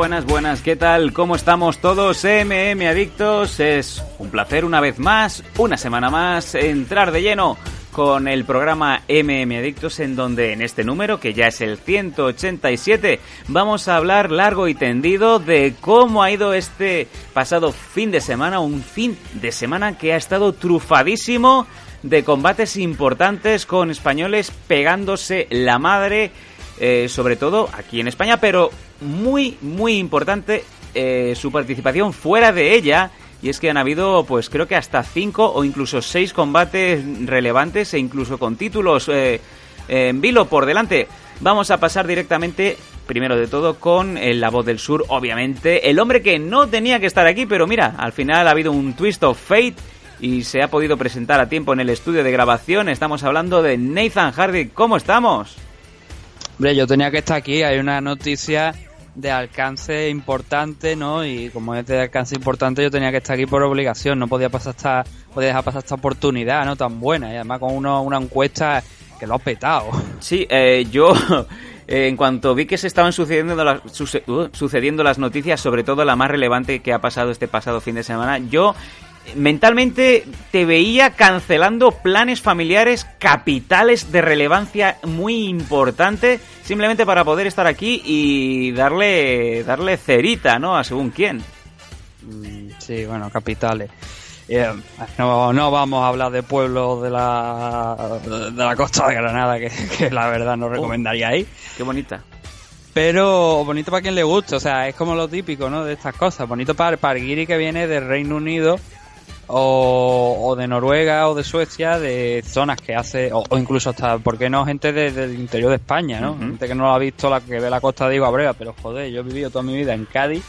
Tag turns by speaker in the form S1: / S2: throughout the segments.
S1: Buenas, buenas, ¿qué tal? ¿Cómo estamos todos? MM Adictos, es un placer una vez más, una semana más, entrar de lleno con el programa MM Adictos en donde en este número, que ya es el 187, vamos a hablar largo y tendido de cómo ha ido este pasado fin de semana, un fin de semana que ha estado trufadísimo de combates importantes con españoles pegándose la madre eh, sobre todo aquí en España, pero muy, muy importante eh, su participación fuera de ella. Y es que han habido, pues creo que hasta cinco o incluso seis combates relevantes e incluso con títulos eh, en vilo por delante. Vamos a pasar directamente, primero de todo, con La Voz del Sur, obviamente. El hombre que no tenía que estar aquí, pero mira, al final ha habido un twist of fate y se ha podido presentar a tiempo en el estudio de grabación. Estamos hablando de Nathan Hardy. ¿Cómo estamos?
S2: Hombre, yo tenía que estar aquí, hay una noticia de alcance importante, ¿no? Y como es de alcance importante, yo tenía que estar aquí por obligación, no podía pasar esta, podía dejar pasar esta oportunidad, ¿no? Tan buena, y además con uno, una encuesta que lo ha petado.
S1: Sí, eh, yo en cuanto vi que se estaban sucediendo las, uh, sucediendo las noticias, sobre todo la más relevante que ha pasado este pasado fin de semana, yo mentalmente te veía cancelando planes familiares capitales de relevancia muy importante simplemente para poder estar aquí y darle darle cerita, ¿no? A según quién.
S2: Mm, Sí, bueno, capitales. Eh, no, no vamos a hablar de pueblos de la, de la costa de Granada, que, que la verdad no recomendaría ir.
S1: Qué bonita.
S2: Pero bonito para quien le guste, o sea, es como lo típico, ¿no? De estas cosas. Bonito para, para el guiri que viene del Reino Unido o, o de Noruega o de Suecia, de zonas que hace, o, o incluso hasta, ¿por qué no? Gente de- del interior de España, ¿no? Gente que no lo ha visto, la que ve la costa de Iguabrega, pero joder, yo he vivido toda mi vida en Cádiz.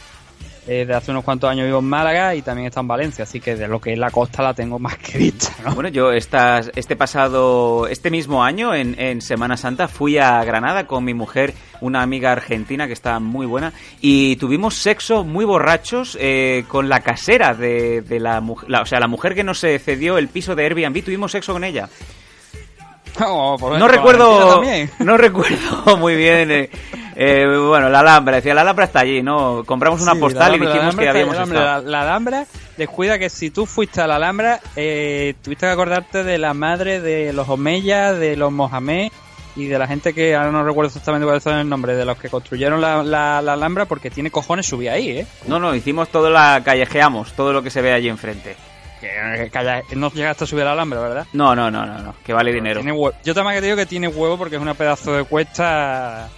S2: Eh, de hace unos cuantos años vivo en Málaga y también está en Valencia, así que de lo que es la costa la tengo más que vista, ¿no?
S1: Bueno, yo estas, este pasado, este mismo año, en, en Semana Santa, fui a Granada con mi mujer, una amiga argentina que está muy buena, y tuvimos sexo muy borrachos eh, con la casera de, de la mujer, o sea, la mujer que nos cedió el piso de Airbnb, tuvimos sexo con ella.
S2: Oh, por
S1: No recuerdo,
S2: también.
S1: no recuerdo muy bien. eh, eh, bueno, la Alhambra, decía, la Alhambra está allí, ¿no? Compramos una
S2: Sí,
S1: postal y dijimos que habíamos
S2: la,
S1: estado.
S2: Alhambra, la, la Alhambra, descuida que si tú fuiste a la Alhambra, eh, tuviste que acordarte de la madre de los Omeyas, de los Mohamed y de la gente que ahora no recuerdo exactamente cuál es el nombre, de los que construyeron la, la- la Alhambra, porque tiene cojones subir ahí, ¿eh?
S1: No, no, hicimos todo la callejeamos, todo lo que se ve allí enfrente.
S2: Que, que calla- no llegaste a subir a la Alhambra, ¿verdad?
S1: No, no, no, no, no, que vale dinero.
S2: Tiene Yo también te digo que tiene huevo porque es una pedazo de cuesta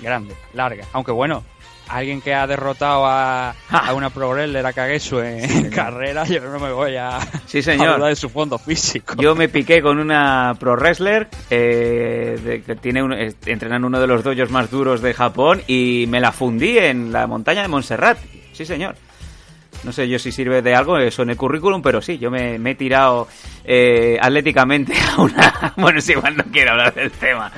S2: grande, larga. Aunque bueno, alguien que ha derrotado a, a una pro wrestler, a Kagesu en carrera, yo no me voy a,
S1: Sí,
S2: a
S1: señor.
S2: dudar de su fondo físico.
S1: Yo me piqué con una pro wrestler eh, de- que tiene un, eh, entrena en uno de los dojos más duros de Japón y me la fundí en la montaña de Montserrat. Sí, señor. No sé yo si sirve de algo eso en el currículum, pero sí, yo me, me he tirado eh, atléticamente a una... Bueno, es igual, no quiero hablar del tema.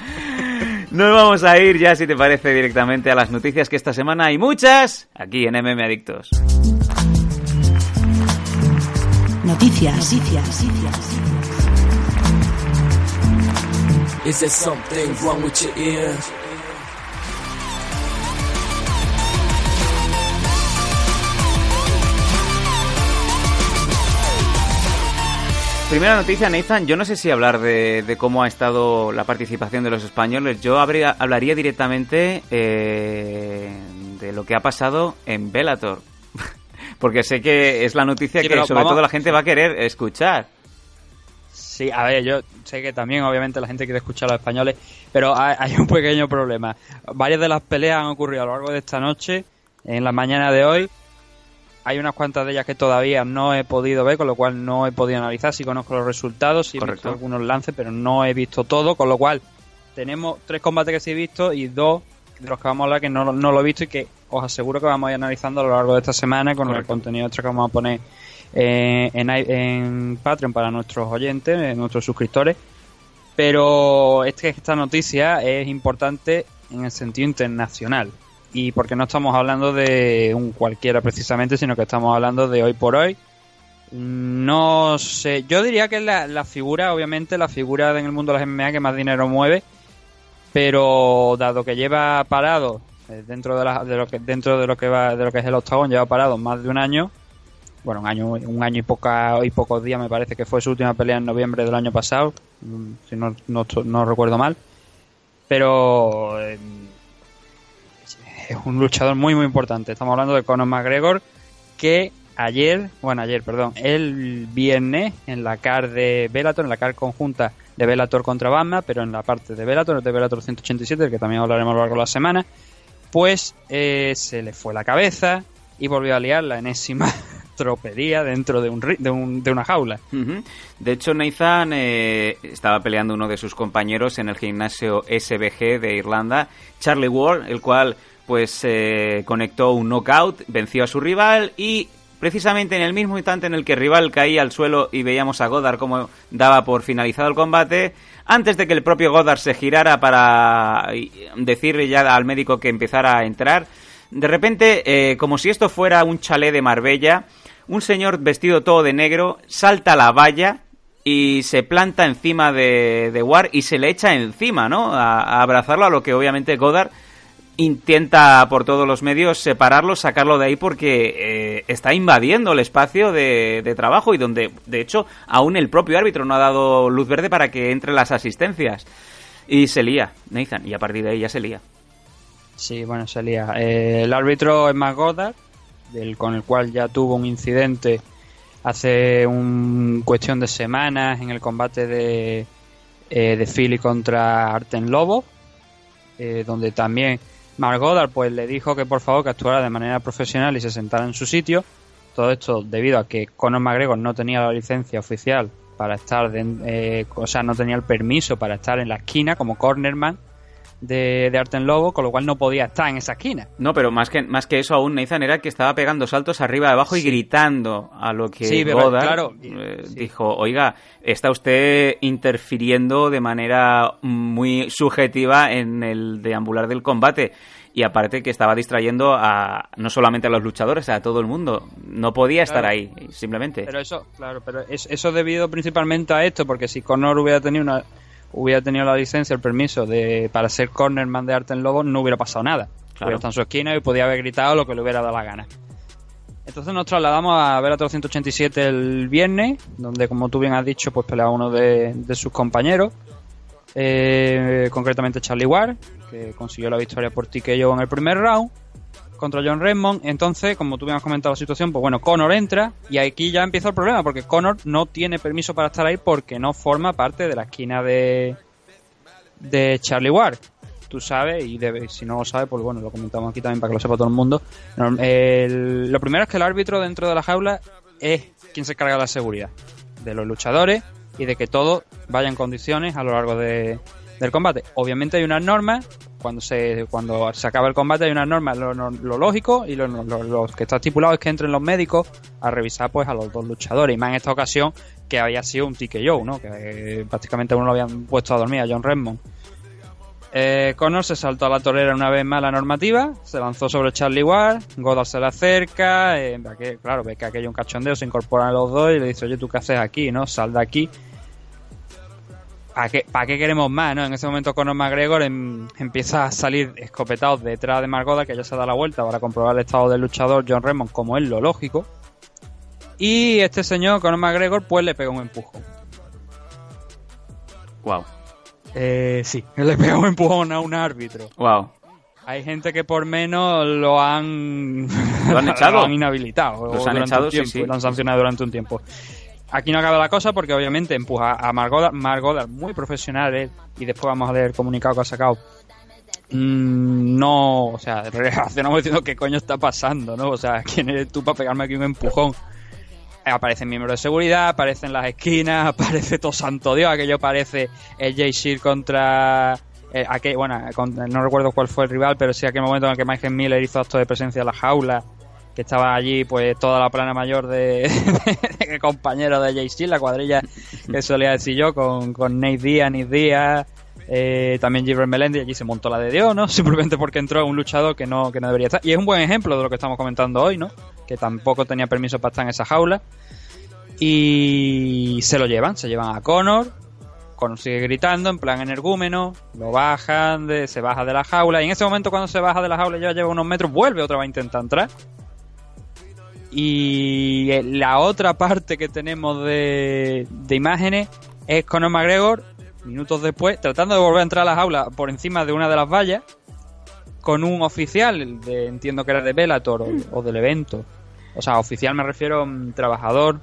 S1: Nos vamos a ir ya, si te parece, directamente a las noticias que esta semana hay muchas aquí en MM Adictos.
S3: Noticias. Noticias.
S4: Is there something wrong with your ear?
S1: Primera noticia, Nathan. Yo no sé si hablar de, de cómo ha estado la participación de los españoles. Yo habría- hablaría directamente eh, de lo que ha pasado en Bellator. Porque sé que es la noticia
S2: Sí,
S1: que sobre
S2: vamos-
S1: todo la gente va a querer escuchar.
S2: Sí, a ver, yo sé que también obviamente la gente quiere escuchar a los españoles, pero hay un pequeño problema. Varias de las peleas han ocurrido a lo largo de esta noche, en la mañana de hoy, Hay unas cuantas de ellas que todavía no he podido ver, con lo cual no he podido analizar. Sí conozco los resultados, sí he
S1: Correcto.
S2: visto algunos lances, pero no he visto todo, con lo cual tenemos tres combates que sí he visto y dos de los que vamos a hablar que no, no lo he visto y que os aseguro que vamos a ir analizando a lo largo de esta semana con el contenido extra que vamos a poner eh, en, en Patreon para nuestros oyentes, eh, nuestros suscriptores. Pero es que esta noticia es importante en el sentido internacional. Y porque no estamos hablando de un cualquiera precisamente, sino que estamos hablando de hoy por hoy. No sé, yo diría que es la, la figura, obviamente, la figura en el mundo de las MMA que más dinero mueve. Pero dado que lleva parado eh, dentro de, la- de lo que dentro de lo que va de lo que es el octagón lleva parado más de un año bueno un año un año y poca y pocos días me parece que fue su última pelea en noviembre del año pasado mm, si no, no, recuerdo mal pero eh, es un luchador muy muy importante estamos hablando de Conor McGregor que ayer bueno ayer perdón el viernes en la car de Bellator en la car conjunta de Bellator contra Bama pero en la parte de Bellator de Bellator 187 del que también hablaremos a lo largo de la semana pues eh, se le fue la cabeza y volvió a liar la enésima tropería dentro de, un, de, un- de una jaula.
S1: De hecho, Nathan eh, estaba peleando uno de sus compañeros en el gimnasio SBG de Irlanda, Charlie Ward, el cual pues eh, conectó un knockout, venció a su rival y precisamente en el mismo instante en el que el rival caía al suelo y veíamos a Goddard como daba por finalizado el combate, antes de que el propio Goddard se girara para decirle ya al médico que empezara a entrar, de repente, eh, como si esto fuera un chalet de Marbella, un señor vestido todo de negro salta a la valla y se planta encima de, de Ward y se le echa encima, ¿no? A, abrazarlo, a lo que obviamente Goddard intenta por todos los medios separarlo, sacarlo de ahí porque eh, está invadiendo el espacio de, trabajo y donde, de hecho, aún el propio árbitro no ha dado luz verde para que entre las asistencias. Y se lía, Nathan, y a partir de ahí ya se lía.
S2: Sí, bueno, salía. Eh, el árbitro es Matt Goddard, del, con el cual ya tuvo un incidente hace un cuestión de semanas en el combate de, eh, de Philly contra Arten Lobo, eh, donde también Goddard pues, le dijo que por favor que actuara de manera profesional y se sentara en su sitio. Todo esto debido a que Conor McGregor no tenía la licencia oficial para estar, de- eh, o sea, no tenía el permiso para estar en la esquina como cornerman de, de Arten Lobo, con lo cual no podía estar en esa esquina.
S1: No, pero más que, más que eso aún, Nathan, era que estaba pegando saltos arriba y abajo y gritando a lo que
S2: Sí, pero,
S1: Goddard
S2: claro,
S1: eh,
S2: sí.
S1: dijo, oiga, está usted interfiriendo de manera muy subjetiva en el deambular del combate. Y aparte que estaba distrayendo a no solamente a los luchadores, a todo el mundo. No podía estar ahí, simplemente.
S2: Pero eso, claro, pero es, eso debido principalmente a esto, porque si Conor hubiera tenido una hubiera tenido la licencia, el permiso de para ser cornerman de Arten Lobo, no hubiera pasado nada. Hubiera estado en su esquina y podía haber gritado lo que le hubiera dado la gana. Entonces nos trasladamos a Bellator 187 el viernes, donde como tú bien has dicho, pues peleaba uno de, de sus compañeros, eh, concretamente Charlie Ward, que consiguió la victoria por TKO en el primer round contra John Redmond. Entonces, como tú bien has comentado la situación, pues bueno, Conor entra y aquí ya empieza el problema, porque Conor no tiene permiso para estar ahí porque no forma parte de la esquina de, de Charlie Ward. Tú sabes, y debe- si no lo sabes, pues bueno, lo comentamos aquí también para que lo sepa todo el mundo. El- lo primero es que el árbitro dentro de la jaula es quien se encarga de la seguridad de los luchadores y de que todo vaya en condiciones a lo largo de- del combate. Obviamente hay unas normas, cuando se cuando se acaba el combate hay unas normas, lo, lo- lo lógico y lo, que está estipulado es que entren los médicos a revisar pues a los dos luchadores y más en esta ocasión que había sido un TKO, ¿no? que eh, prácticamente uno lo habían puesto a dormir a John Redmond. Eh, Connor se saltó a la torera una vez más la normativa, se lanzó sobre Charlie Ward, Goddard se le acerca, eh, claro, ve que aquello es un cachondeo, se incorporan los dos y le dice, oye, ¿tú qué haces aquí? no Sal de aquí. ¿Para qué, ¿Para qué queremos más? no En ese momento Conor McGregor em- empieza a salir escopetado detrás de Mark Goddard, que ya se da la vuelta para comprobar el estado del luchador John Redmond, como es lo lógico. Y este señor, Conor McGregor, pues le pega un empujón.
S1: Wow,
S2: Eh, sí, le pega un empujón a un árbitro.
S1: wow.
S2: Hay gente que por menos lo han,
S1: ¿Lo han echado?
S2: lo han inhabilitado.
S1: Los han echado, sí.
S2: Lo han sancionado durante un tiempo. Aquí no acaba la cosa porque obviamente empuja a Margot, Margot muy profesional él, y después vamos a leer el comunicado que ha sacado mm, no, o sea, reaccionamos diciendo qué coño está pasando, ¿no? O sea, ¿quién eres tú para pegarme aquí un empujón? Aparecen miembros de seguridad, aparecen las esquinas, aparece todo santo Dios, aquello parece el J-Shield contra... eh, bueno, con- no recuerdo cuál fue el rival, pero sí aquel momento en el que Michael Miller hizo acto de presencia en la jaula, que estaba allí pues toda la plana mayor de, de compañeros de J-Shield, la cuadrilla que solía decir yo, con, con Nate Díaz, Nate Díaz, eh, también Gilbert Melendi, allí se montó la de Dios, ¿no? Simplemente porque entró un luchador que no, que no debería estar. Y es un buen ejemplo de lo que estamos comentando hoy, ¿no? Que tampoco tenía permiso para estar en esa jaula. Y se lo llevan, se llevan a Connor. Connor sigue gritando en plan energúmeno, lo bajan, de, se baja de la jaula. Y en ese momento cuando se baja de la jaula ya lleva unos metros, vuelve otra vez a intentar entrar. Y la otra parte que tenemos de, de imágenes es Conor McGregor, minutos después, tratando de volver a entrar a la jaula por encima de una de las vallas, con un oficial, de, entiendo que era de Bellator o, del evento. O sea, oficial me refiero a un trabajador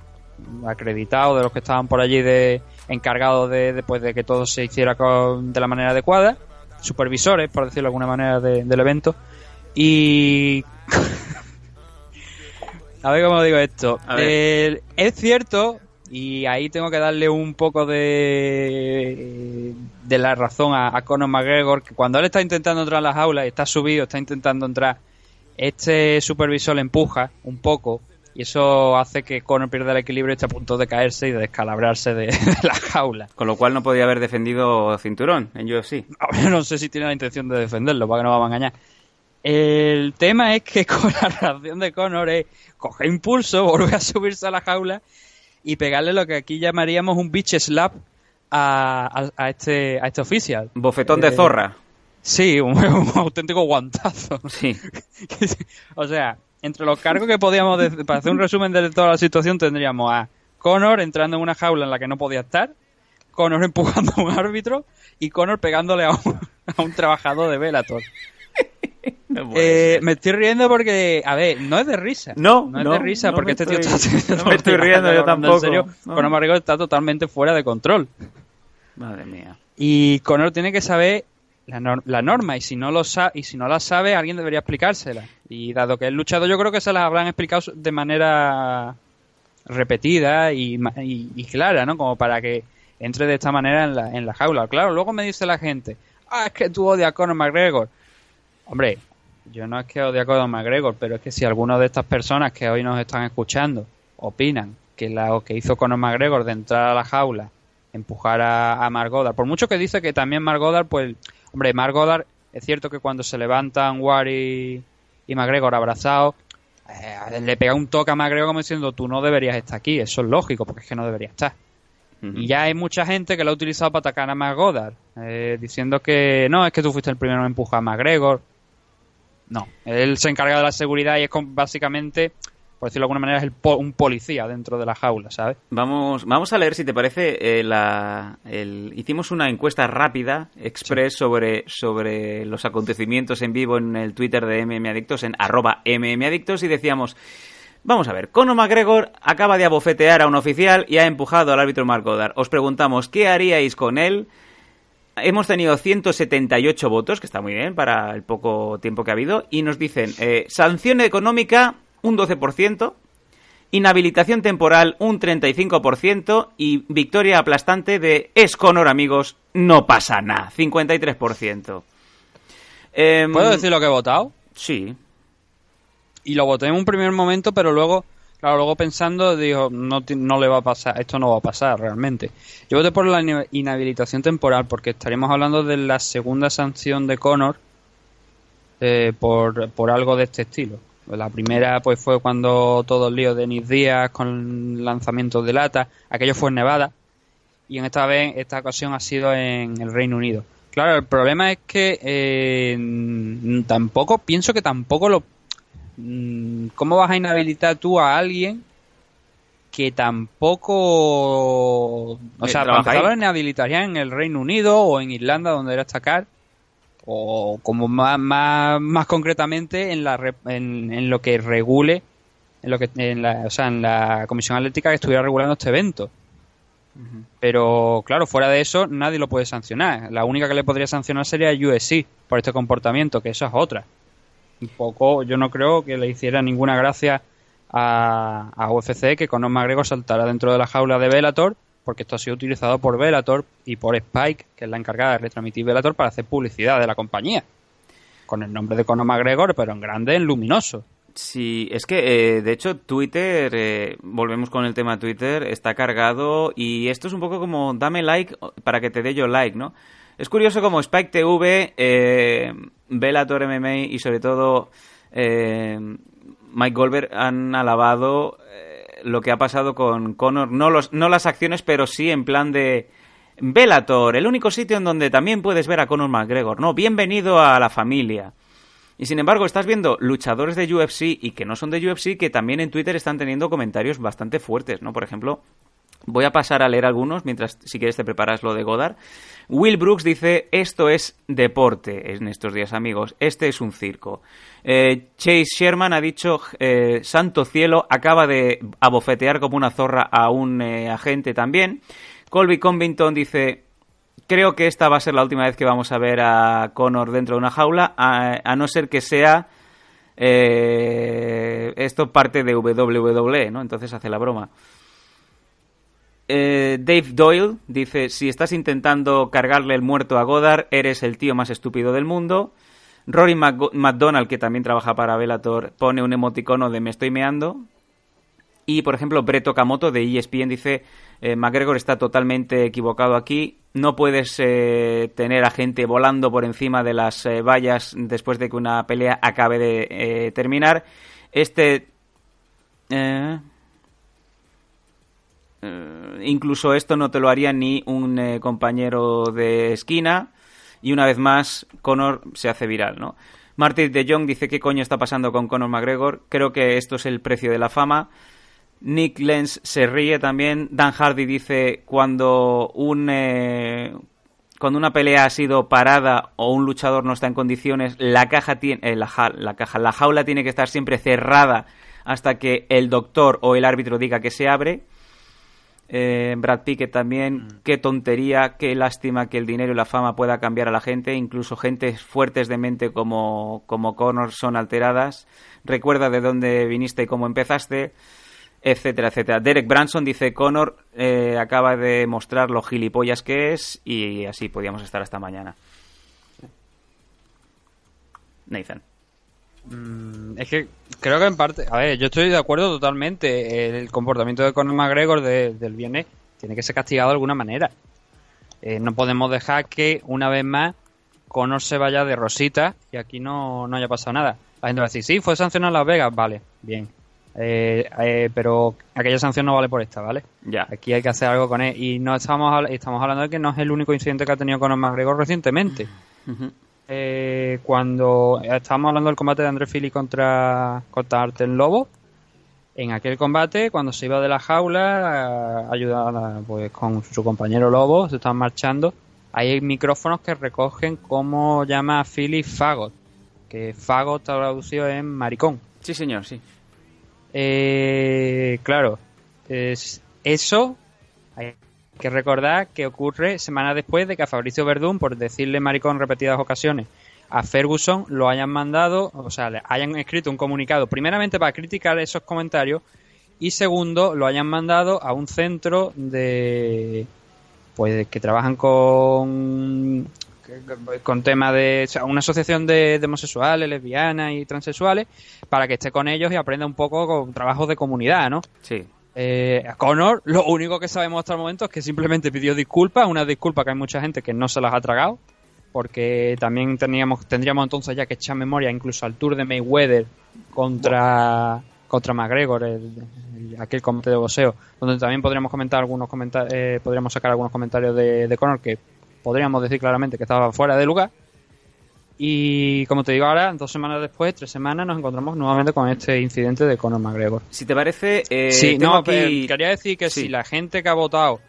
S2: acreditado de los que estaban por allí de encargados de, de, pues, de que todo se hiciera con- de la manera adecuada, supervisores, por decirlo de alguna manera, de- del evento. Y a ver cómo digo esto. Eh, es cierto, y ahí tengo que darle un poco de, de la razón a, a Conor McGregor, que cuando él está intentando entrar a las aulas, está subido, está intentando entrar, este supervisor le empuja un poco, y eso hace que Conor pierda el equilibrio y esté a punto de caerse y de descalabrarse de, de la jaula.
S1: Con lo cual no podía haber defendido cinturón en UFC.
S2: Ver, no sé si tiene la intención de defenderlo, para que no vamos a engañar. El tema es que con la reacción de Conor es coger impulso, volver a subirse a la jaula y pegarle lo que aquí llamaríamos un bitch slap a, a- a este, a este oficial.
S1: Bofetón de
S2: Eh,
S1: zorra.
S2: Sí, un, un auténtico guantazo.
S1: Sí.
S2: o sea, entre los cargos que podíamos, para hacer un resumen de toda la situación, tendríamos a Conor entrando en una jaula en la que no podía estar, Conor empujando a un árbitro y Conor pegándole a un, a un trabajador de Bellator.
S1: No
S2: Eh, me estoy riendo porque, a ver, no es de risa.
S1: No,
S2: no es
S1: no,
S2: de risa
S1: no
S2: porque este tío está.
S1: no me estoy riendo yo tampoco,
S2: En serio,
S1: no.
S2: Conor McGregor está totalmente fuera de control.
S1: Madre mía.
S2: Y Conor tiene que saber la, nor- la norma y si no lo sa y si no la sabe alguien debería explicársela. Y dado que es luchado yo creo que se las habrán explicado de manera repetida y, ma- y- y clara, ¿no? Como para que entre de esta manera en la, en la jaula. Claro, luego me dice la gente, ah, es que tú odias a Conor McGregor. Hombre, yo no es que odie a Conor McGregor, pero es que si alguna de estas personas que hoy nos están escuchando opinan que lo que hizo Conor McGregor de entrar a la jaula, empujar a, a Mark Goddard, por mucho que dice que también Mark Goddard, pues, hombre, Mark Goddard, es cierto que cuando se levantan War y, y McGregor abrazados, eh, le pega un toque a McGregor como diciendo, tú no deberías estar aquí, eso es lógico, porque es que no debería estar. Y ya hay mucha gente que lo ha utilizado para atacar a McGoddard, eh, diciendo que no, es que tú fuiste el primero en empujar a McGregor. No, él se encarga de la seguridad y es con- básicamente, por decirlo de alguna manera, es el po- un policía dentro de la jaula, ¿sabes?
S1: Vamos, vamos a leer, si te parece, eh, la, el- hicimos una encuesta rápida, express, sobre, sobre los acontecimientos en vivo en el Twitter de MM Adictos, en arroba MM Adictos, y decíamos, vamos a ver, Conor McGregor acaba de abofetear a un oficial y ha empujado al árbitro Mark Goddard. Os preguntamos, ¿qué haríais con él? Hemos tenido 178 votos, que está muy bien para el poco tiempo que ha habido, y nos dicen, eh, sanción económica un 12%, inhabilitación temporal un 35% y victoria aplastante de es Conor, amigos, no pasa nada, 53%. Em,
S2: ¿Puedo decir lo que he votado?
S1: Sí.
S2: Y lo voté en un primer momento, pero luego, claro, luego pensando, digo, no, no le va a pasar, esto no va a pasar realmente. Yo voté por la inhabilitación temporal, porque estaríamos hablando de la segunda sanción de Conor eh, por, por algo de este estilo. La primera pues fue cuando todo el lío de Denis Díaz con lanzamientos de lata, aquello fue en Nevada, y en esta vez, esta ocasión ha sido en el Reino Unido. Claro, el problema es que eh, tampoco, pienso que tampoco lo... mm, ¿Cómo vas a inhabilitar tú a alguien que tampoco... O
S1: Eh,
S2: sea, lo inhabilitarían en el Reino Unido o en Irlanda, donde era estacar, o como más, más, más concretamente en, la, en, en lo que regule, en lo que en la, o sea, en la Comisión Atlética que estuviera regulando este evento. Pero claro, fuera de eso, nadie lo puede sancionar. La única que le podría sancionar sería USC por este comportamiento, que eso es otra. Un poco, yo no creo que le hiciera ninguna gracia a, a UFC que Conor McGregor saltara dentro de la jaula de Bellator, porque esto ha sido utilizado por Bellator y por Spike, que es la encargada de retransmitir Bellator, para hacer publicidad de la compañía. Con el nombre de Conor McGregor, pero en grande, en luminoso.
S1: Sí, es que eh, de hecho Twitter, eh, volvemos con el tema Twitter, está cargado y esto es un poco como dame like para que te dé yo like, ¿no? Es curioso como Spike TV, eh, Bellator MMA y sobre todo eh, Mike Goldberg han alabado eh, lo que ha pasado con Conor, no, los, no las acciones, pero sí en plan de Bellator, el único sitio en donde también puedes ver a Conor McGregor, ¿no? Bienvenido a la familia. Y sin embargo, estás viendo luchadores de UFC y que no son de UFC que también en Twitter están teniendo comentarios bastante fuertes, ¿no? Por ejemplo, voy a pasar a leer algunos mientras, si quieres, te preparas lo de Godard. Will Brooks dice: Esto es deporte en estos días, amigos. Este es un circo. Eh, Chase Sherman ha dicho: eh, Santo cielo, acaba de abofetear como una zorra a un eh, agente también. Colby Covington dice: creo que esta va a ser la última vez que vamos a ver a Conor dentro de una jaula, a, a no ser que sea esto parte de WWE, ¿no? Entonces hace la broma. Eh, Dave Doyle dice, si estás intentando cargarle el muerto a Goddard, eres el tío más estúpido del mundo. Rory McDonald, que también trabaja para Bellator, pone un emoticono de me estoy meando. Y, por ejemplo, Brett Okamoto de ESPN dice, eh, McGregor está totalmente equivocado aquí. No puedes eh, tener a gente volando por encima de las vallas después de que una pelea acabe de terminar. Este... eh, incluso esto no te lo haría ni un eh, compañero de esquina. Y una vez más, Conor se hace viral, ¿no? Martin de Jong dice qué coño está pasando con Conor McGregor. Creo que esto es el precio de la fama. Nick Lenz se ríe también. Dan Hardy dice cuando un eh, cuando una pelea ha sido parada o un luchador no está en condiciones, la caja tiene la, la caja, la jaula tiene que estar siempre cerrada hasta que el doctor o el árbitro diga que se abre. Eh, Brad Pickett también, qué tontería, qué lástima que el dinero y la fama pueda cambiar a la gente, incluso gente fuertes de mente como, como Connor son alteradas. Recuerda de dónde viniste y cómo empezaste, etcétera, etcétera. Derek Branson dice, Connor eh, acaba de mostrar lo gilipollas que es y así podíamos estar hasta mañana. Nathan.
S2: Mm, Es que creo que en parte, a ver, yo estoy de acuerdo totalmente. El comportamiento de Conor McGregor de- del viernes tiene que ser castigado de alguna manera. Eh, no podemos dejar que una vez más Conor se vaya de rosita y aquí no, no haya pasado nada. La gente va a decir, sí, fue sancionado en Las Vegas, vale, bien. Eh, eh, pero aquella sanción no vale por esta, ¿vale?
S1: Ya.
S2: Aquí hay que hacer algo con él. Y no estamos, estamos hablando de que no es el único incidente que ha tenido Conor McGregor recientemente.
S1: Ujú.
S2: Eh, cuando estábamos hablando del combate de André Fili contra, contra Arten Lobo, en aquel combate, cuando se iba de la jaula, eh, ayudada pues, con su compañero Lobo, se estaban marchando, hay micrófonos que recogen cómo llama a Philly Fagot, que Fagot traducido en maricón.
S1: Sí, señor, sí.
S2: Eh, claro, es, eso que recordar que ocurre semanas después de que a Fabricio Verdún, por decirle maricón repetidas ocasiones, a Ferguson lo hayan mandado, o sea, le hayan escrito un comunicado, primeramente para criticar esos comentarios y segundo, lo hayan mandado a un centro de pues que trabajan con con temas de o una asociación de, de homosexuales, lesbianas y transexuales para que esté con ellos y aprenda un poco con trabajos de comunidad, ¿no?
S1: Sí.
S2: Eh, Connor, lo único que sabemos hasta el momento es que simplemente pidió disculpas, una disculpa que hay mucha gente que no se las ha tragado, porque también teníamos, tendríamos entonces ya que echar memoria incluso al tour de Mayweather contra, contra McGregor, el- el- aquel combate de boxeo, donde también podríamos comentar algunos comentarios, eh, podríamos sacar algunos comentarios de, de Connor que podríamos decir claramente que estaba fuera de lugar. Y como te digo ahora, dos semanas después, tres semanas, nos encontramos nuevamente con este incidente de Conor McGregor.
S1: Si te parece, eh,
S2: Sí, no,
S1: aquí-
S2: quería decir que
S1: Sí.
S2: si la gente que ha votado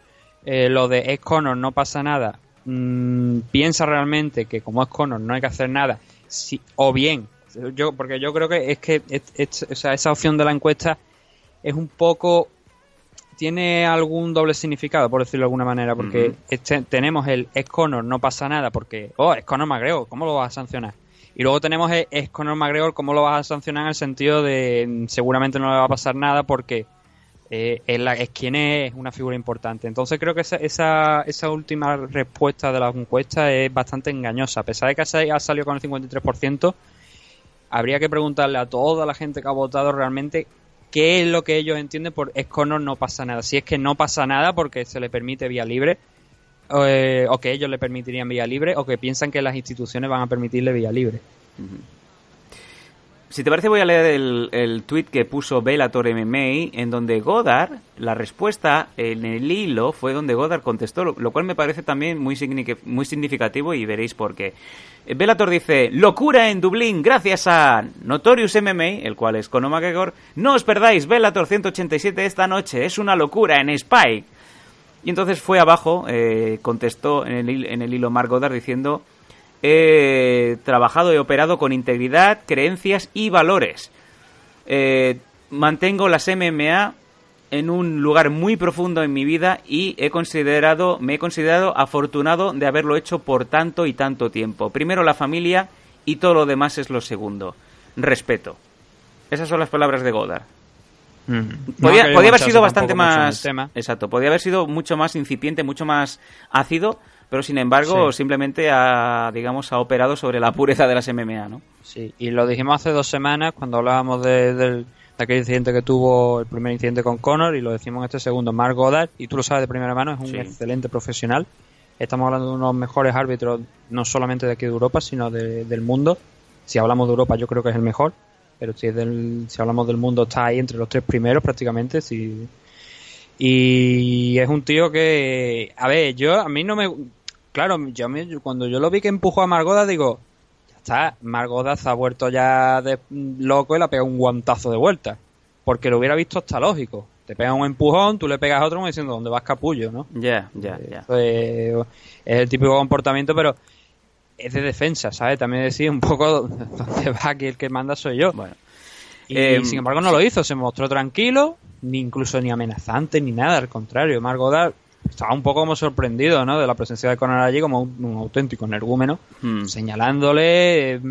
S2: eh, lo de es Conor no pasa nada, mm, piensa realmente que como es Conor no hay que hacer nada, si, o bien, yo porque yo creo que es que es- es- o sea, esa opción de la encuesta es un poco tiene algún doble significado, por decirlo de alguna manera, porque este- tenemos el es Conor, no pasa nada, porque, oh, es Conor McGregor, ¿cómo lo vas a sancionar? Y luego tenemos el es Conor McGregor, ¿cómo lo vas a sancionar en el sentido de mm, seguramente no le va a pasar nada porque eh, es, la- es quien es una figura importante. Entonces creo que esa, esa, esa última respuesta de la encuesta es bastante engañosa. A pesar de que ha ha salido con el 53%, habría que preguntarle a toda la gente que ha votado realmente qué es lo que ellos entienden por es Conor no pasa nada. Si es que no pasa nada porque se le permite vía libre, eh, o que ellos le permitirían vía libre, o que piensan que las instituciones van a permitirle vía libre.
S1: Si te parece, voy a leer el, el tweet que puso Bellator MMA, en donde Godard, la respuesta en el hilo fue donde Godard contestó, lo, cual me parece también muy, muy significativo y veréis por qué. Eh, Bellator dice, locura en Dublín gracias a Notorious MMA, el cual es Conor McGregor. No os perdáis Bellator 187 esta noche, es una locura en Spike. Y entonces fue abajo, eh, contestó en el, en el hilo Mark Goddard diciendo, he trabajado y operado con integridad, creencias y valores. Eh, mantengo las MMA en un lugar muy profundo en mi vida y he considerado, me he considerado afortunado de haberlo hecho por tanto y tanto tiempo. Primero la familia y todo lo demás es lo segundo. Respeto. Esas son las palabras de Godard.
S2: No
S1: Podía, podía haber sido bastante más.
S2: tema.
S1: Exacto, podía haber sido mucho más incipiente, mucho más ácido, pero sin embargo,
S2: Sí.
S1: simplemente ha, digamos, ha operado sobre la pureza de las MMA, ¿no?
S2: Sí, y lo dijimos hace dos semanas cuando hablábamos de, del- de aquel incidente que tuvo, el primer incidente con Conor, y lo decimos en este segundo, Mark Goddard, y tú lo sabes de primera mano, es un
S1: Sí.
S2: excelente profesional. Estamos hablando de uno de los mejores árbitros, no solamente de aquí de Europa, sino de- del mundo. Si hablamos de Europa, yo creo que es el mejor, pero si, es del, si hablamos del mundo, está ahí entre los tres primeros prácticamente. Si, y es un tío que, a ver, yo, a mí no me. Claro, yo me- cuando yo lo vi que empujó a Margoda, digo, ya está, Margoda se ha vuelto ya de loco y le ha pegado un guantazo de vuelta. Porque lo hubiera visto hasta lógico. Te pega un empujón, tú le pegas a otro diciendo, ¿dónde vas capullo, no?
S1: Ya, ya, ya.
S2: Eso es, el típico comportamiento, pero es de defensa, ¿sabes? También decir un poco dónde va aquí el que manda soy yo.
S1: Bueno.
S2: Y
S1: Em,
S2: sin embargo no lo hizo, se mostró tranquilo, ni incluso ni amenazante ni nada, al contrario, Margot estaba un poco como sorprendido, ¿no? De la presencia de Conor allí como un, un auténtico energúmeno,
S1: Hmm.
S2: señalándole, eh,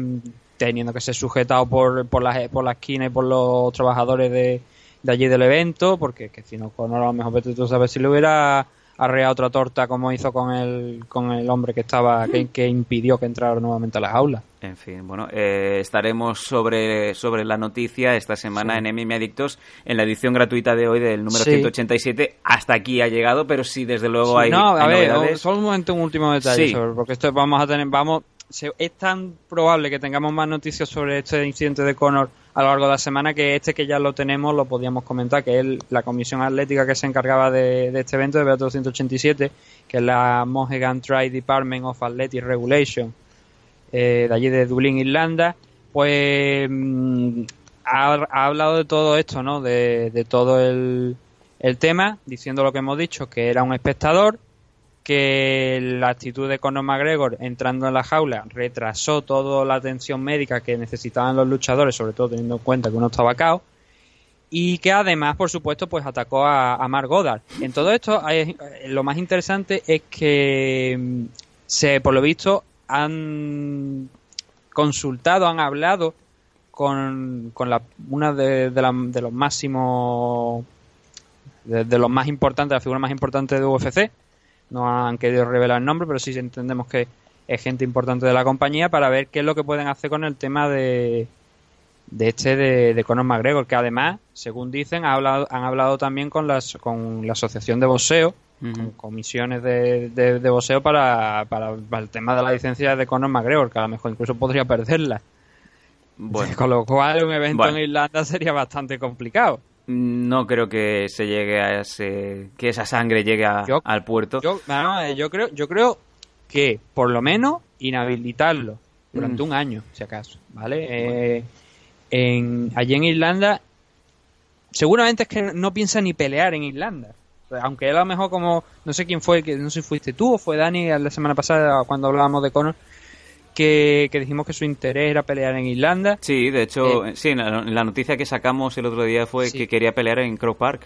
S2: teniendo que ser sujetado por, por, la, por la esquina y por los trabajadores de, de allí del evento, porque que si no Conor a lo mejor tú a saber si le hubiera arreado otra torta como hizo con el, con el hombre que estaba que, que impidió que entrara nuevamente a las aulas.
S1: En fin, bueno, eh, estaremos sobre, sobre la noticia esta semana en MMA Adictos en la edición gratuita de hoy del número
S2: Sí.
S1: 187. Hasta aquí ha llegado, pero sí, desde luego
S2: Sí,
S1: hay,
S2: no, a
S1: hay
S2: ver,
S1: novedades.
S2: solo un momento, un último detalle,
S1: Sí.
S2: sobre- porque esto vamos a tener, vamos, se- es tan probable que tengamos más noticias sobre este incidente de Conor a lo largo de la semana que este que ya lo tenemos lo podíamos comentar, que es la comisión atlética que se encargaba de, este evento de Beato 187, que es la Mohegan Tri Department of Athletic Regulation, eh, de allí de Dublín, Irlanda, pues mm, ha, ha hablado de todo esto, ¿no? De, todo el tema, diciendo lo que hemos dicho, que era un espectador, que la actitud de Conor McGregor entrando en la jaula retrasó toda la atención médica que necesitaban los luchadores, sobre todo teniendo en cuenta que uno estaba cao, y que además, por supuesto, pues atacó a, a Mark Goddard. En todo esto, hay- lo más interesante es que mm, se, por lo visto, han consultado, han hablado con, con la, una de, de la- de los máximos, de los más importantes, la figura más importante de UFC. No han querido revelar el nombre, pero sí entendemos que es gente importante de la compañía para ver qué es lo que pueden hacer con el tema de, de este de, de Conor McGregor, que además, según dicen, ha hablado, han hablado también con, las, con la Asociación de Boxeo, con comisiones de, de, de boxeo para, para, para el tema de la licencia de Conor McGregor, que a lo mejor incluso podría perderla.
S1: Bueno,
S2: Con lo cual, un evento
S1: Bueno.
S2: en Irlanda sería bastante complicado.
S1: No creo que se llegue a ese, que esa sangre llegue a-
S2: Yo-
S1: al puerto.
S2: Yo, vamos a ver, yo creo, yo creo que por lo menos inhabilitarlo durante
S1: Mm.
S2: un año, si acaso, ¿vale? Eh, en, allí en Irlanda, seguramente es que no piensa ni pelear en Irlanda. Aunque a lo mejor como, no sé quién fue, que no sé si fuiste tú o fue Dani la semana pasada cuando hablábamos de Conor, que, que dijimos que su interés era pelear en Irlanda.
S1: Sí, de hecho, sí, en la, en la noticia que sacamos el otro día fue
S2: Sí.
S1: que quería pelear en Crow Park.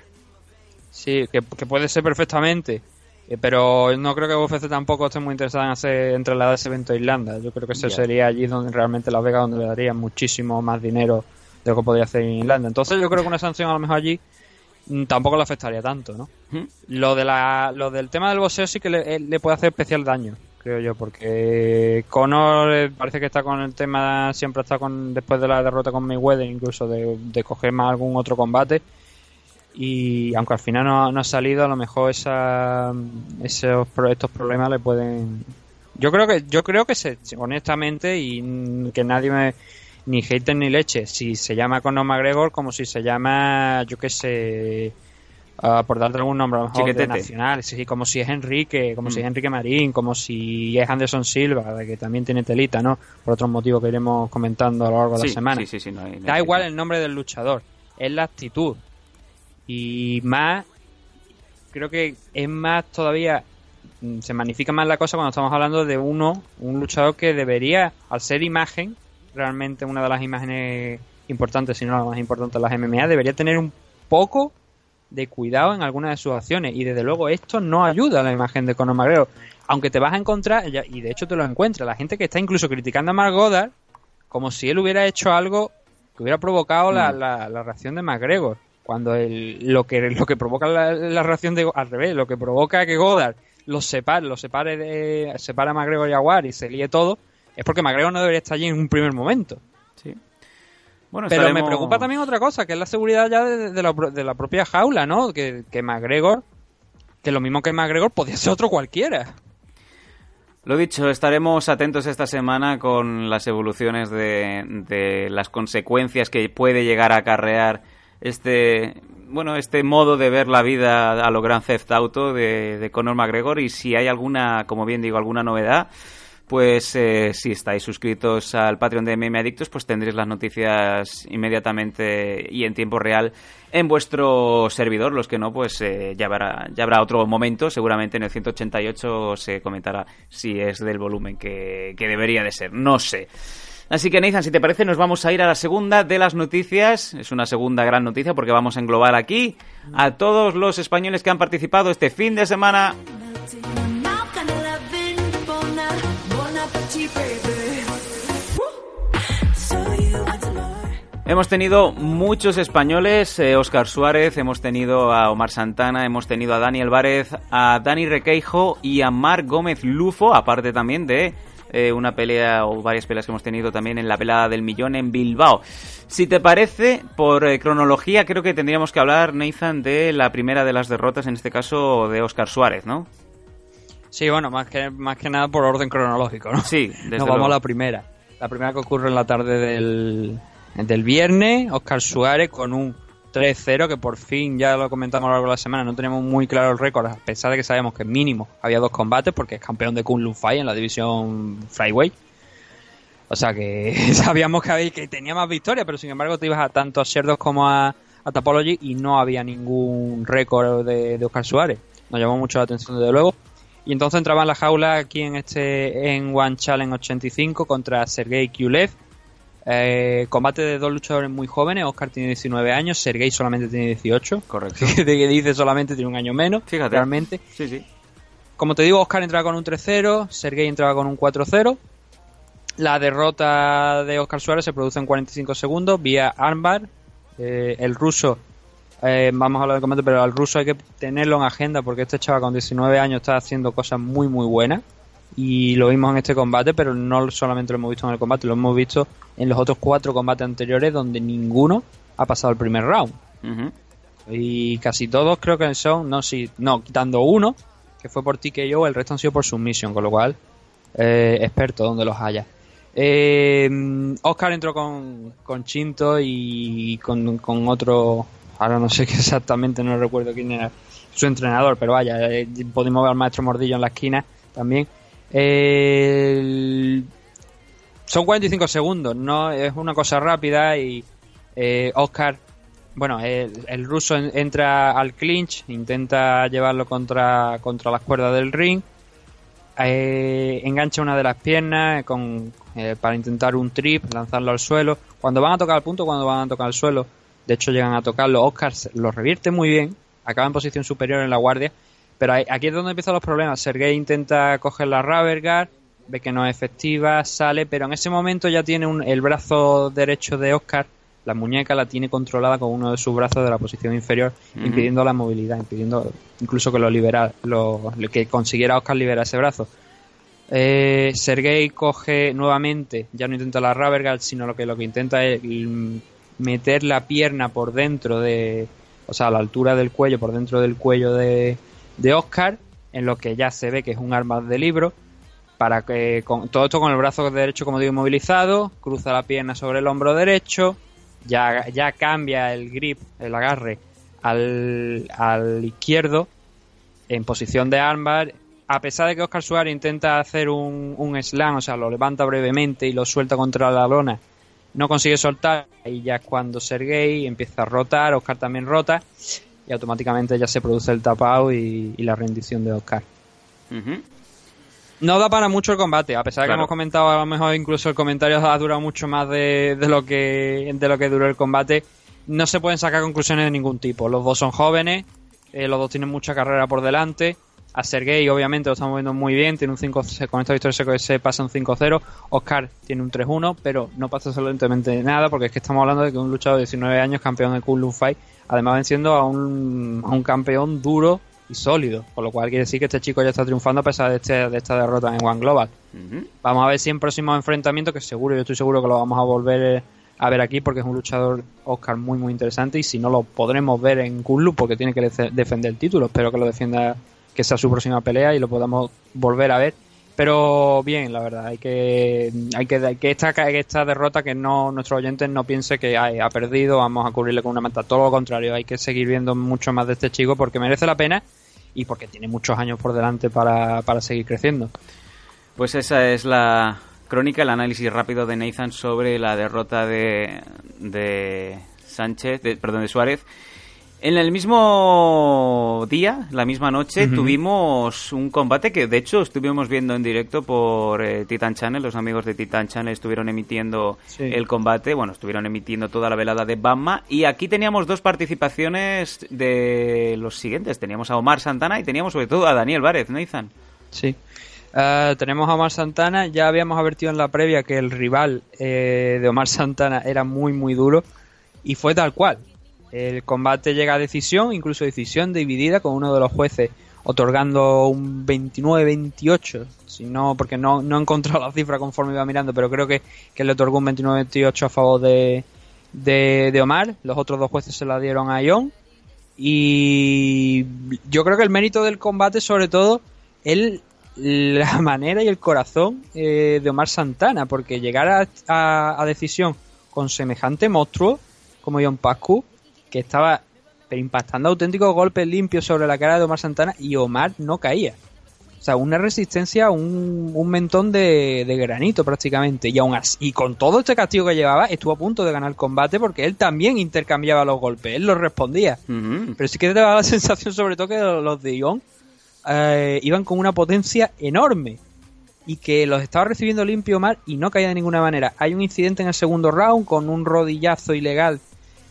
S2: Sí, que, que puede ser perfectamente. Eh, pero no creo que UFC tampoco esté muy interesada en hacer en trasladar ese evento a Irlanda. Yo creo que eso sería allí donde realmente Las Vegas donde le darían muchísimo más dinero de lo que podría hacer en Irlanda. Entonces yo creo que una sanción a lo mejor allí mm, tampoco le afectaría tanto, ¿no? Lo de la, lo del tema del boxeo sí que le, eh, le puede hacer especial daño, creo yo, porque Conor eh, parece que está con el tema, siempre está con después de la derrota con Mayweather, incluso de, de coger más algún otro combate. Y aunque al final no, no ha salido, a lo mejor esa, esos, estos problemas le pueden. Yo creo que, yo creo que se, honestamente, y que nadie me, ni hater ni leche, si se llama Conor McGregor como si se llama, yo qué sé, ah, por darte algún nombre, a lo mejor de nacional, sí, como si es Enrique, como si
S1: Mm.
S2: es Enrique Marín, como si es Anderson Silva, que también tiene telita, ¿no? Por otros motivos que iremos comentando a lo largo de la semana.
S1: sí, sí, sí, no hay- no
S2: Da igual el nombre del luchador, es la actitud. Y más, creo que es más todavía, mm, se magnifica más la cosa cuando estamos hablando de uno, un luchador que debería, al ser imagen, realmente una de las imágenes importantes, si no la más importante de las MMA, debería tener un poco de cuidado en algunas de sus acciones. Y desde luego esto no ayuda a la imagen de Conor McGregor. Aunque te vas a encontrar, y de hecho te lo encuentras, la gente que está incluso criticando a Mark Goddard como si él hubiera hecho algo que hubiera provocado la,
S1: Mm.
S2: la- la reacción de McGregor. Cuando el, lo que lo que provoca la, la reacción de al revés, lo que provoca que Goddard los separe, los separe de, separe a McGregor y a War y se líe todo, es porque McGregor no debería estar allí en un primer momento.
S1: Bueno,
S2: Pero me preocupa también otra cosa, que es la seguridad ya de, de la, pro- de la propia jaula, ¿no? Que, que McGregor, que lo mismo que McGregor podía ser otro cualquiera.
S1: Lo dicho, estaremos atentos esta semana con las evoluciones de, de las consecuencias que puede llegar a acarrear este bueno este modo de ver la vida a lo Grand Theft Auto de, de Conor McGregor y si hay alguna, como bien digo, alguna novedad, pues eh, si estáis suscritos al Patreon de MM Adictos, pues tendréis las noticias inmediatamente y en tiempo real en vuestro servidor. Los que no, pues eh, ya, habrá, otro momento. Seguramente en el 188 se comentará si es del volumen que, que debería de ser. No sé. Así que Nathan, si te parece, nos vamos a ir a la segunda de las noticias. Es una segunda gran noticia porque vamos a englobar aquí a todos los españoles que han participado este fin de semana Hemos tenido muchos españoles, eh, Oscar Suárez, hemos tenido a Omar Santana, hemos tenido a Dani Álvarez, a Dani Requeijo y a Marc Gómez Lufo, aparte también de eh, una pelea o varias peleas que hemos tenido también en la pelada del millón en Bilbao. Si te parece, por eh, cronología creo que tendríamos que hablar, Nathan, de la primera de las derrotas, en este caso de Oscar Suárez, ¿no?
S2: Sí, bueno, más que, más que nada por orden cronológico, ¿no?
S1: Sí, desde
S2: Nos vamos
S1: luego.
S2: a la primera. La primera que ocurre en la tarde del, del viernes, Oscar Suárez con un 3-0, que por fin, ya lo comentamos a lo largo de la semana, no tenemos muy claro el récord, a pesar de que sabemos que mínimo había dos combates, porque es campeón de Kunlun Fight en la división Flyweight. O sea que sabíamos que, había, que tenía más victorias, pero sin embargo te ibas a tanto a Sherdock como a, a Tapology y no había ningún récord de, de Oscar Suárez. Nos llamó mucho la atención desde luego. Y entonces entraba en la jaula aquí en este en One Challenge 85 contra Sergei Kulev. Eh, combate de dos luchadores muy jóvenes. Oscar tiene 19 años, Sergei solamente tiene 18.
S1: Correcto.
S2: de que dice solamente tiene un año menos.
S1: Fíjate.
S2: Realmente.
S1: Sí, sí.
S2: Como te digo, Oscar entraba con un 3-0, Sergei entraba con un 4-0. La derrota de Oscar Suárez se produce en 45 segundos vía armbar. Eh, el ruso, eh, vamos a hablar del combate, pero al ruso hay que tenerlo en agenda porque este chaval con 19 años está haciendo cosas muy muy buenas. Y lo vimos en este combate, pero no solamente lo hemos visto en el combate, lo hemos visto en los otros cuatro combates anteriores donde ninguno ha pasado el primer round. Y casi todos creo que son, no, sí, no, quitando uno, que fue por TKO, el resto han sido por submission, con lo cual, eh, experto donde los haya. Eh, Oscar entró con, con Chinto y con, con otro, ahora no sé exactamente, no recuerdo quién era su entrenador, pero vaya, eh, pudimos ver al maestro Mordillo en la esquina también. Eh, el- son 45 segundos, no es una cosa rápida y eh, Oscar, bueno, el, ruso en- entra al clinch, intenta llevarlo contra, contra las cuerdas del ring, eh, engancha una de las piernas con, para intentar un trip, lanzarlo al suelo. Cuando van a tocar el punto, cuando van a tocar el suelo, de hecho llegan a tocarlo, Oscar se- lo revierte muy bien acaba en posición superior en la guardia. Pero aquí es donde empiezan los problemas. Sergei intenta coger la Raverguard, ve que no es efectiva, sale, pero en ese momento ya tiene un- el brazo derecho de Oscar, la muñeca la tiene controlada con uno de sus brazos de la posición inferior, impidiendo la movilidad, impidiendo incluso que lo libera, lo, que consiguiera Oscar liberar ese brazo. Eh, Sergei coge nuevamente, ya no intenta la Raverguard, sino lo que lo que intenta es mm, meter la pierna por dentro de, o sea, a la altura del cuello, por dentro del cuello de, de Oscar, en lo que ya se ve que es un arma de libro, para que con, todo esto con el brazo derecho, como digo, inmovilizado, cruza la pierna sobre el hombro derecho, ya, ya cambia el grip, el agarre, al, al izquierdo, en posición de armbar, a pesar de que Oscar Suárez intenta hacer un, un slam, o sea, lo levanta brevemente y lo suelta contra la lona, no consigue soltar, y ya es cuando Sergei empieza a rotar, Oscar también rota, y automáticamente ya se produce el tapado y, y la rendición de Oscar. No da para mucho el combate, a pesar de que hemos comentado, a lo mejor incluso el comentario ha durado mucho más de, de lo que de lo que duró el combate. No se pueden sacar conclusiones de ningún tipo. Los dos son jóvenes, eh, los dos tienen mucha carrera por delante. A Sergei, obviamente, lo estamos viendo muy bien, tiene un 5 con esta victoria se- pasa un 5-0. Oscar tiene un 3-1, pero no pasa absolutamente nada, porque es que estamos hablando de que un luchador de 19 años, campeón de Kunlun Fight, además venciendo a un, a un campeón duro y sólido, por lo cual quiere decir que este chico ya está triunfando a pesar de, este- de esta derrota en One Global. Vamos a ver si en próximos enfrentamientos, que seguro, yo estoy seguro que lo vamos a volver eh, a ver aquí porque es un luchador Oscar muy muy interesante y si no lo podremos ver en Kunlu porque tiene que defender el título. Espero que lo defienda, que sea su próxima pelea y lo podamos volver a ver. Pero bien, la verdad, hay que hay que, que esta que esta derrota que no nuestros oyentes no piense que ay, ha perdido, vamos a cubrirle con una manta. Todo lo contrario, hay que seguir viendo mucho más de este chico porque merece la pena y porque tiene muchos años por delante para, para seguir creciendo.
S1: Pues esa es la crónica, el análisis rápido de Nathan sobre la derrota de, de Sánchez, de- perdón, de Suárez. En el mismo día, la misma noche, tuvimos un combate que de hecho estuvimos viendo en directo por eh, Titan Channel. Los amigos de Titan Channel estuvieron emitiendo
S2: Sí.
S1: el combate, bueno, estuvieron emitiendo toda la velada de Bama. Y aquí teníamos dos participaciones de los siguientes. Teníamos a Omar Santana y teníamos sobre todo a Daniel Várez, Nathan.
S2: Sí. Eh, tenemos a Omar Santana. Ya habíamos advertido en la previa que el rival eh, de Omar Santana era muy, muy duro. Y fue tal cual. El combate llega a decisión, incluso decisión dividida con uno de los jueces otorgando un 29-28. Si no, porque no, no he encontrado la cifra conforme iba mirando, pero creo que, que le otorgó un 29-28 a favor de, de, de Omar. Los otros dos jueces se la dieron a Ion. Y yo creo que el mérito del combate, sobre todo, es la manera y el corazón eh, de Omar Santana, porque llegar a, a- a decisión con semejante monstruo como John Pascu, que estaba impactando auténticos golpes limpios sobre la cara de Omar Santana y Omar no caía. O sea, una resistencia, un, un mentón de, de granito prácticamente. Y aún así, y con todo este castigo que llevaba, estuvo a punto de ganar el combate porque él también intercambiaba los golpes, él los respondía. Pero sí que te daba la sensación, sobre todo, que los de Ion eh, iban con una potencia enorme y que los estaba recibiendo limpio Omar y no caía de ninguna manera. Hay un incidente en el segundo round con un rodillazo ilegal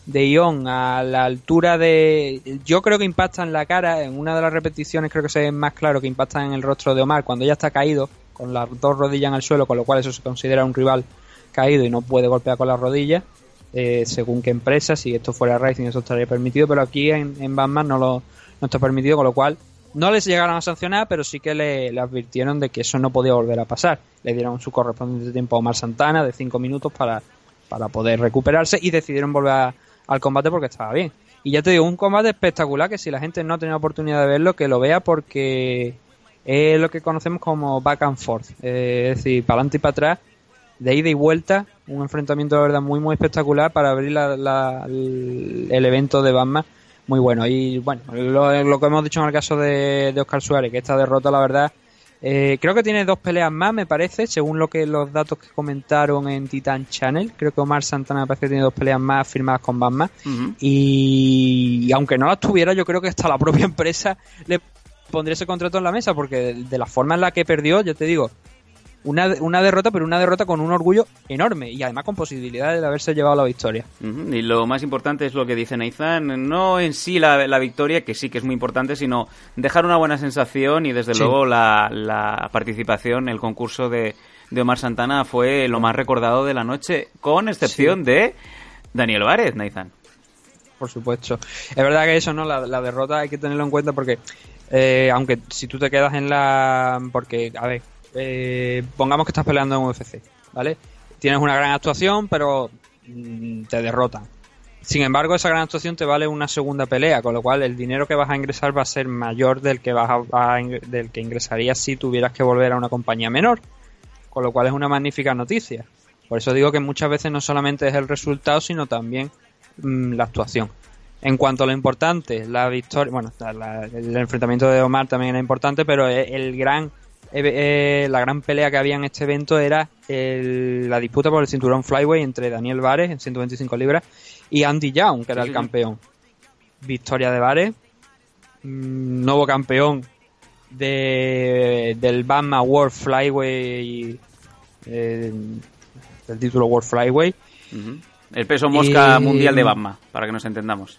S2: de Ion a la altura de. Yo creo que impacta en la cara. En una de las repeticiones, creo que se ve más claro que impacta en el rostro de Omar cuando ya está caído, con las dos rodillas en el suelo, con lo cual eso se considera un rival caído y no puede golpear con las rodillas. eh, según qué empresa, si esto fuera Racing eso estaría permitido, pero aquí en, en Batman no lo no está permitido, con lo cual no les llegaron a sancionar, pero sí que le, advirtieron de que eso no podía volver a pasar. Le dieron su correspondiente tiempo a Omar Santana de 5 minutos para, para poder recuperarse y decidieron volver a- al combate porque estaba bien. Y ya te digo, un combate espectacular que si la gente no ha tenido oportunidad de verlo, que lo vea porque es lo que conocemos como back and forth. Eh, es decir, para adelante y para atrás, de ida y vuelta, un enfrentamiento de verdad muy muy espectacular para abrir la- la- el, evento de Batman muy bueno. Y bueno, lo, lo que hemos dicho en el caso de, de Oscar Suárez, que esta derrota, la verdad, eh, creo que tiene dos peleas más, me parece, según lo que los datos que comentaron en Titan Channel. Creo que Omar Santana me parece que tiene dos peleas más firmadas con Batman. Y aunque no las tuviera, yo creo que hasta la propia empresa le pondría ese contrato en la mesa, porque de, de la forma en la que perdió, yo te digo, una, una derrota, pero una derrota con un orgullo enorme y además con posibilidades de haberse llevado la victoria.
S1: Y lo más importante es lo que dice Nathan, no en sí la, la victoria, que sí que es muy importante, sino dejar una buena sensación y desde
S2: Sí.
S1: luego la, la participación, el concurso de, de Omar Santana fue lo más recordado de la noche, con excepción de Daniel Várez, Nathan.
S2: por supuesto. Es verdad que eso, ¿no? La, la derrota hay que tenerlo en cuenta porque, eh, aunque si tú te quedas en la. Porque, a ver, eh, pongamos que estás peleando en UFC, ¿vale? Tienes una gran actuación, pero mm, te derrotan. Sin embargo, esa gran actuación te vale una segunda pelea, con lo cual el dinero que vas a ingresar va a ser mayor del que vas a, del que ingresarías si tuvieras que volver a una compañía menor. Con lo cual es una magnífica noticia. Por eso digo que muchas veces no solamente es el resultado, sino también mm, la actuación. En cuanto a lo importante, la victoria, bueno, el enfrentamiento de Omar también era importante, pero el gran, eh, la gran pelea que había en este evento era el- la disputa por el cinturón flyweight entre Daniel Vares en 125 libras y Andy Young, que era el campeón. Victoria de Vares, mm, nuevo campeón de, del Bama World Flyweight, eh, del título World.
S1: Ujú. El peso mosca
S2: Y-
S1: mundial de Batman, para que nos entendamos.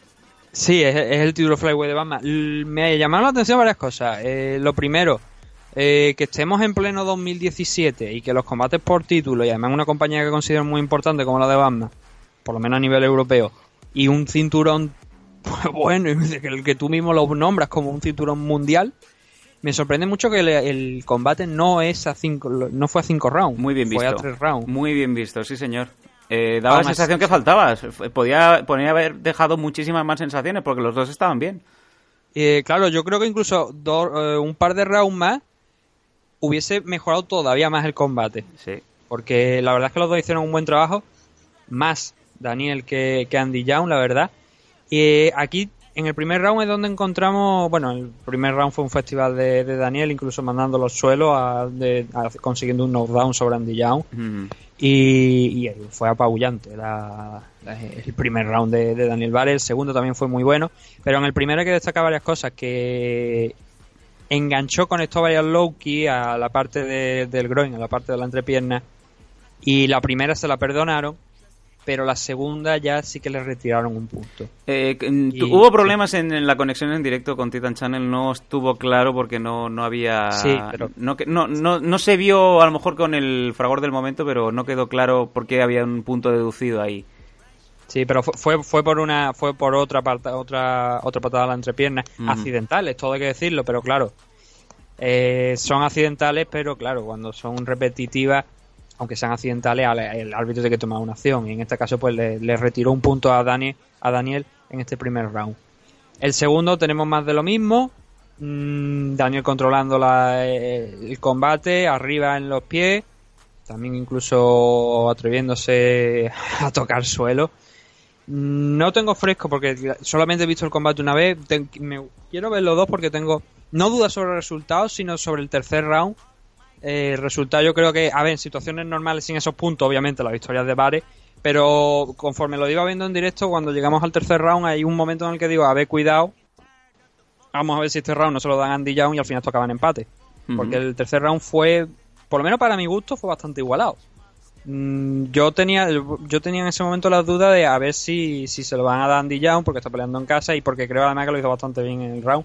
S2: Sí, es, es el título Flyweight de Batman. Me llamaron la atención varias cosas. Eh, lo primero, eh, que estemos en pleno 2017 y que los combates por título, y además una compañía que considero muy importante como la de Batman, por lo menos a nivel europeo, y un cinturón pues bueno, el que tú mismo lo nombras como un cinturón mundial, me sorprende mucho que el, el combate no es a cinco, no fue a cinco rounds,
S1: Muy bien
S2: fue
S1: visto.
S2: a tres rounds.
S1: Muy bien visto, sí señor. Eh, daba la sensación que faltaba. Podía, podía haber dejado muchísimas más sensaciones porque los dos estaban bien.
S2: Eh, claro, yo creo que incluso do- eh, un par de rounds más hubiese mejorado todavía más el combate.
S1: Sí.
S2: Porque la verdad es que los dos hicieron un buen trabajo. Más Daniel que, que Andy Young, la verdad. Y eh, aquí, en el primer round es donde encontramos... Bueno, el primer round fue un festival de, de Daniel, incluso mandando los suelos, a- de- a- consiguiendo un knockdown sobre Andy Young.
S1: Mm.
S2: Y, y fue apabullante la- la- el primer round de, de Daniel Vare. El segundo también fue muy bueno. Pero en el primero hay que destacar varias cosas. Que enganchó, conectó varias low key a la parte de- del groin, a la parte de la entrepierna. Y la primera se la perdonaron. Pero la segunda ya sí que le retiraron un punto.
S1: Eh,
S2: Y-
S1: hubo problemas en, en la conexión en directo con Titan Channel, no estuvo claro porque no, no había...
S2: Sí, pero-
S1: No, no, no, no se vio a lo mejor con el fragor del momento, pero no quedó claro por qué había un punto deducido ahí.
S2: Sí, pero fue, fue, por una fue por otra otra otra patada a la entrepierna,
S1: Ujú.
S2: accidentales, todo hay que decirlo, pero claro, eh, son accidentales, pero claro, cuando son repetitivas, aunque sean accidentales, al- el árbitro tiene que tomar una acción y en este caso pues le, le retiró un punto a Daniel a Daniel en este primer round. El segundo tenemos más de lo mismo. Mm, Daniel controlando la- eh, el combate, arriba en los pies, también incluso atreviéndose a tocar suelo. No tengo fresco porque solamente he visto el combate una vez. Ten- me- quiero ver los dos porque tengo no dudas sobre el resultado, sino sobre el tercer round. Eh, el resultado yo creo que, a ver, en situaciones normales sin esos puntos, obviamente la victoria es de Bares, pero conforme lo iba viendo en directo, cuando llegamos al tercer round hay un momento en el que digo, a ver, cuidado, vamos a ver si este round no se lo dan a Andy Young y al final en empate. Porque el tercer round fue, por lo menos para mi gusto, fue bastante igualado. Mm, Yo tenía, yo tenía en ese momento la duda de a ver si, si se lo van a dar Andy Young porque está peleando en casa y porque creo además que lo hizo bastante bien en el round.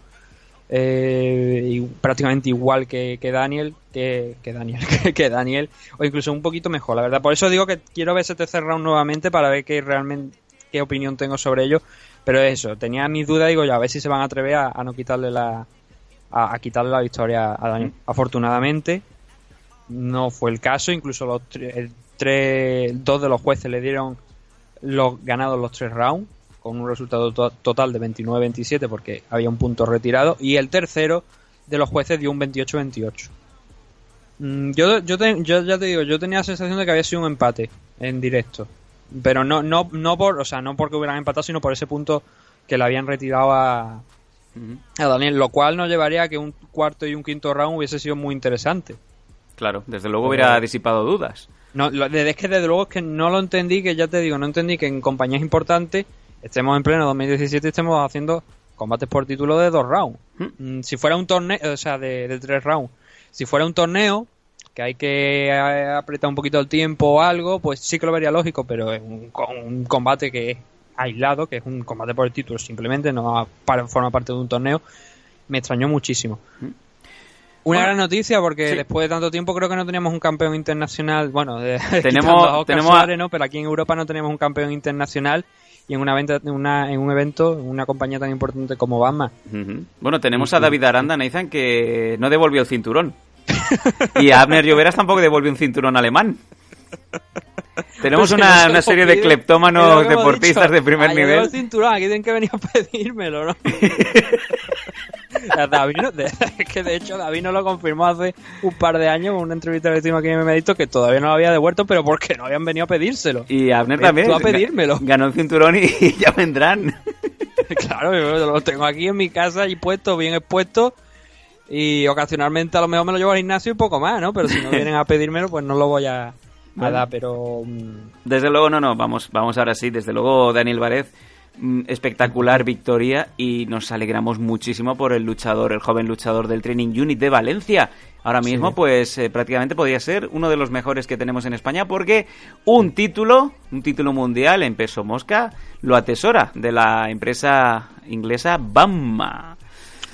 S2: Eh, y prácticamente igual que, que Daniel, que, que Daniel, que, que Daniel, o incluso un poquito mejor, la verdad. Por eso digo que quiero ver ese tercer round nuevamente para ver qué realmente qué opinión tengo sobre ello. Pero eso, tenía mis dudas, digo, ya a ver si se van a atrever a, a no quitarle la, a, a quitarle la victoria a Daniel. Afortunadamente, no fue el caso, incluso los el tres, dos de los jueces le dieron los ganados los tres rounds, con un resultado to- total de 29-27 porque había un punto retirado, y el tercero de los jueces dio un 28-28. Mm, Yo, yo, te- yo ya te digo, yo tenía la sensación de que había sido un empate en directo. Pero no, no, no por, o sea, no porque hubieran empatado, sino por ese punto que le habían retirado a, a Daniel, lo cual nos llevaría a que un cuarto y un quinto round hubiese sido muy interesante.
S1: Claro, desde luego hubiera disipado dudas.
S2: No, lo- es que desde luego es que no lo entendí, que ya te digo, no entendí que en compañías importantes estemos en pleno 2017 y estemos haciendo combates por título de dos rounds. Mm, Si fuera un torneo, o sea, de, de tres rounds. Si fuera un torneo, que hay que eh, apretar un poquito el tiempo o algo, pues sí que lo vería lógico, pero es un, un combate que es aislado, que es un combate por el título simplemente, no para- forma parte de un torneo, me extrañó muchísimo. Una
S1: Bueno,
S2: gran noticia porque
S1: sí.
S2: después de tanto tiempo creo que no teníamos un campeón internacional, bueno, de,
S1: Tenemos- tenemos a-
S2: Suárez, ¿no? pero aquí en Europa no tenemos un campeón internacional y en una venta, en, una, en un evento, en una compañía tan importante como Batman.
S1: Ujú. Bueno, tenemos a David Aranda, Nathan, que no devolvió el cinturón. Y a Abner Lloveras tampoco devolvió un cinturón alemán. Tenemos
S2: Pues
S1: una,
S2: no
S1: una serie de cleptómanos deportistas
S2: dicho.
S1: de primer nivel.
S2: el cinturón, aquí tienen que venir a pedírmelo, ¿no? David es que de hecho David nos lo confirmó hace un par de años en una entrevista que hicimos aquí en Medito que todavía no lo había devuelto, pero porque no habían venido a pedírselo.
S1: Y Abner también.
S2: tú a pedírmelo.
S1: Ganó el cinturón y, y ya vendrán.
S2: claro, yo lo tengo aquí en mi casa y puesto, bien expuesto. Y ocasionalmente a lo mejor me lo llevo al gimnasio y poco más, ¿no? Pero si no vienen a pedírmelo, pues no lo voy a, a
S1: Bueno.
S2: dar. Pero mm,
S1: Desde luego, no, no, vamos, vamos ahora sí. Desde luego, Daniel Varez, mm, espectacular victoria y nos alegramos muchísimo por el luchador, el joven luchador del Training Unit de Valencia. Ahora mismo,
S2: Sí.
S1: pues eh, prácticamente podría ser uno de los mejores que tenemos en España porque un título, un título mundial en peso mosca, lo atesora de la empresa inglesa Bamma.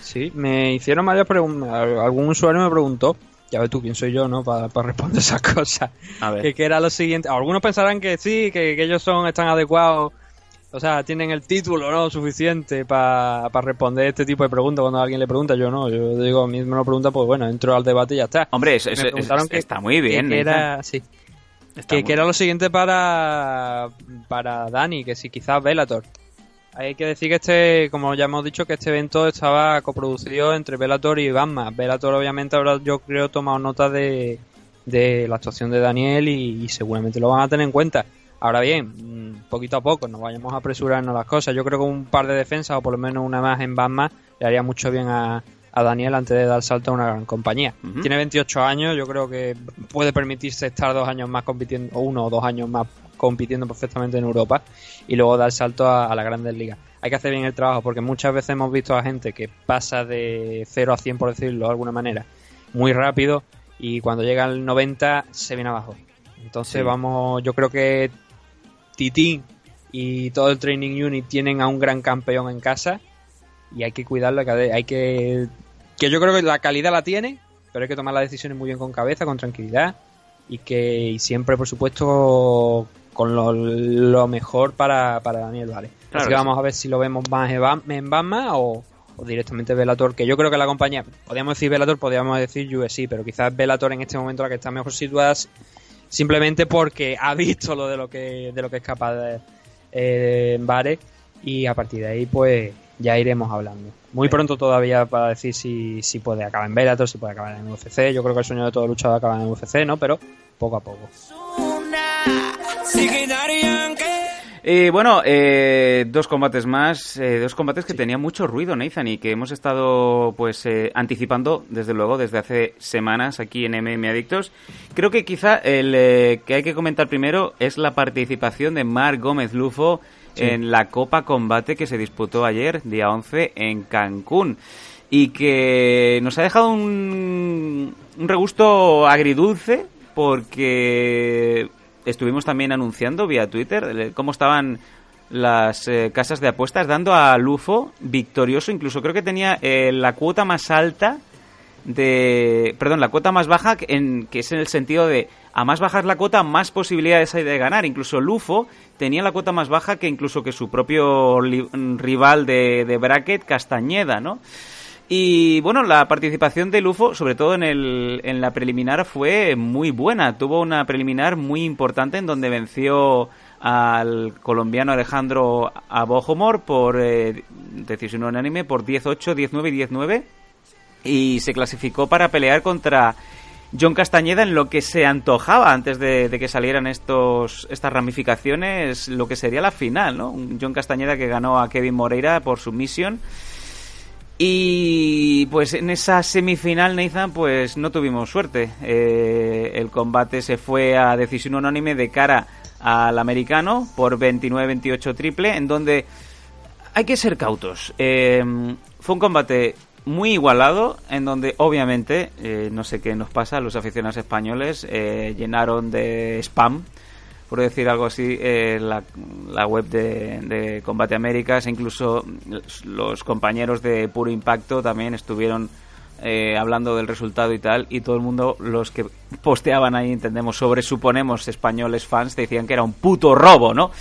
S2: Sí, me hicieron varias preguntas. Algún usuario me preguntó, ya ves tú quién soy yo, ¿no? Para responder esas cosas.
S1: A ver.
S2: Que, que era lo siguiente. Algunos pensarán que sí, que, que ellos son están adecuados. O sea, tienen el título, ¿no? Suficiente para responder este tipo de preguntas cuando alguien le pregunta. Yo no, yo digo, a mí me lo pregunta, pues bueno, entro al debate y ya está.
S1: Hombre, eso
S2: que-
S1: está muy bien.
S2: que, era, sí,
S1: Está
S2: que,
S1: muy-
S2: que era lo siguiente para, para Dani, que si quizás Velator. Hay que decir que este, como ya hemos dicho, que este evento estaba coproducido entre Velator y Batman. Velator obviamente habrá, yo creo, tomado nota de, de la actuación de Daniel y, y seguramente lo van a tener en cuenta. Ahora bien, mm, poquito a poco, no vayamos a apresurarnos las cosas. Yo creo que un par de defensas, o por lo menos una más en Batman, le haría mucho bien a, a Daniel antes de dar salto a una gran compañía. Tiene 28 años, yo creo que puede permitirse estar dos años más compitiendo, o uno o dos años más compitiendo perfectamente en Europa y luego dar salto a, a las grandes ligas. Hay que hacer bien el trabajo porque muchas veces hemos visto a gente que pasa de 0 a 100, por decirlo de alguna manera, muy rápido y cuando llega al 90 se viene abajo. Entonces
S1: Sí.
S2: vamos, yo creo que Titín y todo el Training Unit tienen a un gran campeón en casa y hay que cuidarlo, que hay que que yo creo que la calidad la tiene, pero hay que tomar las decisiones muy bien con cabeza, con tranquilidad y que y siempre, por supuesto, con lo, lo mejor para, para Daniel Vale.
S1: Claro
S2: Así
S1: que
S2: que
S1: sí.
S2: vamos a ver si lo vemos más en Batman o, o directamente Velator, que yo creo que la compañía, podríamos decir Velator, podríamos decir USC, pero quizás Velator en este momento la que está mejor situada simplemente porque ha visto lo de lo que de lo que es capaz de eh, Vare y a partir de ahí pues ya iremos hablando. Muy pronto todavía para decir si, si puede acabar en Bellator, si puede acabar en UFC. Yo creo que el sueño de todo luchador acaba en UFC, ¿no? Pero poco a poco.
S1: Y bueno, eh, dos combates más, eh, dos combates que tenían mucho ruido, Nathan, y que hemos estado pues eh, anticipando, desde luego, desde hace semanas aquí en MM Adictos. Creo que quizá el eh, que hay que comentar primero es la participación de Marc Gómez Lufo en la Copa Combate que se disputó ayer, día 11, en Cancún. Y que nos ha dejado un, un regusto agridulce porque estuvimos también anunciando vía Twitter eh, cómo estaban las eh, casas de apuestas dando a Lufo victorioso, incluso creo que tenía eh, la cuota más alta de, perdón, la cuota más baja en que es en el sentido de a más bajar la cuota más posibilidades hay de ganar. Incluso Lufo tenía la cuota más baja que incluso que su propio rival de, de bracket Castañeda, ¿no? Y bueno, la participación de Lufo, sobre todo en, el, en la preliminar, fue muy buena. Tuvo una preliminar muy importante en donde venció al colombiano Alejandro Abojomor por eh, decisión unánime por 18, 19 y 19 y se clasificó para pelear contra John Castañeda en lo que se antojaba antes de, que salieran estos estas ramificaciones, lo que sería la final, ¿no? John Castañeda que ganó a Kevin Moreira por sumisión. Y pues en esa semifinal, Nathan, pues no tuvimos suerte. Eh, el combate se fue a decisión unánime de cara al americano por 29-28 triple, en donde hay que ser cautos. Eh, fue un combate muy igualado, en donde obviamente, eh, no sé qué nos pasa, los aficionados españoles llenaron de spam, por decir algo así, eh, la, web de, Combate Américas, incluso los compañeros de Puro Impacto también estuvieron eh, hablando del resultado y tal, y todo el mundo, los que posteaban ahí, entendemos, sobre suponemos españoles fans, decían que era un puto robo, ¿no?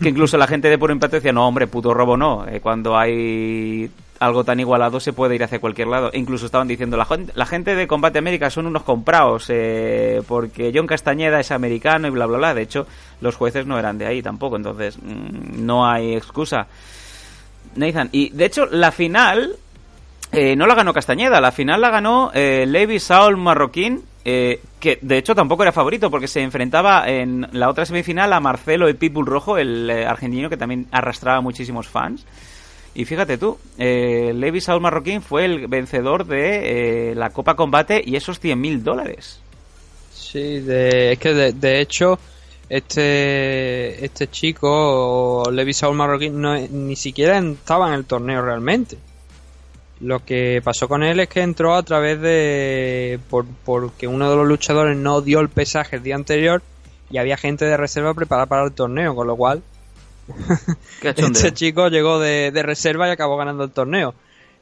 S1: Que incluso la gente de Puro Impacto decía, no, hombre, puto robo no, eh, cuando hay algo tan igualado se puede ir hacia cualquier lado. E incluso estaban diciendo, la, la gente de Combate América son unos comprados, eh, porque John Castañeda es americano y bla, bla, bla. De hecho, los jueces no eran de ahí tampoco, entonces mm, no hay excusa. Nathan, y de hecho, la final eh, no la ganó Castañeda, la final la ganó eh, Levi Saul Marroquín, eh, que de hecho tampoco era favorito porque se enfrentaba en la otra semifinal a Marcelo el Pitbull Rojo, el eh, argentino que también arrastraba muchísimos fans. Y fíjate tú, eh, Levi Saul Marroquín fue el vencedor de eh, la Copa Combate y esos 100.000 dólares.
S2: Sí, de, es que de, hecho este este chico, Levi Saul Marroquín, no, ni siquiera estaba en el torneo realmente. Lo que pasó con él es que entró a través de... Por, porque uno de los luchadores no dio el pesaje el día anterior y había gente de reserva preparada para el torneo, con lo cual. este chico llegó de, de reserva y acabó ganando el torneo.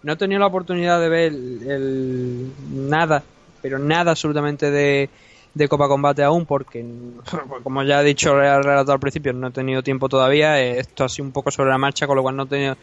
S2: No he tenido la oportunidad de ver el, el- nada, pero nada absolutamente de, de Copa Combate aún, porque como ya he dicho, relatado al principio, no he tenido tiempo todavía. eh, Esto ha sido un poco sobre la marcha, con lo cual no he tenido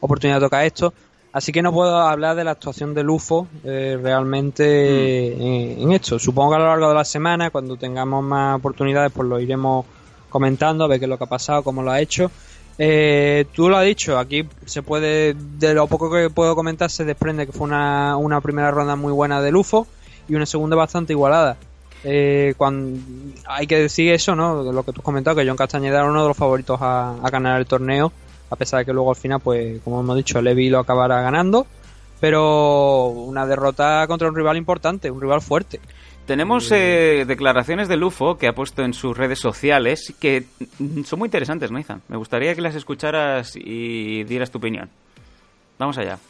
S2: oportunidad de tocar esto. Así que no puedo hablar de la actuación del UFO eh, realmente en, en esto. Supongo que a lo largo de la semana, cuando tengamos más oportunidades, pues lo iremos comentando, a ver qué es lo que ha pasado, cómo lo ha hecho. Eh, tú lo has dicho, aquí se puede, de lo poco que puedo comentar, se desprende que fue una, una primera ronda muy buena del UFO y una segunda bastante igualada. Eh, cuando, hay que decir eso, ¿no? Lo que tú has comentado, que John Castañeda era uno de los favoritos a, ganar el torneo, a pesar de que luego al final, pues, como hemos dicho, Levi lo acabará ganando, pero una derrota contra un rival importante, un rival fuerte.
S1: Tenemos eh, declaraciones de Lufo que ha puesto en sus redes sociales que son muy interesantes, Nathan. Me gustaría que las escucharas y dieras tu opinión. Vamos allá.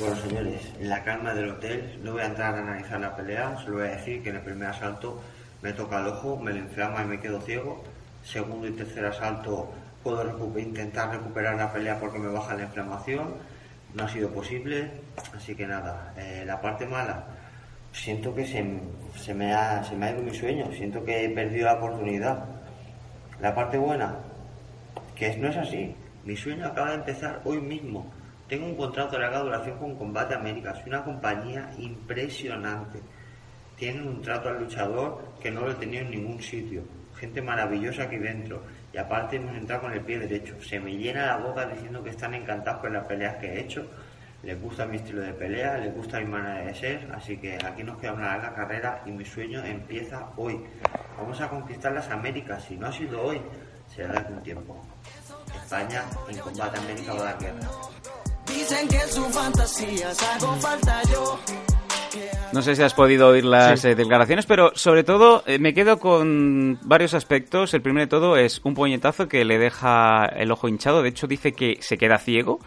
S5: Bueno, señores, en la calma del hotel no voy a entrar a analizar la pelea, solo voy a decir que en el primer asalto me toca el ojo, me lo inflama y me quedo ciego. Segundo y tercer asalto puedo recu- intentar recuperar la pelea porque me baja la inflamación. No ha sido posible, así que nada. Eh, la parte mala, siento que se me ha, se me ha ido mi sueño, siento que he perdido la oportunidad. La parte buena, que no es así. Mi sueño acaba de empezar hoy mismo. Tengo un contrato de larga duración con Combate América. Es una compañía impresionante. Tienen un trato al luchador que no lo he tenido en ningún sitio. Gente maravillosa aquí dentro. Y aparte hemos entrado con el pie derecho. Se me llena la boca diciendo que están encantados con las peleas que he hecho. Les gusta mi estilo de pelea, les gusta mi manera de ser. Así que aquí nos queda una larga carrera y mi sueño empieza hoy. Vamos a conquistar las Américas. Si no ha sido hoy, será de algún tiempo. España en Combate América va a dar guerra.
S4: Dicen que en sus fantasías hago falta yo.
S1: No sé si has podido oír las eh, declaraciones, pero sobre todo eh, me quedo con varios aspectos. El primero de todo es un puñetazo que le deja el ojo hinchado. De hecho, dice que se queda ciego.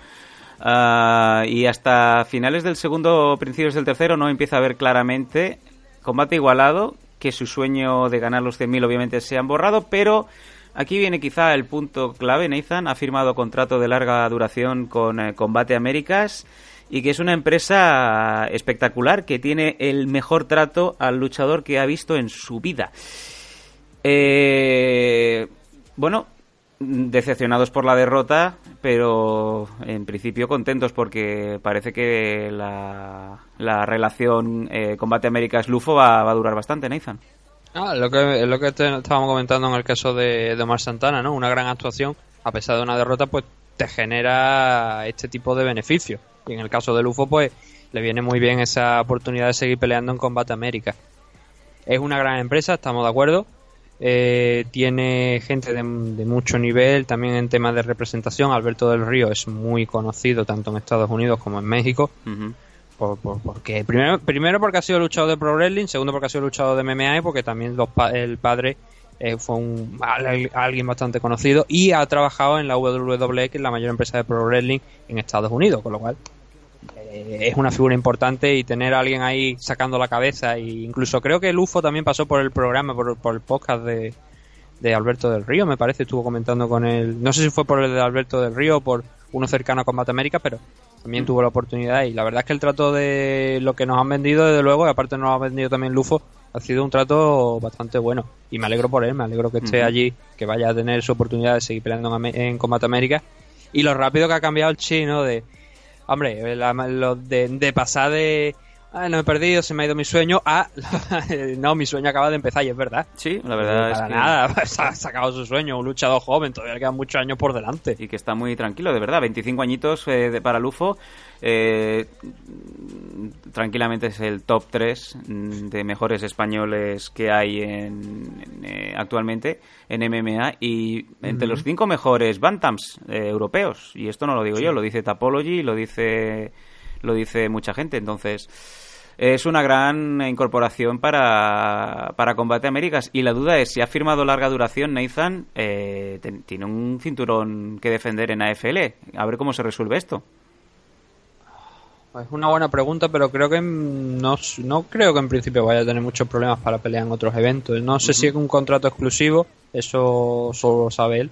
S1: Ah, y hasta finales del segundo, principios del tercero, no empieza a ver claramente. Combate igualado, que su sueño de ganar los 100.000 obviamente se han borrado, pero aquí viene quizá el punto clave. Nathan ha firmado contrato de larga duración con eh, Combate Américas y que es una empresa espectacular que tiene el mejor trato al luchador que ha visto en su vida. Eh, bueno, decepcionados por la derrota, pero en principio contentos porque parece que la, la relación eh, Combate Américas-Lufo va, va a durar bastante, Nathan.
S2: Ah, lo que, lo que te- estábamos comentando en el caso de, de Omar Santana, ¿no? Una gran actuación, a pesar de una derrota, pues te genera este tipo de beneficios. Y en el caso de Lufo, pues le viene muy bien esa oportunidad de seguir peleando en Combate América. Es una gran empresa, estamos de acuerdo. Eh, tiene gente de, de mucho nivel, también en temas de representación. Alberto del Río es muy conocido tanto en Estados Unidos como en México. Por, por- porque primero, primero porque ha sido luchador de Pro Wrestling, segundo porque ha sido luchador de MMA y porque también los el padre eh, fue un, al- alguien bastante conocido y ha trabajado en la WWE, que es la mayor empresa de Pro Wrestling en Estados Unidos, con lo cual es una figura importante y tener a alguien ahí sacando la cabeza. E incluso creo que el UFO también pasó por el programa, por, por el podcast de, de Alberto del Río, me parece, estuvo comentando con él, no sé si fue por el de Alberto del Río o por uno cercano a Combate América, pero también tuvo la oportunidad. Y la verdad es que el trato de lo que nos han vendido, desde luego, y aparte nos ha vendido también Lufo, ha sido un trato bastante bueno. Y me alegro por él, me alegro que esté allí, que vaya a tener su oportunidad de seguir peleando en, en Combate América. Y lo rápido que ha cambiado el chino de, hombre, la- lo de, de pasar de, "Ay, no he perdido, se me ha ido mi sueño, a, no, mi sueño acaba de empezar y es verdad.
S1: Sí, la verdad es
S2: Para
S1: que...
S2: nada, se ha sacado su sueño, un luchador joven, todavía le quedan muchos años por delante.
S1: Y que está muy tranquilo, de verdad. 25 añitos eh, de, para Lufo. eh, tranquilamente es el top 3 de mejores españoles que hay en, en, eh, actualmente en MMA y entre los cinco mejores Bantams eh, europeos. Y esto no lo digo yo, lo dice Tapology, lo dice, lo dice mucha gente. Entonces, es una gran incorporación para, para Combate Américas. Y la duda es si ha firmado larga duración Nathan, eh, ten- tiene un cinturón que defender en AFL. A ver cómo se resuelve esto.
S2: Es una buena pregunta, pero creo que mm, no, no creo que en principio vaya a tener muchos problemas para pelear en otros eventos. No sé si es un contrato exclusivo, eso solo lo sabe él.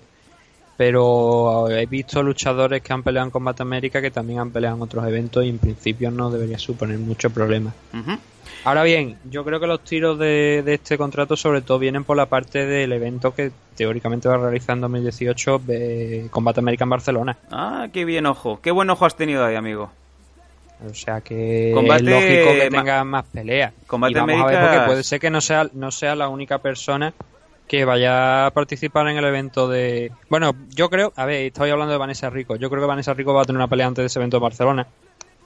S2: Pero he visto luchadores que han peleado en Combate América que también han peleado en otros eventos y en principio no debería suponer mucho problema. Ahora bien, yo creo que los tiros de, de este contrato sobre todo vienen por la parte del evento que teóricamente va a realizar en 2018 eh, Combate América en Barcelona.
S1: Ah, qué bien ojo. Qué buen ojo has tenido ahí, amigo.
S2: O sea que
S1: Combate-
S2: es lógico que tenga más peleas.
S1: Combate
S2: y vamos a ver porque puede ser que no sea, no sea la única persona que vaya a participar en el evento de... Bueno, yo creo... A ver, estoy hablando de Vanessa Rico. Yo creo que Vanessa Rico va a tener una pelea antes de ese evento de Barcelona.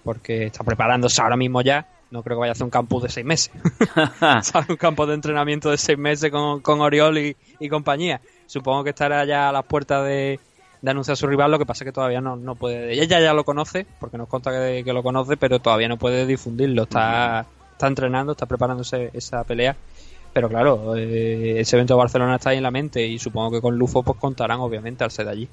S2: Porque está preparándose ahora mismo ya. No creo que vaya a hacer un campus de seis meses. Un campo de entrenamiento de seis meses con, con Oriol y, y compañía. Supongo que estará ya a las puertas de, de anunciar a su rival, lo que pasa es que todavía no, no puede. Ella ya lo conoce, porque nos consta que, que lo conoce, pero todavía no puede difundirlo. Está, está entrenando, está preparándose esa pelea. Pero claro, eh, ese evento de Barcelona está ahí en la mente y supongo que con Lufo pues contarán obviamente al ser de allí.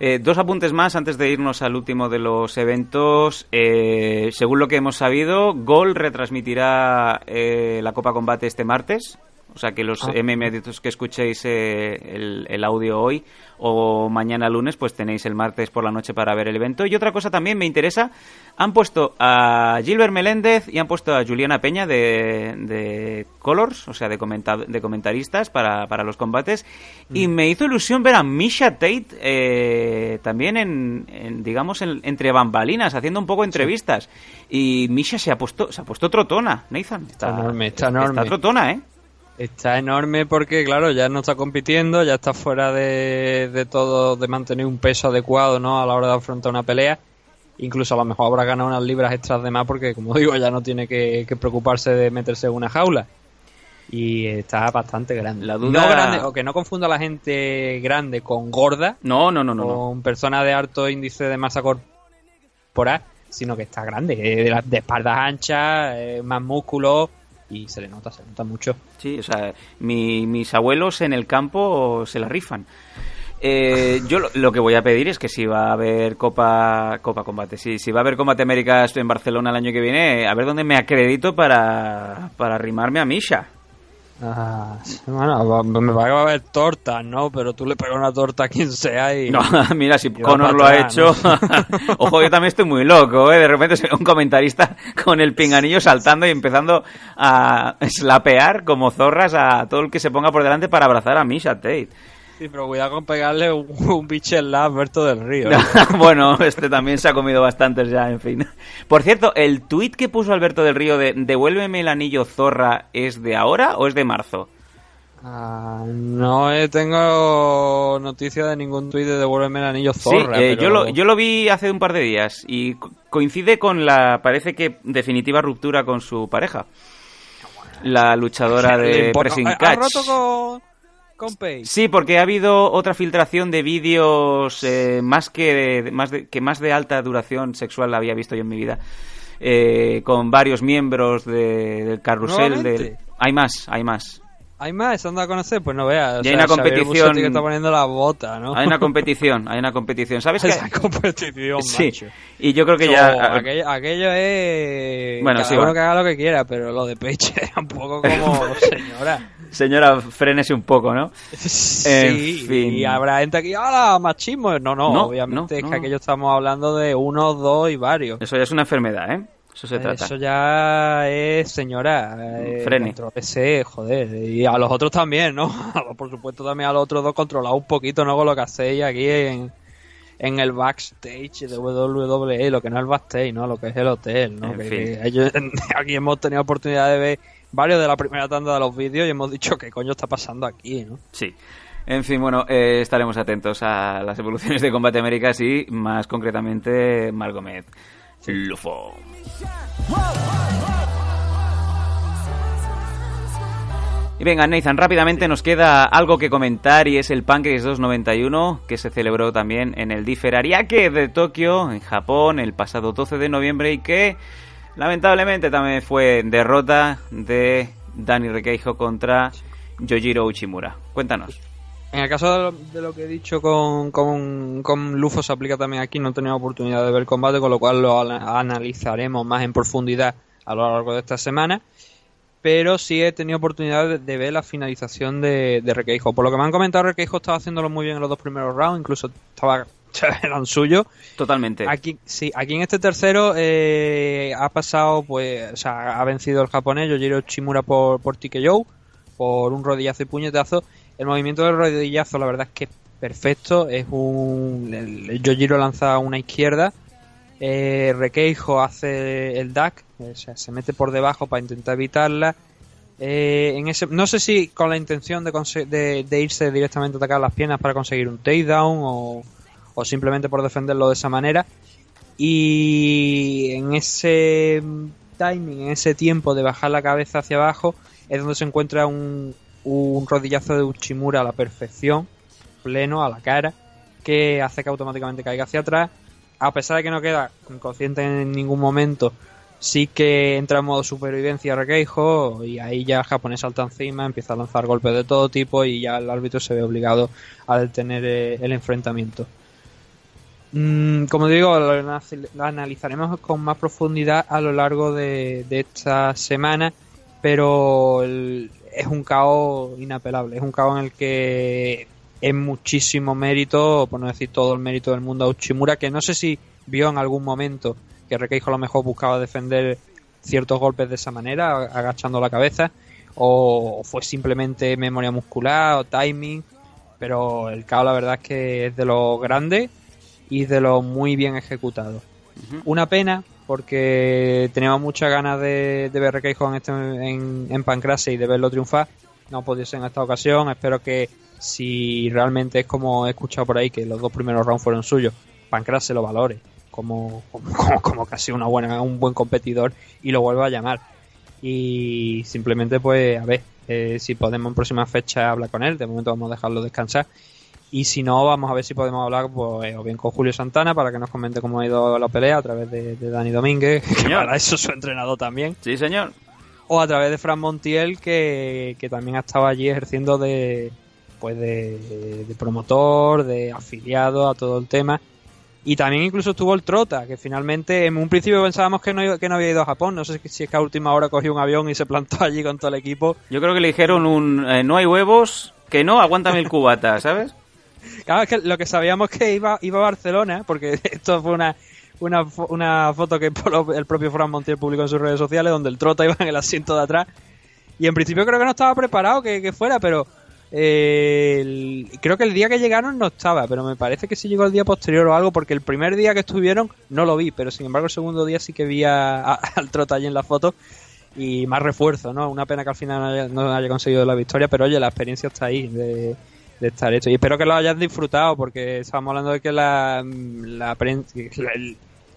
S1: Eh, dos apuntes más antes de irnos al último de los eventos. Eh, según lo que hemos sabido, Gol retransmitirá eh, la Copa Combate este martes. O sea que los
S2: Ah.
S1: MM que escuchéis eh, el, el audio hoy o mañana lunes, pues tenéis el martes por la noche para ver el evento. Y otra cosa también me interesa, han puesto a Gilbert Meléndez y han puesto a Juliana Peña de, de Colors, o sea, de, comenta- de comentaristas para, para los combates. Y me hizo ilusión ver a Misha Tate eh, también en, en, digamos, en- entre bambalinas, haciendo un poco entrevistas. Y Misha se ha puesto, se ha puesto trotona, Nathan.
S2: Está enorme, está enorme.
S1: Está trotona, ¿eh?
S2: Está enorme porque, claro, ya no está compitiendo, ya está fuera de, de todo, de mantener un peso adecuado, ¿no? A la hora de afrontar una pelea. Incluso a lo mejor habrá ganado unas libras extras de más porque, como digo, ya no tiene que, que preocuparse de meterse en una jaula. Y está bastante grande.
S1: La duda-
S2: No grande, o que no confunda a la gente grande con gorda,
S1: No, no, no, no. no.
S2: con persona de alto índice de masa corporal, sino que está grande, eh, de, espaldas anchas, eh, más músculo y se le nota, se le nota mucho.
S1: Sí, o sea, mi- mis abuelos en el campo se la rifan. Eh, yo lo, lo que voy a pedir es que si va a haber Copa Copa Combate, si, si va a haber Combate Américas en Barcelona el año que viene, a ver dónde me acredito para, para arrimarme a Misha.
S2: Ah, bueno, me va a haber tortas, ¿no? Pero tú le pegas una torta a quien sea y...
S1: No, mira, si
S2: para
S1: lo ha hecho. Ojo, yo también estoy muy loco, ¿eh? De repente se ve un comentarista con el pinganillo saltando y empezando a slapear como zorras a todo el que se ponga por delante para abrazar a Misha Tate.
S2: Sí, pero cuidado con pegarle un, un bichel a Alberto del Río. ¿eh?
S1: bueno, este también se ha comido bastantes ya, en fin. Por cierto, ¿el tuit que puso Alberto del Río de devuélveme el anillo zorra es de ahora o es de marzo?
S2: Ah, no eh, tengo noticia de ningún tuit de devuélveme el anillo zorra.
S1: sí, eh,
S2: pero-
S1: yo, lo, yo lo vi hace un par de días y co- coincide con la, parece que definitiva ruptura con su pareja. La luchadora de Pressing
S2: ¿Ha- ha
S1: Catch.
S2: roto con,
S1: Sí, porque ha habido otra filtración de vídeos eh, más que de, más de, que más de alta duración sexual había visto yo en mi vida. eh, con varios miembros de- del carrusel. Del... Hay más, hay más.
S2: ¿Hay más? ¿Se han dado a conocer? Pues no veas.
S1: Y hay
S2: sea,
S1: una competición-
S2: que está poniendo la bota, ¿no?
S1: Hay una competición, hay una competición. ¿Sabes qué?
S2: Esa competición,
S1: Sí,
S2: macho.
S1: y yo creo que
S2: No,
S1: ya...
S2: aquello, aquello es.
S1: Bueno,
S2: cada
S1: sí,
S2: uno
S1: va.
S2: que haga lo que quiera, pero lo de Peche un poco como. señora.
S1: Señora, frénese un poco, ¿no?
S2: Sí,
S1: En fin.
S2: y habrá gente aquí, ¡hala! Machismo. No, no,
S1: No,
S2: obviamente
S1: no,
S2: es que aquello estamos hablando de uno, dos y varios.
S1: Eso ya es una enfermedad, ¿eh? Eso se trata.
S2: Eso ya es, señora. Eh,
S1: Frene.
S2: joder. Y a los otros también, ¿no? Por supuesto, también a los otros dos controlad un poquito, ¿no? Con lo que hacéis aquí en, en el backstage de WWE, lo que no es el backstage, ¿no? Lo que es el hotel, ¿no?
S1: En
S2: Que-
S1: fin.
S2: que ellos- aquí hemos tenido oportunidad de ver varios de la primera tanda de los vídeos y hemos dicho qué coño está pasando aquí, ¿no?
S1: Sí. En fin, bueno, eh, estaremos atentos a las evoluciones de Combate Américas y más concretamente Margomet Lufo. Y venga, Nathan, rápidamente nos queda algo que comentar y es el Pancakes 291 que se celebró también en el Differ Ariake de Tokio, en Japón, el pasado 12 de noviembre y que lamentablemente también fue derrota de Dani Requeijo contra Yojiro Uchimura. Cuéntanos.
S2: En el caso de lo, de lo que he dicho con, con, con Lufo se aplica también aquí, no he tenido oportunidad de ver el combate, con lo cual lo ana- analizaremos más en profundidad a lo largo de esta semana. Pero sí he tenido oportunidad de, de ver la finalización de, de Requeijo. Por lo que me han comentado, Requeijo estaba haciéndolo muy bien en los dos primeros rounds, incluso estaba eran suyos.
S1: Totalmente.
S2: Aquí, sí, aquí en este tercero eh, ha pasado, pues, o sea, ha vencido el japonés Yojiro Chimura por, por TKO, por un rodillazo y puñetazo. El movimiento del rodillazo, la verdad es que es perfecto. Es un. El, el Yojiro lanza una izquierda. Eh, Requeijo hace el duck, o sea, se mete por debajo para intentar evitarla. Eh, en ese, no sé si con la intención de, de, de irse directamente a atacar las piernas para conseguir un takedown o, o simplemente por defenderlo de esa manera. Y en ese timing, en ese tiempo de bajar la cabeza hacia abajo, es donde se encuentra un, un rodillazo de Uchimura a la perfección, pleno, a la cara, que hace que automáticamente caiga hacia atrás. A pesar de que no queda inconsciente en ningún momento, sí que entra en modo supervivencia Requeijo y ahí ya el japonés salta encima, empieza a lanzar golpes de todo tipo y ya el árbitro se ve obligado a detener eh, el enfrentamiento. Mm, como digo, lo, analiz- lo analizaremos con más profundidad a lo largo de, esta semana, pero es un caos inapelable, es un caos en el que es muchísimo mérito, por no decir todo el mérito del mundo a Uchimura, que no sé si vio en algún momento que Requeijo a lo mejor buscaba defender ciertos golpes de esa manera, agachando la cabeza, o fue simplemente memoria muscular o timing, pero el KO la verdad es que es de los grandes y de los muy bien ejecutados. Una pena porque teníamos muchas ganas de, de ver Requeijo en, este, en, en Pancrase y de verlo triunfar. No puede ser en esta ocasión. Espero que si realmente es como he escuchado por ahí que los dos primeros rounds fueron suyos, Pancrase lo valore como, como, como, como casi una buena, un buen competidor y lo vuelva a llamar. Y simplemente pues a ver eh, si podemos en próxima fecha hablar con él. De momento vamos a dejarlo descansar. Y si no, vamos a ver si podemos hablar pues, o bien con Julio Santana para que nos comente cómo ha ido la pelea a través de, de Dani Domínguez, que
S1: Señor.
S2: para eso es su entrenador también.
S1: Sí, señor.
S2: O a través de Fran Montiel, que, que también ha estado allí ejerciendo de, pues de, de promotor, de afiliado a todo el tema. Y también incluso estuvo el Trota, que finalmente en un principio pensábamos que no, que no había ido a Japón. No sé si es que a última hora cogió un avión y se plantó allí con todo el equipo.
S1: Yo creo que le dijeron un eh, no hay huevos, que no, aguántame el cubata, ¿sabes?
S2: Claro, es que lo que sabíamos que iba, iba a Barcelona, porque esto fue una, una, una foto que el propio Fran Montiel publicó en sus redes sociales, donde el Trota iba en el asiento de atrás. Y en principio creo que no estaba preparado que, fuera, pero eh, creo que el día que llegaron no estaba, pero me parece que sí llegó el día posterior o algo, porque el primer día que estuvieron no lo vi, pero sin embargo el segundo día sí que vi a- al Trota allí en la foto. Y más refuerzo, ¿no? Una pena que al final no haya, no haya conseguido la victoria, pero oye, la experiencia está ahí de, de estar hecho. Y espero que lo hayas disfrutado, porque estábamos hablando de que la, la prensa,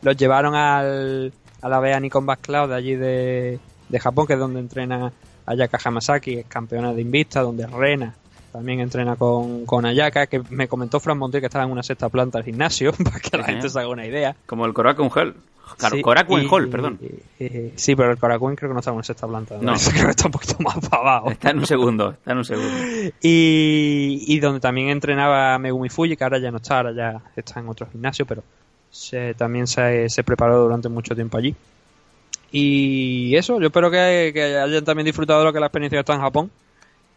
S2: los llevaron al, a la Bea Nikon Back Cloud de allí de, de Japón, que es donde entrena Ayaka Hamasaki, es campeona de Invista, donde Rena también entrena con, con Ayaka, que me comentó Fran Montiel que estaba en una sexta planta del gimnasio, para que la gente se haga una idea.
S1: Como el Korakuen Hall. Claro,
S2: Sí,
S1: Korakuen
S2: y-
S1: Hall, perdón.
S2: eh, sí, pero el Korakuen creo que no está en sexta planta.
S1: No.
S2: Ese creo que está un poquito más para abajo.
S1: Está en un segundo, está en un segundo.
S2: Y, y donde también entrenaba Megumi Fuji, que ahora ya no está, ahora ya está en otro gimnasio, pero se, también se, se preparó durante mucho tiempo allí. Y eso, yo espero que, que hayan también disfrutado de lo que la experiencia está en Japón.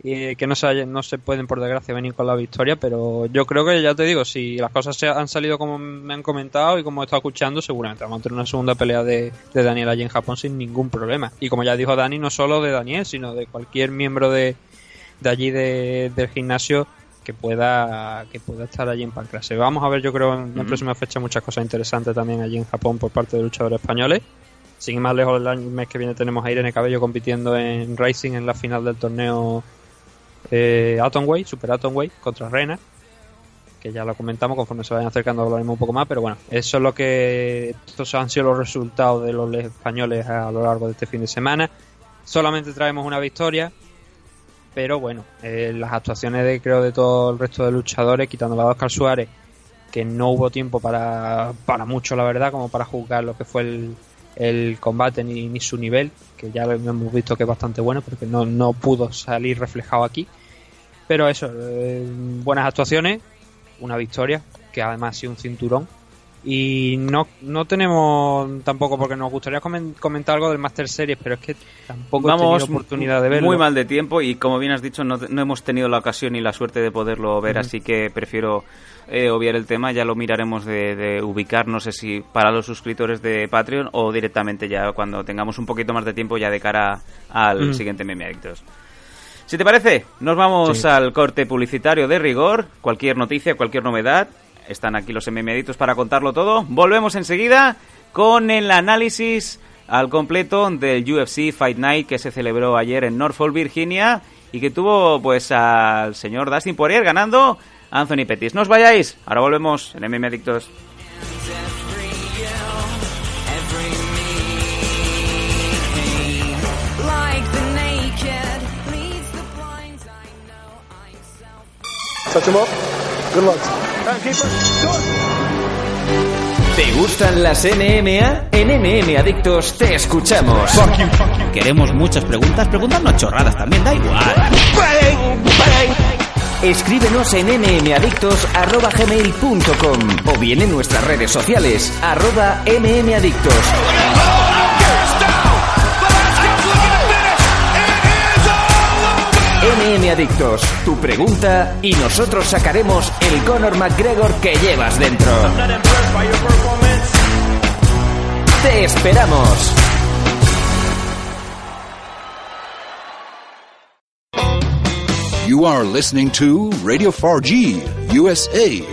S2: Y que no se, no se pueden, por desgracia, venir con la victoria, pero yo creo que ya te digo, si las cosas se han salido como me han comentado y como he estado escuchando, seguramente vamos a tener una segunda pelea de, de Daniel allí en Japón sin ningún problema. Y como ya dijo Dani, no solo de Daniel, sino de cualquier miembro de, de allí de- del gimnasio que pueda que pueda estar allí en Pancrase. Vamos a ver, yo creo, en la próxima fecha muchas cosas interesantes también allí en Japón por parte de luchadores españoles. Sin ir más lejos, el mes que viene tenemos a Irene Cabello compitiendo en Racing en la final del torneo eh, Atomway, Super Atomway, contra Rena. Que ya lo comentamos, conforme se vayan acercando hablaremos un poco más, pero bueno, eso es lo que. Estos han sido los resultados de los españoles a lo largo de este fin de semana. Solamente traemos una victoria, pero bueno, eh, las actuaciones de creo de todo el resto de luchadores, quitando a Oscar Suárez, que no hubo tiempo para, para mucho, la verdad, como para juzgar lo que fue el, el combate ni su nivel, que ya hemos visto que es bastante bueno, porque no, no pudo salir reflejado aquí. Pero eso, eh, buenas actuaciones, una victoria, que además ha sido un cinturón. Y no, no tenemos tampoco, porque nos gustaría comen- comentar algo del Master Series, pero es que tampoco he
S1: Vamos
S2: tenido oportunidad de verlo.
S1: muy mal de tiempo y como bien has dicho no, no hemos tenido la ocasión ni la suerte de poderlo ver, así que prefiero eh, obviar el tema, ya lo miraremos de, de ubicar, no sé si para los suscriptores de Patreon o directamente ya cuando tengamos un poquito más de tiempo ya de cara al siguiente Meme Adictos. Si te parece, nos vamos
S2: Sí.
S1: al corte publicitario de rigor, cualquier noticia, cualquier novedad, están aquí los MM Adictos para contarlo todo. Volvemos enseguida con el análisis al completo del UFC Fight Night que se celebró ayer en Norfolk, Virginia y que tuvo pues al señor Dustin Poirier ganando Anthony Pettis. No os vayáis, ahora volvemos en MM
S6: self.
S7: Touch him. Good luck.
S8: ¿Te gustan las NMA? En NM Adictos te escuchamos.
S9: Queremos muchas preguntas, preguntarnos chorradas también, da igual.
S8: Escríbenos en nmadictos.gmail.com o bien en nuestras redes sociales, arroba mmadictos. MM Adictos, tu pregunta y nosotros sacaremos el Conor McGregor que llevas dentro. ¡Te esperamos!
S10: You are listening to Radio 4G USA.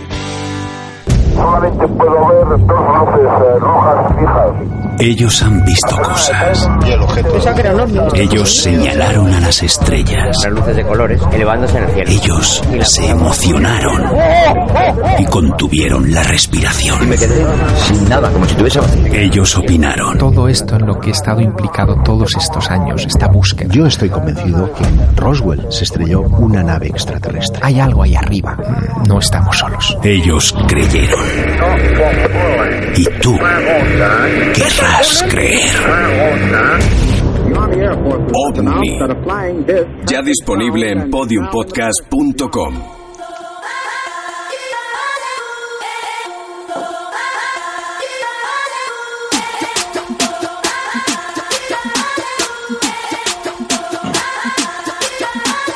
S7: Solamente puedo ver dos luces rojas fijas.
S11: Ellos han visto cosas.
S7: Y el objeto.
S11: Ellos señalaron a las estrellas.
S12: Las luces de colores elevándose en el cielo.
S11: Ellos se emocionaron y contuvieron la respiración.
S12: Me quedé sin nada, como si tuviese vacío.
S11: Ellos opinaron.
S13: Todo esto en lo que he estado implicado todos estos años, esta búsqueda.
S14: Yo estoy convencido que en Roswell se estrelló una nave extraterrestre.
S13: Hay algo ahí arriba. Mm, No estamos solos.
S11: Ellos creyeron. Y tú
S10: OVNI. Ya disponible en podiumpodcast.com.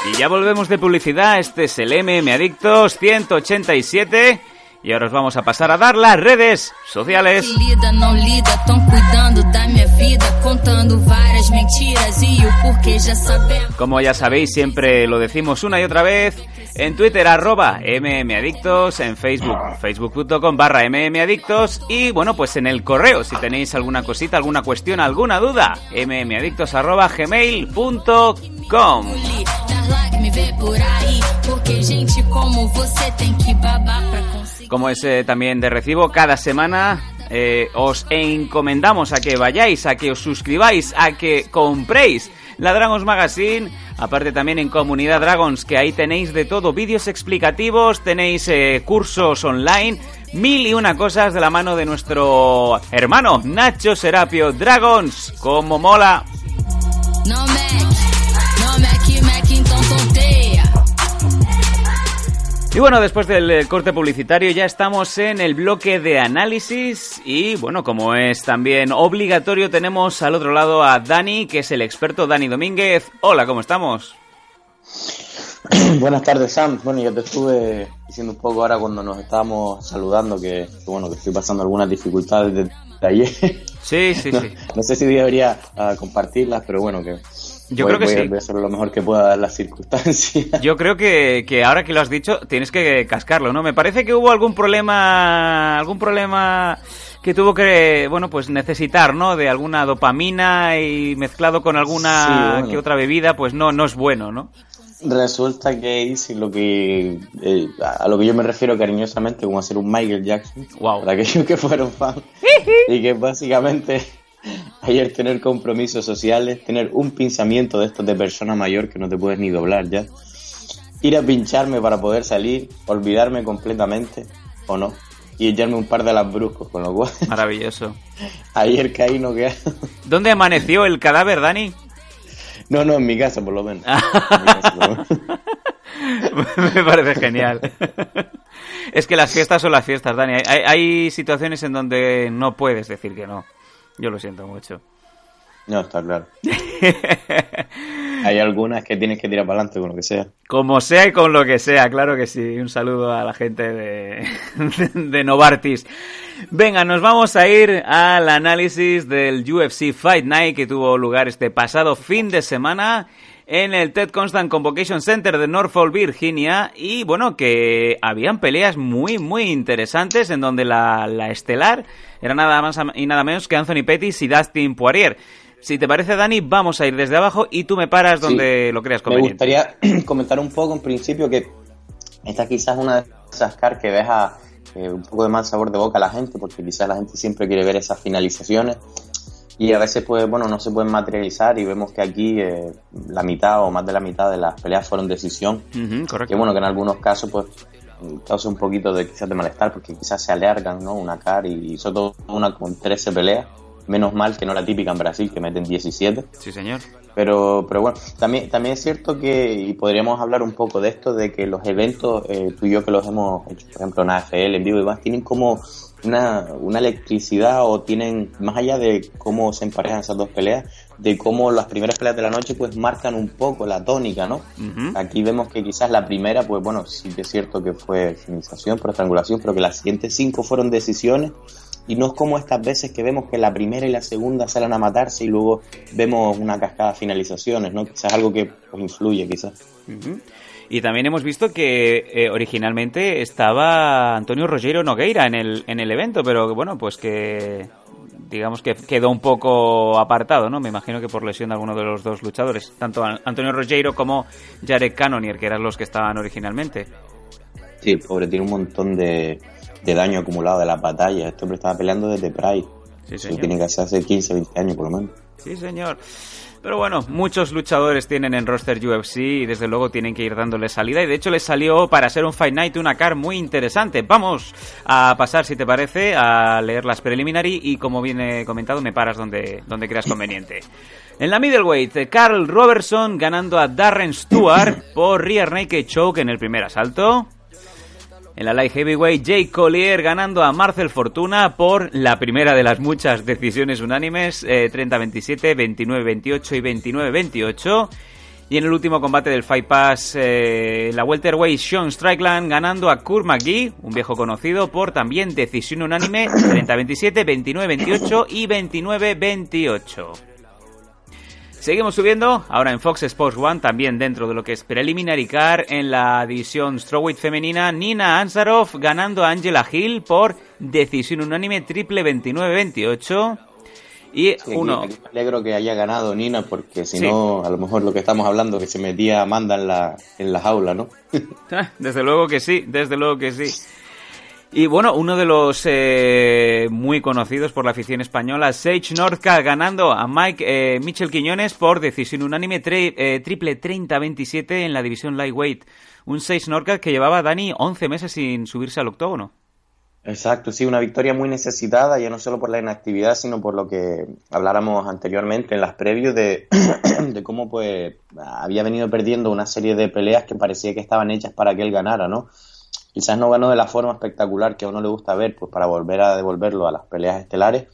S1: Y ya volvemos de publicidad, este es el MM Adictos 187 y ahora os vamos a pasar a dar las redes sociales. Como ya sabéis, siempre lo decimos una y otra vez. En Twitter, arroba mmadictos. En Facebook, facebook.com barra mmadictos. Y bueno, pues en el correo, si tenéis alguna cosita, alguna cuestión, alguna duda, mmadictos arroba gmail.com.
S6: Como
S1: es eh, también de recibo, cada semana eh, os encomendamos a que vayáis, a que os suscribáis, a que compréis la Dragons Magazine, aparte también en Comunidad Dragons, que ahí tenéis de todo, vídeos explicativos, tenéis eh, cursos online, mil y una cosas de la mano de nuestro hermano Nacho Serapio Dragons, como mola. Y bueno, después del eh, corte publicitario ya estamos en el bloque de análisis y bueno, como es también obligatorio, tenemos al otro lado a Dani, que es el experto Dani Domínguez. Hola, ¿cómo estamos?
S15: Buenas tardes, Sam. Bueno, yo te estuve diciendo un poco ahora cuando nos estábamos saludando que, que, bueno, que estoy pasando algunas dificultades de, de ayer.
S1: Sí, sí,
S15: no,
S1: sí.
S15: No sé si debería uh, compartirlas, pero bueno, que
S1: yo
S15: voy,
S1: creo que
S15: voy,
S1: sí.
S15: voy a hacer lo mejor que pueda dar las circunstancias.
S1: Yo creo que, que, ahora que lo has dicho, tienes que cascarlo, ¿no? Me parece que hubo algún problema, algún problema que tuvo que, bueno, pues necesitar, ¿no? De alguna dopamina y mezclado con alguna
S15: Sí, bueno.
S1: que otra bebida, pues no, no es bueno, ¿no?
S15: Resulta que hice lo que eh, a lo que yo me refiero cariñosamente como hacer un Michael Jackson
S1: wow.
S15: para aquellos que fueron fans y que básicamente ayer tener compromisos sociales, tener un pensamiento de estos de persona mayor que no te puedes ni doblar ya, ir a pincharme para poder salir, olvidarme completamente o no y echarme un par de las bruscos, con lo cual
S1: maravilloso.
S15: ayer caí no queda.
S1: ¿Dónde amaneció el cadáver, Dani?
S15: No, no, en mi casa por lo menos.
S1: Me parece genial. es que las fiestas son las fiestas, Dani. Hay, hay, situaciones en donde no puedes decir que no. Yo lo siento mucho.
S15: No, está claro. hay algunas que tienes que tirar para adelante con lo que sea.
S1: Como sea y con lo que sea, claro que sí. Un saludo a la gente de, de Novartis. Venga, nos vamos a ir al análisis del UFC Fight Night que tuvo lugar este pasado fin de semana en el Ted Constant Convocation Center de Norfolk, Virginia. Y bueno, que habían peleas muy, muy interesantes en donde la, la estelar era nada más y nada menos que Anthony Pettis y Dustin Poirier. Si te parece, Dani, vamos a ir desde abajo y tú me paras donde
S15: sí,
S1: lo creas conveniente.
S15: Me gustaría comentar un poco en principio que esta quizás es una de esas car que deja eh, un poco de mal sabor de boca a la gente, porque quizás la gente siempre quiere ver esas finalizaciones y a veces pues bueno no se pueden materializar y vemos que aquí eh, la mitad o más de la mitad de las peleas fueron decisión
S1: uh -huh, correcto.
S15: que bueno que en algunos casos pues causa un poquito de quizás de malestar porque quizás se alargan no una car y hizo todo una con 13 peleas. Menos mal que no la típica en Brasil que meten 17
S1: sí señor.
S15: Pero pero bueno también también es cierto que y podríamos hablar un poco de esto de que los eventos eh, tú y yo que los hemos hecho por ejemplo en AFL en vivo y demás tienen como una, una electricidad o tienen, más allá de cómo se emparejan esas dos peleas, de cómo las primeras peleas de la noche pues marcan un poco la tónica, ¿no?
S1: Uh -huh.
S15: Aquí vemos que quizás la primera, pues bueno, sí que es cierto que fue finalización por estrangulación, pero que las siguientes cinco fueron decisiones y no es como estas veces que vemos que la primera y la segunda salen a matarse y luego vemos una cascada de finalizaciones, ¿no? Quizás algo que pues, influye, quizás.
S1: Uh -huh. Y también hemos visto que eh, originalmente estaba Antonio Rogero Nogueira en el, en el evento, pero bueno, pues que digamos que quedó un poco apartado, ¿no? Me imagino que por lesión de alguno de los dos luchadores, tanto Antonio Rogero como Jarek Cannonier, que eran los que estaban originalmente.
S15: Sí, pobre tiene un montón de, de daño acumulado de las batallas. Este hombre estaba peleando desde Pride.
S1: Sí, señor.
S15: tiene que hacer hace 15, 20 años por lo menos.
S1: Sí, señor. Pero bueno, muchos luchadores tienen en roster UFC y desde luego tienen que ir dándole salida. Y de hecho les salió para ser un Fight Night una car muy interesante. Vamos a pasar, si te parece, a leer las preliminary y como viene comentado, me paras donde, donde creas conveniente. En la middleweight, Carl Robertson ganando a Darren Stewart por rear naked choke en el primer asalto. En la light heavyweight, Jake Collier ganando a Marcel Fortuna por la primera de las muchas decisiones unánimes, eh, 30-27, 29-28 y 29-28. Y en el último combate del Fight Pass, eh, la welterweight Sean Strickland ganando a Kurt McGee, un viejo conocido, por también decisión unánime, 30-27, 29-28 y 29-28. Seguimos subiendo, ahora en Fox Sports One, también dentro de lo que es Preliminary Car, en la división Strawweight femenina, Nina Ansarov ganando a Angela Hill por decisión unánime triple 29-28. Y
S15: sí,
S1: uno...
S15: Me alegro que haya ganado Nina, porque si sí. no, a lo mejor lo que estamos hablando, que se metía Amanda en la, en la jaula, ¿no?
S1: desde luego que sí, desde luego que sí. Y bueno, uno de los eh, muy conocidos por la afición española, Sage Northcutt, ganando a Mike eh, Mitchell Quiñones por decisión unánime tre- eh, triple 30-27 en la división lightweight. Un Sage Northcutt que llevaba Dani 11 meses sin subirse al octógono.
S15: Exacto, sí, una victoria muy necesitada, ya no solo por la inactividad, sino por lo que habláramos anteriormente en las previews de, de cómo pues había venido perdiendo una serie de peleas que parecía que estaban hechas para que él ganara, ¿no? Quizás no ganó de la forma espectacular que a uno le gusta ver, pues para volver a devolverlo a las peleas estelares.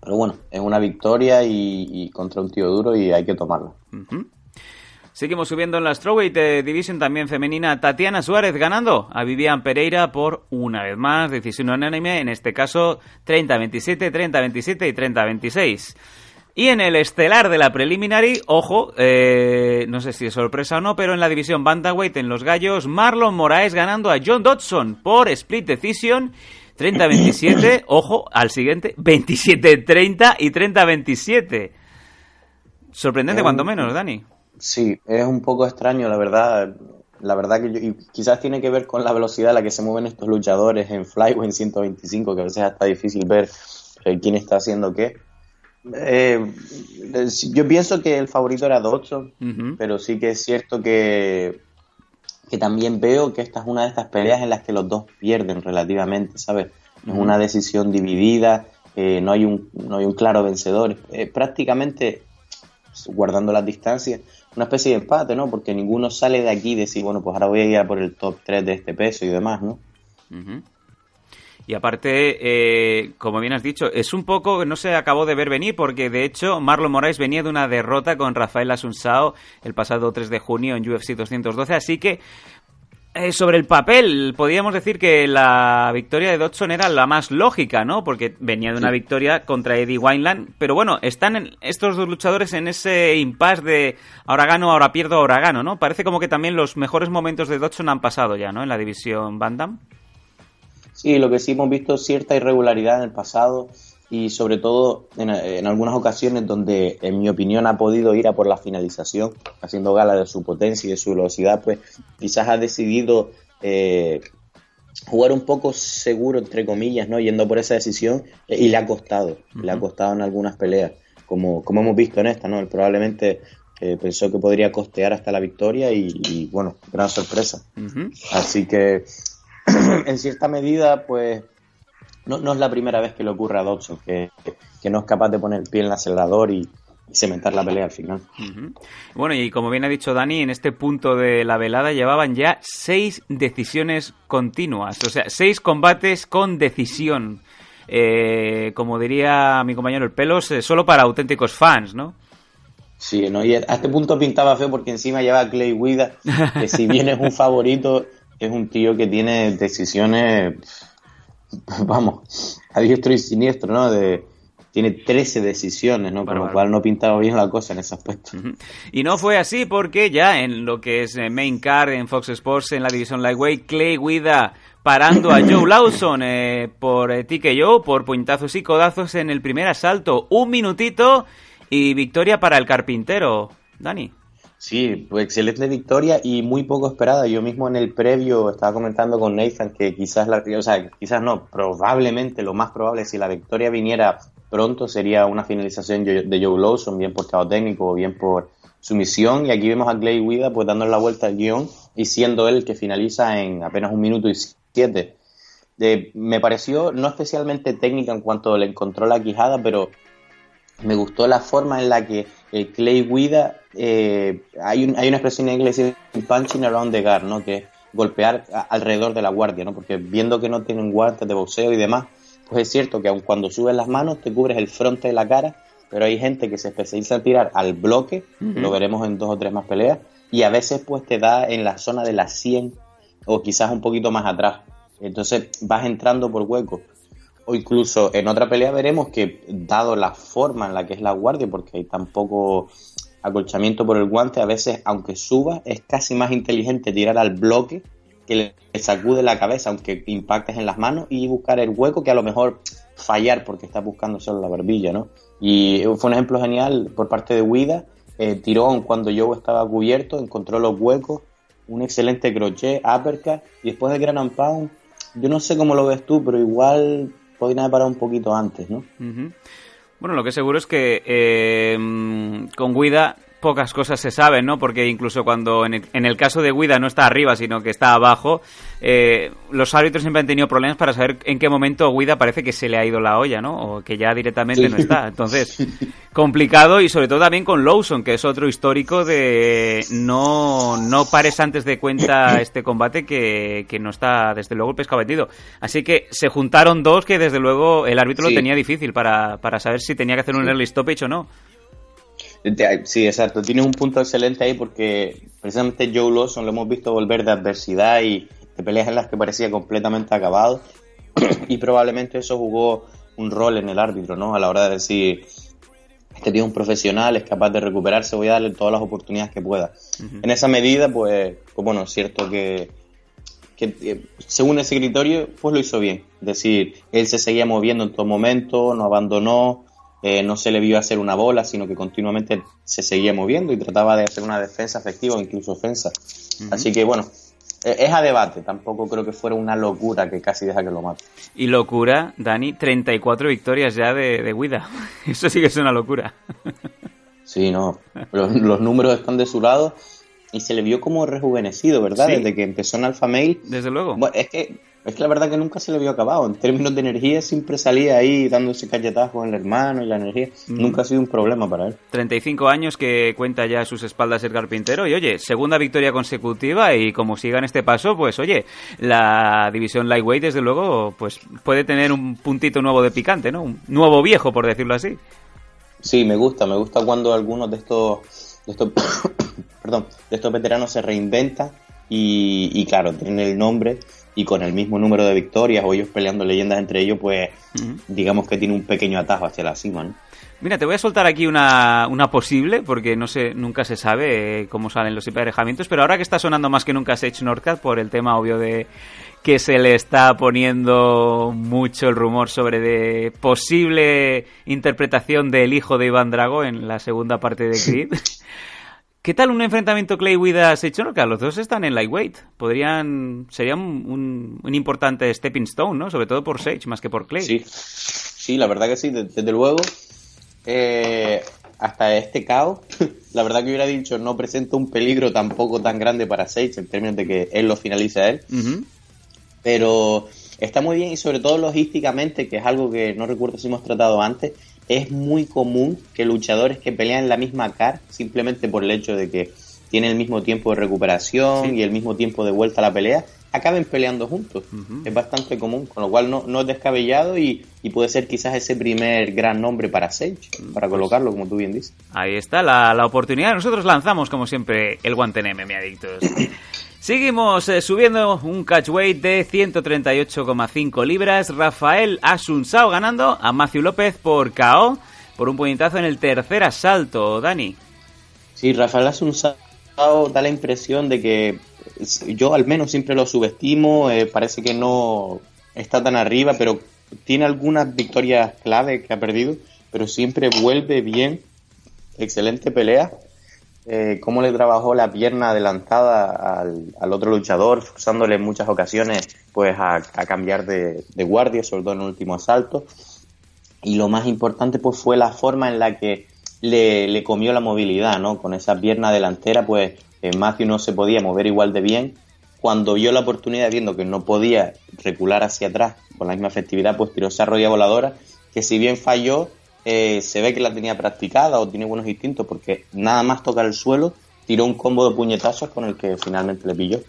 S15: Pero bueno, es una victoria y, contra un tío duro y hay que tomarla.
S1: Ujú. Seguimos subiendo en la Strawweight eh, Division también femenina. Tatiana Suárez ganando a Vivian Pereira por una vez más. Decisión unánime, en este caso 30-27, 30-27 y 30-26. Y en el estelar de la preliminary, ojo, eh, no sé si es sorpresa o no, pero en la división Bantamweight en los gallos, Marlon Moraes ganando a John Dodson por split decision 30-27, ojo, al siguiente 27-30 y 30-27. Sorprendente
S15: Eh,
S1: cuanto menos, Dani.
S15: Sí, es un poco extraño, la verdad. La verdad que yo- y quizás tiene que ver con la velocidad a la que se mueven estos luchadores en Fly o en 125, que a veces es hasta difícil ver eh, quién está haciendo qué. Eh, eh, yo pienso que el favorito era Dodson, pero sí que es cierto que, que también veo que esta es una de estas peleas en las que los dos pierden relativamente, ¿sabes? Es una decisión dividida, eh, no, hay un, no hay un claro vencedor. Eh, prácticamente, guardando las distancias, una especie de empate, ¿no? Porque ninguno sale de aquí y decir, bueno, pues ahora voy a ir a por el top 3 de este peso y demás, ¿no?
S1: Ujú. Y aparte, eh, como bien has dicho, es un poco que no se acabó de ver venir porque de hecho Marlon Moraes venía de una derrota con Rafael Asunsao el pasado 3 de junio en UFC 212, así que eh, sobre el papel podríamos decir que la victoria de Dodson era la más lógica, ¿no? Porque venía de una victoria contra Eddie Wineland, pero bueno, están en- estos dos luchadores en ese impasse de ahora gano, ahora pierdo, ahora gano, ¿no? Parece como que también los mejores momentos de Dodson han pasado ya, ¿no? En la división Bandam.
S15: Sí, lo que sí hemos visto cierta irregularidad en el pasado y sobre todo en, en algunas ocasiones donde, en mi opinión, ha podido ir a por la finalización, haciendo gala de su potencia y de su velocidad, pues quizás ha decidido eh, jugar un poco seguro, entre comillas, ¿no? Yendo por esa decisión eh, y le ha costado, le ha costado en algunas peleas, como, como hemos visto en esta, ¿no? Él probablemente eh, pensó que podría costear hasta la victoria y, y, bueno, gran sorpresa. Así que, en cierta medida, pues no, no es la primera vez que le ocurre a Dodson, que, que no es capaz de poner el pie en el acelerador y, y cementar la pelea al final.
S1: Bueno, y como bien ha dicho Dani, en este punto de la velada llevaban ya seis decisiones continuas, o sea, seis combates con decisión. Eh, como diría mi compañero el Pelos, eh, solo para auténticos fans, ¿no?
S15: Sí, ¿no? y a este punto pintaba feo porque encima lleva a Clay Guida, que si bien es un favorito, es un tío que tiene decisiones, vamos, a diestro y siniestro, ¿no? De, tiene 13 decisiones, ¿no? Con
S1: Bárbaro.
S15: lo cual no pintaba bien la cosa en ese aspecto.
S1: Y no fue así porque ya en lo que es eh, Main Card en Fox Sports en la división Lightweight, Clay Guida parando a Joe Lawson eh, por eh, TKO, por puñetazos y codazos en el primer asalto. Un minutito y victoria para el carpintero. Dani.
S15: Sí, pues excelente victoria y muy poco esperada. Yo mismo en el previo estaba comentando con Nathan que quizás, la, o sea, quizás no, probablemente lo más probable si la victoria viniera pronto sería una finalización de Joe Lawson, bien por cabo técnico o bien por sumisión. Y aquí vemos a Clay Guida pues dándole la vuelta al guion y siendo él que finaliza en apenas un minuto y siete. Eh, me pareció no especialmente técnica en cuanto le encontró la quijada, pero me gustó la forma en la que el Clay Guida, eh, hay, un- hay una expresión en inglés punching around the guard, ¿no? Que es golpear a- alrededor de la guardia, ¿no? Porque viendo que no tienen guantes de boxeo y demás, pues es cierto que aun cuando subes las manos te cubres el frente de la cara, pero hay gente que se especializa en tirar al bloque, lo veremos en dos o tres más peleas, y a veces pues te da en la zona de la 100 o quizás un poquito más atrás. Entonces vas entrando por huecos. O incluso en otra pelea veremos que, dado la forma en la que es la guardia, porque hay tan poco acolchamiento por el guante, a veces, aunque suba, es casi más inteligente tirar al bloque que le sacude la cabeza, aunque impactes en las manos, y buscar el hueco que a lo mejor fallar porque está buscando solo la barbilla, ¿no? Y fue un ejemplo genial por parte de Huida. Eh, tiró cuando Joe estaba cubierto, encontró los huecos, un excelente crochet, uppercut, y después del Gran Pound yo no sé cómo lo ves tú, pero igual podría haber parado un poquito antes, ¿no?
S1: Bueno, lo que seguro es que eh, con Guida pocas cosas se saben, ¿no? Porque incluso cuando en el, en el caso de Guida no está arriba, sino que está abajo, eh, los árbitros siempre han tenido problemas para saber en qué momento Guida parece que se le ha ido la olla, ¿no? O que ya directamente
S15: Sí.
S1: no está. Entonces, complicado y sobre todo también con Lawson, que es otro histórico de no, no pares antes de cuenta este combate que, que no está desde luego el pescado vendido. Así que se juntaron dos que desde luego el árbitro
S15: Sí.
S1: lo tenía difícil para, para saber si tenía que hacer un early stoppage o no.
S15: Sí, exacto. Tienes un punto excelente ahí porque precisamente Joe Lawson lo hemos visto volver de adversidad y de peleas en las que parecía completamente acabado y probablemente eso jugó un rol en el árbitro, ¿no? A la hora de decir, este tío es un profesional, es capaz de recuperarse, voy a darle todas las oportunidades que pueda. En esa medida, pues, pues bueno, es cierto que, que eh, según ese criterio, pues lo hizo bien. Es decir, él se seguía moviendo en todo momento, no abandonó, eh, no se le vio hacer una bola, sino que continuamente se seguía moviendo y trataba de hacer una defensa efectiva o incluso ofensa. Así que bueno, es a debate, tampoco creo que fuera una locura que casi deja que lo mate.
S1: Y locura, Dani, 34 victorias ya de, de Guida. Eso sí que es una locura.
S15: Sí, no, los, los números están de su lado y se le vio como rejuvenecido, ¿verdad?
S1: Sí.
S15: Desde que empezó en Alpha Male.
S1: Desde luego.
S15: Bueno, es que es que la verdad que nunca se le vio acabado. En términos de energía siempre salía ahí dándose cachetazos con el hermano y la energía.
S1: Mm.
S15: Nunca ha sido un problema para él.
S1: 35 años que cuenta ya a sus espaldas el carpintero y oye, segunda victoria consecutiva y como sigan este paso, pues oye, la división lightweight desde luego pues puede tener un puntito nuevo de picante, ¿no? Un nuevo viejo, por decirlo así.
S15: Sí, me gusta, me gusta cuando algunos de estos, de estos, perdón, de estos veteranos se reinventan y, y claro, tienen el nombre y con el mismo número de victorias o ellos peleando leyendas entre ellos, pues digamos que tiene un pequeño atajo hacia la cima, ¿no?
S1: Mira, te voy a soltar aquí una, una posible, porque no sé, nunca se sabe eh, cómo salen los emparejamientos, pero ahora que está sonando más que nunca Sage Northcat por el tema obvio de que se le está poniendo mucho el rumor sobre de posible interpretación del hijo de Iván Drago en la segunda parte de Creed. ¿Qué tal un enfrentamiento Clay Sage Northcat? Los dos están en lightweight. Podrían sería un, importante stepping stone, ¿no? Sobre todo por Sage más que por Clay.
S15: Sí, sí, la verdad que sí, de- desde luego. eh, hasta este caos, la verdad que hubiera dicho no presenta un peligro tampoco tan grande para Sage en términos de que él lo finalice a él. Pero está muy bien y sobre todo logísticamente, que es algo que no recuerdo si hemos tratado antes, es muy común que luchadores que pelean en la misma car, simplemente por el hecho de que tienen el mismo tiempo de recuperación y el mismo tiempo de vuelta a la pelea, acaben peleando juntos. Es bastante común, con lo cual no, no es descabellado y, y puede ser quizás ese primer gran nombre para Sage, para colocarlo, como tú bien dices.
S1: Ahí está la, la oportunidad. Nosotros lanzamos, como siempre, el guante en MMA Adictos. Seguimos eh, subiendo un catchweight de 138,5 libras. Rafael Asunsao ganando a Matthew López por KO por un puñetazo en el tercer asalto. Dani.
S15: Sí, Rafael Asunsao da la impresión de que yo al menos siempre lo subestimo, eh, parece que no está tan arriba, pero tiene algunas victorias clave que ha perdido, pero siempre vuelve bien, excelente pelea. Eh, cómo le trabajó la pierna adelantada al, otro luchador, forzándole en muchas ocasiones pues a, cambiar de, guardia, sobre todo en el último asalto. Y lo más importante pues fue la forma en la que le, le comió la movilidad, ¿no? Con esa pierna delantera, pues eh, Matthew no se podía mover igual de bien. Cuando vio la oportunidad, viendo que no podía recular hacia atrás con la misma efectividad, pues tiró esa rodilla voladora, que si bien falló, eh, se ve que la tenía practicada o tiene buenos instintos, porque nada más tocar el suelo, tiró un combo de puñetazos con el que finalmente le pilló.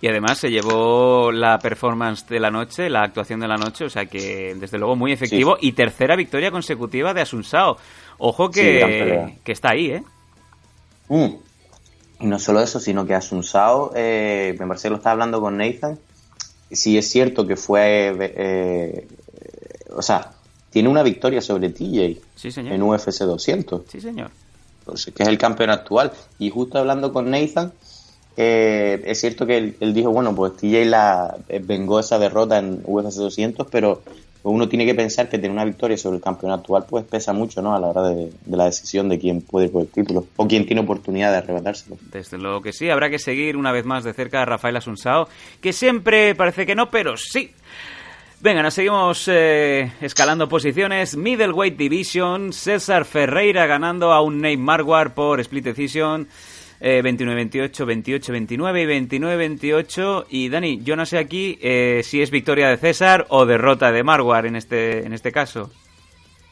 S1: Y además se llevó la performance de la noche, la actuación de la noche, o sea que desde luego muy efectivo. Y tercera victoria consecutiva de Asunsao. Ojo que, que está ahí, ¿eh?
S15: Mm. Y no solo eso, sino que Asunsao, eh, me parece que lo estaba hablando con Nathan, sí es cierto que fue, eh, eh, o sea, tiene una victoria sobre TJ
S1: Sí, señor.
S15: en UFC 200,
S1: Sí, señor.
S15: pues, que es el campeón actual. Y justo hablando con Nathan, eh, es cierto que él, él dijo, bueno, pues TJ la eh, vengó esa derrota en UFC 200, pero pues uno tiene que pensar que tener una victoria sobre el campeón actual pues pesa mucho ¿no? a la hora de, de la decisión de quién puede ir por el título o quién tiene oportunidad de arrebatárselo.
S1: Desde luego que sí, habrá que seguir una vez más de cerca a Rafael Asunsao, que siempre parece que no, pero sí. Venga, nos seguimos eh, escalando posiciones. Middleweight Division, César Ferreira ganando a un Nate Marwar por Split Decision. Eh, 29-28, 28-29 y 29-28. Y Dani, yo no sé aquí eh, si es victoria de César o derrota de Marwar en este, en este caso.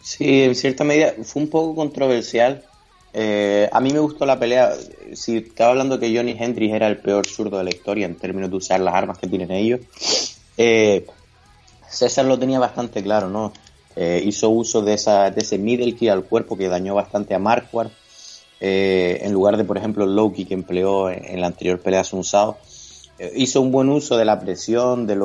S15: Sí, en cierta medida fue un poco controversial. Eh, a mí me gustó la pelea. Si estaba hablando que Johnny Hendrix era el peor zurdo de la historia en términos de usar las armas que tienen ellos, eh, César lo tenía bastante claro, ¿no? Eh, hizo uso de, esa, de ese middle kick al cuerpo que dañó bastante a Marquardt. Eh, en lugar de, por ejemplo, el low kick que empleó en, la anterior pelea Sun Sao. Eh, hizo un buen uso de la presión, de,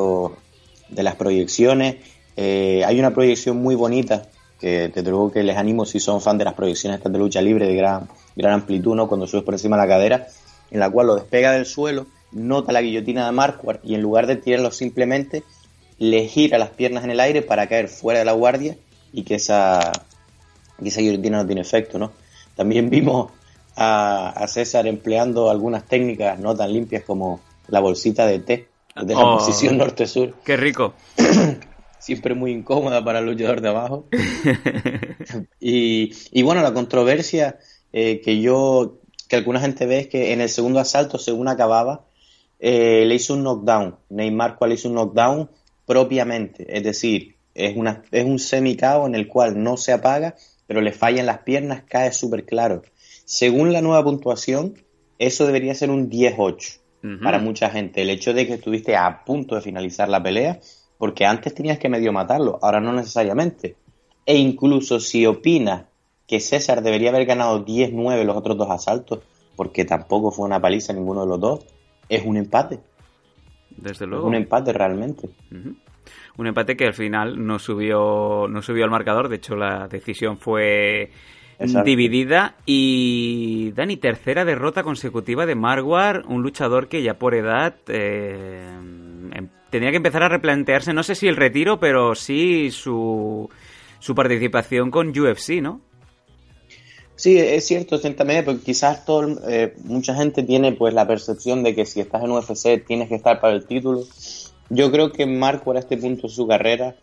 S15: de las proyecciones. Eh, hay una proyección muy bonita que te luego que les animo si son fan de las proyecciones estas de lucha libre de gran, gran amplitud, ¿no? cuando subes por encima de la cadera, en la cual lo despega del suelo, nota la guillotina de Marquardt y en lugar de tirarlo simplemente, le gira las piernas en el aire para caer fuera de la guardia y que esa, que esa guillotina no tiene efecto, ¿no? También vimos a, a, César empleando algunas técnicas no tan limpias como la bolsita de té de la
S1: Oh,
S15: posición norte-sur.
S1: Qué rico.
S15: Siempre muy incómoda para el luchador de abajo. y, y bueno, la controversia eh, que yo, que alguna gente ve es que en el segundo asalto, según acababa, eh, le hizo un knockdown. Neymar cual hizo un knockdown propiamente. Es decir, es, una, es un semi-KO en el cual no se apaga, pero le fallan las piernas, cae súper claro. Según la nueva puntuación, eso debería ser un 10-8
S1: Ujú.
S15: para mucha gente. El hecho de que estuviste a punto de finalizar la pelea, porque antes tenías que medio matarlo, ahora no necesariamente. E incluso si opinas que César debería haber ganado 10-9 los otros dos asaltos, porque tampoco fue una paliza ninguno de los dos, es un empate.
S1: Desde
S15: Es
S1: luego.
S15: un empate realmente.
S1: Un empate que al final no subió, no subió al marcador. De hecho, la decisión fue
S15: Exacto.
S1: dividida. Y Dani, tercera derrota consecutiva de Marwar, un luchador que ya por edad eh, em- tenía que empezar a replantearse, no sé si el retiro, pero sí su, su participación con UFC, ¿no?
S15: Sí, es cierto, ciertamente, porque quizás todo, eh, mucha gente tiene pues la percepción de que si estás en UFC tienes que estar para el título. Yo creo que Marco a este punto de su carrera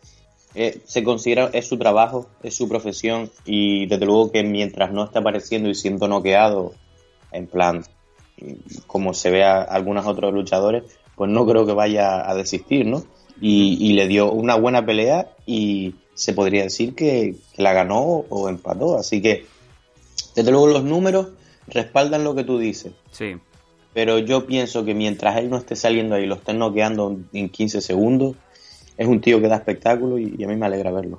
S15: eh, se considera es su trabajo, es su profesión y desde luego que mientras no está apareciendo y siendo noqueado en plan como se ve a algunos otros luchadores, pues no creo que vaya a desistir, ¿no? Y, y le dio una buena pelea y se podría decir que la ganó o empató, así que desde luego los números respaldan lo que tú dices.
S1: Sí.
S15: Pero yo pienso que mientras él no esté saliendo ahí lo estén noqueando en 15 segundos, es un tío que da espectáculo y, y a mí me alegra verlo.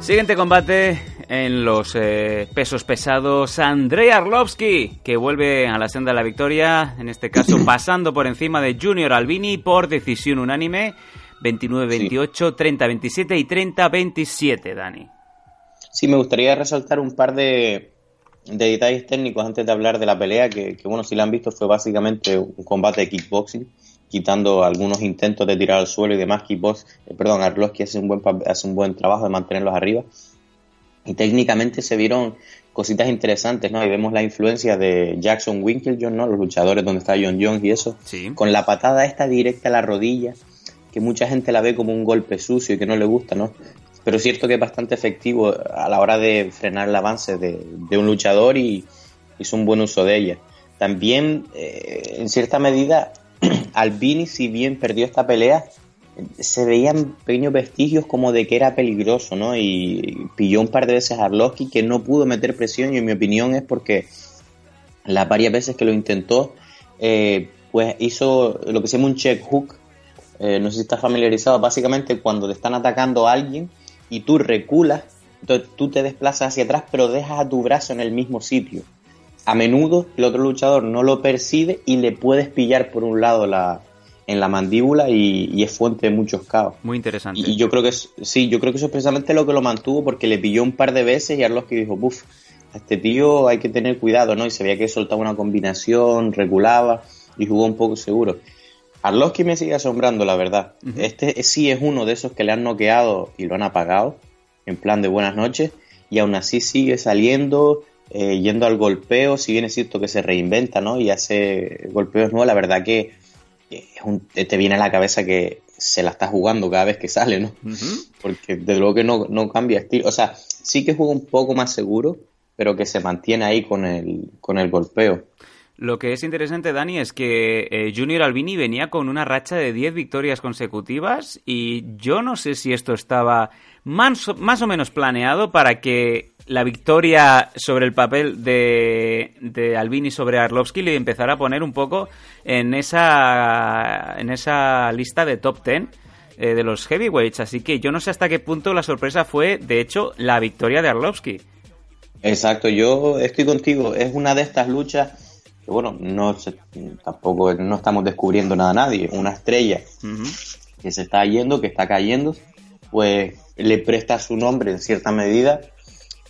S1: Siguiente combate en los eh, pesos pesados. Andrei Arlovski, que vuelve a la senda de la victoria, en este caso pasando por encima de Junior Albini por decisión unánime. 29-28, 30-27 y 30-27, Dani.
S15: Sí, me gustaría resaltar un par de, de detalles técnicos antes de hablar de la pelea, que, que, bueno, si la han visto fue básicamente un combate de kickboxing, quitando algunos intentos de tirar al suelo y demás. Kickbox, eh, perdón, Arlovski hace un buen hace un buen trabajo de mantenerlos arriba. Y técnicamente se vieron cositas interesantes, ¿no? Y vemos la influencia de Jackson Winklejohn, ¿no? Los luchadores donde está John Jones y eso.
S1: Sí.
S15: Con la patada esta directa a la rodilla, que mucha gente la ve como un golpe sucio y que no le gusta, ¿no? Pero es cierto que es bastante efectivo a la hora de frenar el avance de, un luchador y hizo un buen uso de ella. También, eh, en cierta medida, Albini, si bien perdió esta pelea, se veían pequeños vestigios como de que era peligroso, ¿no? Y pilló un par de veces a Arlovski que no pudo meter presión y en mi opinión es porque las varias veces que lo intentó, eh, pues hizo lo que se llama un check hook. Eh, no sé si estás familiarizado. Básicamente cuando te están atacando a alguien y tú reculas, entonces tú te desplazas hacia atrás pero dejas a tu brazo en el mismo sitio. A menudo el otro luchador no lo percibe y le puedes pillar por un lado la, en la mandíbula y, y es fuente de muchos caos.
S1: Muy interesante.
S15: Y, y yo creo que es- sí, yo creo que eso es precisamente lo que lo mantuvo porque le pilló un par de veces y Arlovski dijo, buf, a este tío hay que tener cuidado, ¿no? Y se veía que soltaba una combinación, regulaba y jugó un poco seguro. Arlovski me sigue asombrando, la verdad. Este sí es uno de esos que le han noqueado y lo han apagado, en plan de buenas noches, y aún así sigue saliendo, eh, yendo al golpeo, si bien es cierto que se reinventa, ¿no? Y hace golpeos nuevos, la verdad que te viene a la cabeza que se la está jugando cada vez que sale, ¿no? Porque desde luego que no, no cambia estilo. O sea, sí que juega un poco más seguro, pero que se mantiene ahí con el, con el golpeo.
S1: Lo que es interesante, Dani, es que eh, Junior Albini venía con una racha de 10 victorias consecutivas y yo no sé si esto estaba más o, más o menos planeado para que la victoria sobre el papel de, de Albini sobre Arlovski le empezara a poner un poco en esa, en esa lista de top 10 eh, de los heavyweights. Así que yo no sé hasta qué punto la sorpresa fue, de hecho, la victoria de Arlovski.
S15: Exacto, yo estoy contigo. Es una de estas luchas bueno, no tampoco no estamos descubriendo nada a nadie. Una estrella que se está yendo, que está cayendo, pues le presta su nombre en cierta medida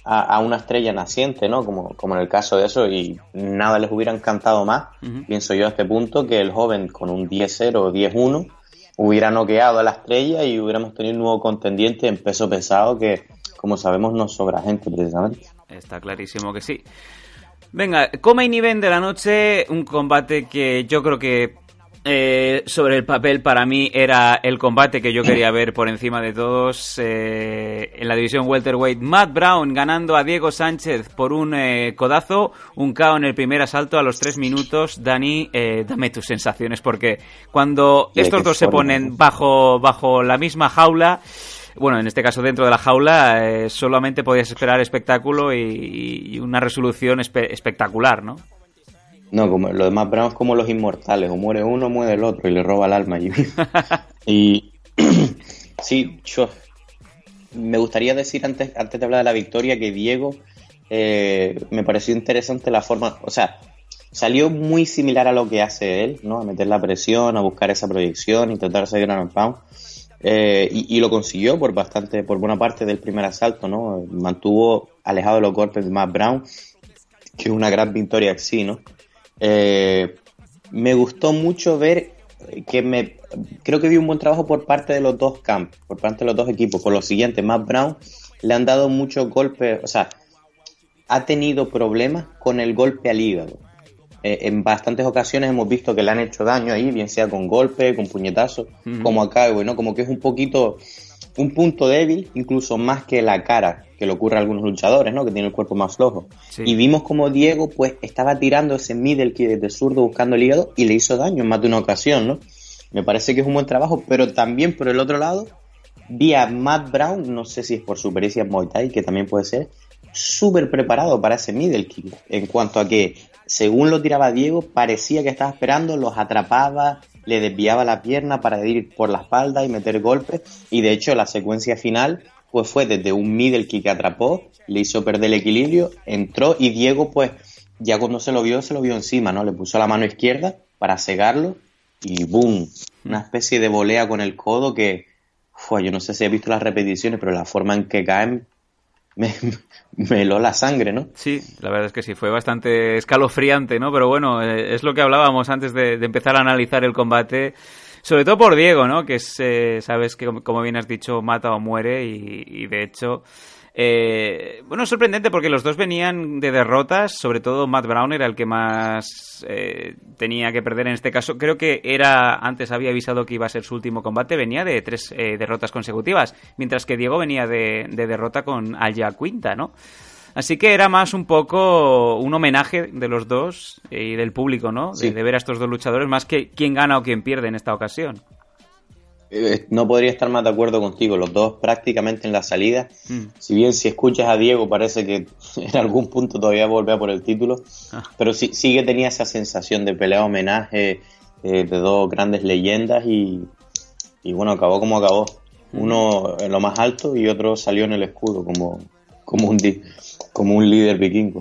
S15: a, una estrella naciente, ¿no? Como, como en el caso de eso, y nada les hubiera encantado más, pienso yo a este punto, que el joven con un 10-0 o 10-1 hubiera noqueado a la estrella y hubiéramos tenido un nuevo contendiente en peso pesado que, como sabemos, no sobra gente precisamente.
S1: Está clarísimo que sí. Venga, come y event de la noche, un combate que yo creo que eh, sobre el papel para mí era el combate que yo quería ver por encima de todos eh, en la división welterweight. Matt Brown ganando a Diego Sánchez por un eh, codazo, un KO en el primer asalto a los tres minutos. Dani, dame tus sensaciones porque cuando estos dos se ponen bajo bajo la misma jaula bueno, en este caso dentro de la jaula, eh, solamente podías esperar espectáculo y, una resolución espectacular, ¿no?
S15: No, como lo demás es como los inmortales, o muere uno, muere el otro y le roba el alma. y sí, yo me gustaría decir antes, antes de hablar de la victoria que Diego eh, me pareció interesante la forma, o sea, salió muy similar a lo que hace él, ¿no? A meter la presión, a buscar esa proyección, intentar seguir ground pound. Eh, y, lo consiguió por bastante, por buena parte del primer asalto, ¿no? Mantuvo alejado de los golpes de Matt Brown, que es una gran victoria así, ¿no? Eh, me gustó mucho ver que me creo que vi un buen trabajo por parte de los dos camps, por parte de los dos equipos. Por lo siguiente, Matt Brown le han dado muchos golpes, o sea, ha tenido problemas con el golpe al hígado. Eh, en bastantes ocasiones hemos visto que le han hecho daño ahí, bien sea con golpe, con puñetazo, como acá, ¿no? Como que es un poquito, un punto débil, incluso más que la cara, que le ocurre a algunos luchadores, ¿no? Que tiene el cuerpo más flojo. Y vimos como Diego, pues, estaba tirando ese middle que desde zurdo buscando el hígado y le hizo daño en más de una ocasión, ¿no? Me parece que es un buen trabajo, pero también por el otro lado, vi a Matt Brown, no sé si es por su pericia en Muay Thai, que también puede ser, súper preparado para ese middle kick, en cuanto a que según lo tiraba Diego, parecía que estaba esperando, los atrapaba, le desviaba la pierna para ir por la espalda y meter golpes. Y de hecho, la secuencia final pues fue desde un middle kick que atrapó, le hizo perder el equilibrio, entró y Diego, pues ya cuando se lo vio, se lo vio encima, ¿no? Le puso la mano izquierda para cegarlo y ¡boom! Una especie de volea con el codo que, yo no sé si he visto las repeticiones, pero la forma en que caen me, me heló la sangre, ¿no?
S1: Sí, la verdad es que sí, fue bastante escalofriante, ¿no? Pero bueno, eh, es lo que hablábamos antes de, empezar a analizar el combate. Sobre todo por Diego, ¿no? Que es, eh, sabes que, como bien has dicho, mata o muere y de hecho eh, bueno, sorprendente porque los dos venían de derrotas, sobre todo Matt Brown era el que más eh, tenía que perder en este caso. Creo que era, antes había avisado que iba a ser su último combate, venía de tres eh, derrotas consecutivas, mientras que Diego venía de, derrota con Alja Quinta, ¿no? Así que era más un poco un homenaje de los dos y del público, ¿no? de, ver a estos dos luchadores, más que quién gana o quién pierde en esta ocasión.
S15: Eh, no podría estar más de acuerdo contigo, los dos prácticamente en la salida. Mm. Si bien si escuchas a Diego parece que en algún punto todavía volvía por el título, ah. pero sí, sí que tenía esa sensación de pelea homenaje eh, de dos grandes leyendas y, y, bueno, acabó como acabó. Mm. Uno en lo más alto y otro salió en el escudo, como, como un, como un líder vikingo.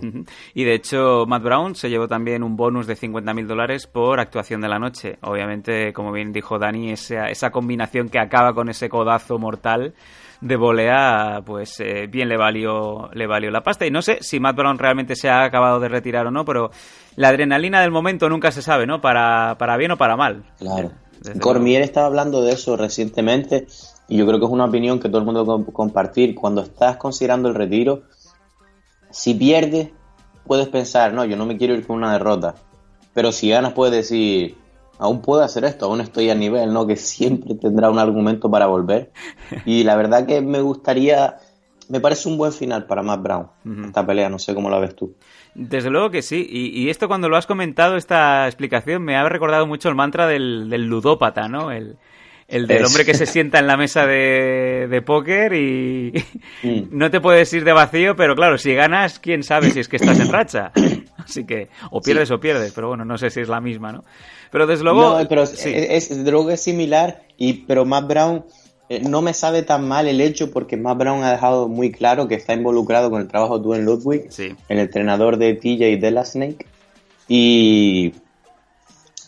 S1: Y de hecho, Matt Brown se llevó también un bonus de 50.000 dólares por actuación de la noche. Obviamente, como bien dijo Dani, esa, esa combinación que acaba con ese codazo mortal de volea, pues eh, bien le valió, le valió la pasta. Y no sé si Matt Brown realmente se ha acabado de retirar o no, pero la adrenalina del momento nunca se sabe, ¿no? Para, para bien o para mal.
S15: Claro.
S1: Desde
S15: Cormier estaba hablando de eso recientemente y yo creo que es una opinión que todo el mundo com- compartir. Cuando estás considerando el retiro, si pierdes, puedes pensar, no, yo no me quiero ir con una derrota. Pero si ganas, puedes decir, aún puedo hacer esto, aún estoy a nivel, ¿no? Que siempre tendrá un argumento para volver. Y la verdad que me gustaría, me parece un buen final para Matt Brown, esta pelea, no sé cómo la ves tú.
S1: Desde luego que sí. Y, y esto cuando lo has comentado, esta explicación, me ha recordado mucho el mantra del, del ludópata, ¿no? El, el del
S15: Es.
S1: hombre que se sienta en la mesa de, de póker y
S15: Mm.
S1: no te puedes ir de vacío, pero claro, si ganas, quién sabe si es que estás en racha. Así que o pierdes o pierdes, pero bueno, no sé si es la misma, ¿no? Pero desde luego...
S15: No, pero
S1: sí.
S15: es, es- desde luego es similar, y, pero Matt Brown eh, no me sabe tan mal el hecho porque Matt Brown ha dejado muy claro que está involucrado con el trabajo de Dwayne Ludwig,
S1: Sí.
S15: el entrenador de TJ Della Snake, y,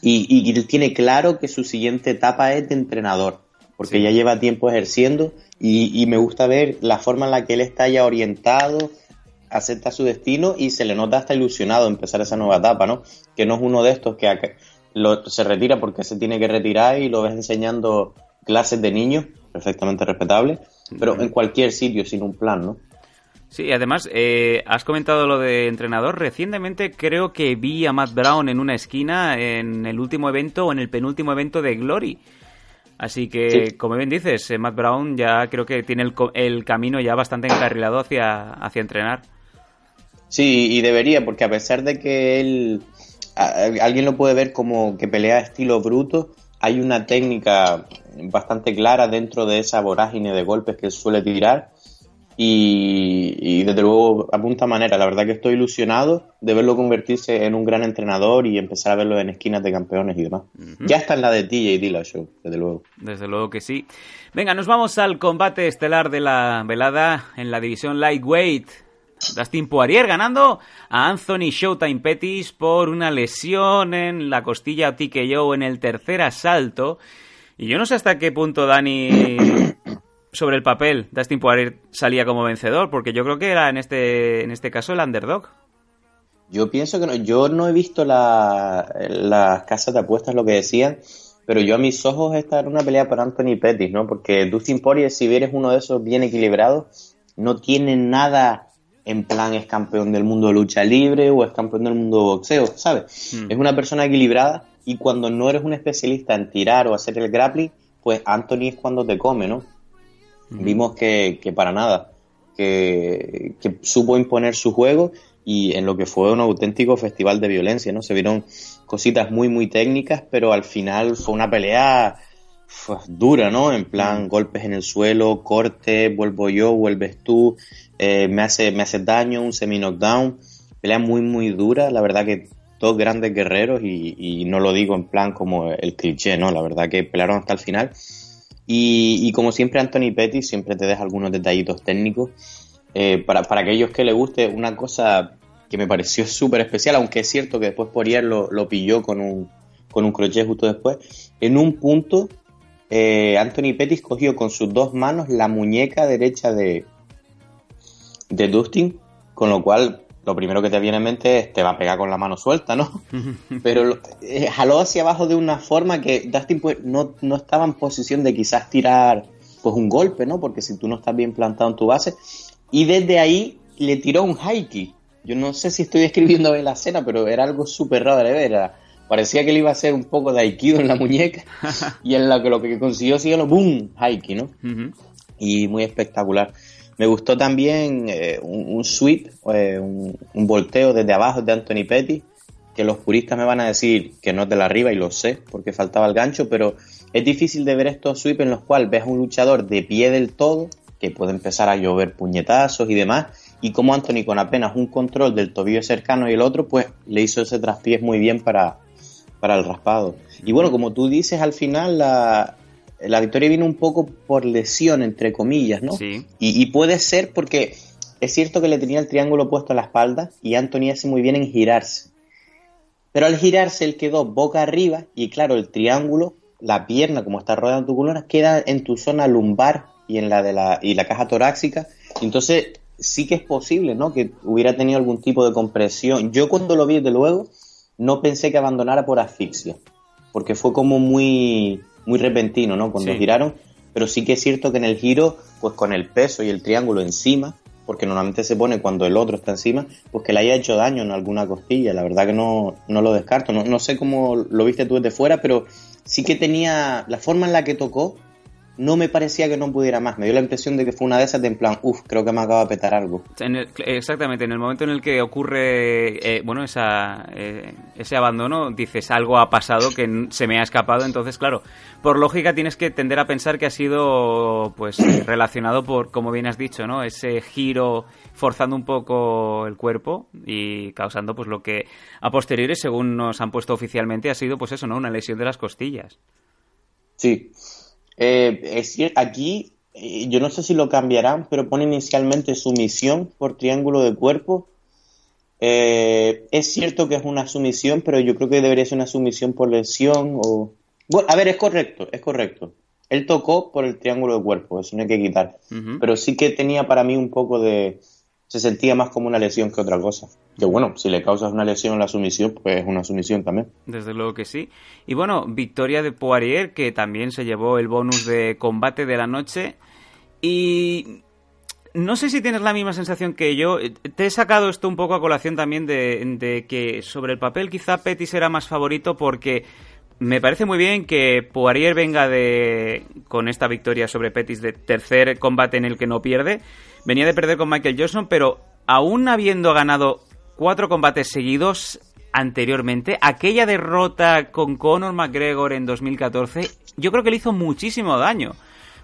S15: y, y él tiene claro que su siguiente etapa es de entrenador, porque
S1: Sí.
S15: ya lleva tiempo ejerciendo y, y me gusta ver la forma en la que él está ya orientado, acepta su destino y se le nota hasta ilusionado empezar esa nueva etapa, ¿no? Que no es uno de estos que lo- se retira porque se tiene que retirar y lo ves enseñando clases de niños, perfectamente respetable, pero en cualquier sitio sin un plan, ¿no?
S1: Sí, y además, eh, has comentado lo de entrenador. Recientemente creo que vi a Matt Brown en una esquina en el último evento o en el penúltimo evento de Glory. Así que,
S15: Sí.
S1: como bien dices, eh, Matt Brown ya creo que tiene el, el camino ya bastante encarrilado hacia, hacia entrenar.
S15: Sí, y debería, porque a pesar de que él, a- alguien lo puede ver como que pelea estilo bruto, hay una técnica bastante clara dentro de esa vorágine de golpes que él suele tirar y, y desde luego apunta manera. La verdad que estoy ilusionado de verlo convertirse en un gran entrenador y empezar a verlo en esquinas de campeones y demás. Ya está en la de TJ Dilla Show, desde luego.
S1: Desde luego que sí. Venga, nos vamos al combate estelar de la velada en la división Lightweight. Dustin Poirier ganando a Anthony Showtime Pettis por una lesión en la costilla TKO en el tercer asalto. Y yo no sé hasta qué punto Dani sobre el papel Dustin Poirier salía como vencedor, porque yo creo que era en este en este caso el underdog.
S15: Yo pienso que no, yo no he visto la- las casas de apuestas lo que decían, pero yo a mis ojos esta era una pelea para Anthony Pettis, ¿no? Porque Dustin Poirier, si bien es uno de esos bien equilibrados, no tiene nada en plan es campeón del mundo de lucha libre o es campeón del mundo de boxeo, ¿sabes?
S1: Mm.
S15: Es una persona equilibrada y cuando no eres un especialista en tirar o hacer el grappling, pues Anthony es cuando te come, ¿no? Vimos que, que para nada, que, que supo imponer su juego y en lo que fue un auténtico festival de violencia, ¿no? Se vieron cositas muy, muy técnicas, pero al final fue una pelea fue dura, ¿no? En plan, golpes en el suelo, corte, vuelvo yo, vuelves tú, eh, me hace me hace daño, un semi-knockdown. Pelea muy, muy dura, la verdad que dos grandes guerreros y, y no lo digo en plan como el cliché, ¿no? La verdad que pelearon hasta el final. Y, como siempre Anthony Pettis siempre te deja algunos detallitos técnicos. Eh, para, para aquellos que le guste, una cosa que me pareció súper especial, aunque es cierto que después Poirier lo, lo pilló con un, con un crochet justo después, en un punto eh, Anthony Pettis cogió con sus dos manos la muñeca derecha de, de Dustin, con lo cual lo primero que te viene en mente es te va a pegar con la mano suelta, ¿no? Pero lo- eh, jaló hacia abajo de una forma que Dustin pues, no, no estaba en posición de quizás tirar pues un golpe, ¿no? Porque si tú no estás bien plantado en tu base. Y desde ahí le tiró un high kick. Yo no sé si estoy describiendo bien la escena, pero era algo súper raro de ver. Era- parecía que le iba a hacer un poco de aikido en la muñeca. y en lo que, lo que consiguió sí boom, high kick, ¿no? y muy espectacular. Me gustó también eh, un, sweep, eh, un, un volteo desde abajo de Anthony Petty, que los puristas me van a decir que no es de la arriba y lo sé porque faltaba el gancho, pero es difícil de ver estos sweeps en los cuales ves a un luchador de pie del todo, que puede empezar a llover puñetazos y demás, y como Anthony con apenas un control del tobillo cercano y el otro, pues le hizo ese traspiés muy bien para, para el raspado. Y bueno, como tú dices, al final la, la victoria vino un poco por lesión, entre comillas, ¿no?
S1: Sí.
S15: Y, y puede ser porque es cierto que le tenía el triángulo puesto a la espalda y Anthony hace muy bien en girarse. Pero al girarse él quedó boca arriba y claro, el triángulo, la pierna como está rodeada en tu columna, queda en tu zona lumbar y en la de la, y la caja torácica. Entonces sí que es posible, ¿no? Que hubiera tenido algún tipo de compresión. Yo cuando lo vi, desde luego, no pensé que abandonara por asfixia, porque fue como muy, muy repentino, ¿no? Cuando
S1: Sí.
S15: giraron, pero sí que es cierto que en el giro, pues con el peso y el triángulo encima, porque normalmente se pone cuando el otro está encima, pues que le haya hecho daño en alguna costilla. La verdad que no, no lo descarto. No, no sé cómo lo viste tú desde fuera, pero sí que tenía la forma en la que tocó. No me parecía que no pudiera más. Me dio la impresión de que fue una de esas de en plan, uff, creo que me acaba de petar algo.
S1: En el- exactamente, en el momento en el que ocurre eh, bueno esa, eh, ese abandono, dices algo ha pasado que se me ha escapado, entonces claro, por lógica tienes que tender a pensar que ha sido pues relacionado por, como bien has dicho, ¿no? ese giro forzando un poco el cuerpo y causando pues lo que a posteriori, según nos han puesto oficialmente, ha sido pues eso, ¿no? Una lesión de las costillas.
S15: Sí. Eh, es cier- aquí, eh, yo no sé si lo cambiarán, pero pone inicialmente sumisión por triángulo de cuerpo. Eh, es cierto que es una sumisión, pero yo creo que debería ser una sumisión por lesión o... Bueno, a ver, es correcto, es correcto. Él tocó por el triángulo de cuerpo, eso no hay que quitar. Pero sí que tenía para mí un poco de... Se sentía más como una lesión que otra cosa. Que bueno, si le causas una lesión la sumisión, pues es una sumisión también.
S1: Desde luego que sí. Y bueno, victoria de Poirier, que también se llevó el bonus de combate de la noche. Y no sé si tienes la misma sensación que yo. Te he sacado esto un poco a colación también de, de que sobre el papel quizá Pettis era más favorito porque me parece muy bien que Poirier venga de con esta victoria sobre Pettis de tercer combate en el que no pierde. Venía de perder con Michael Johnson, pero aún habiendo ganado cuatro combates seguidos anteriormente, aquella derrota con Conor McGregor en 2014, yo creo que le hizo muchísimo daño.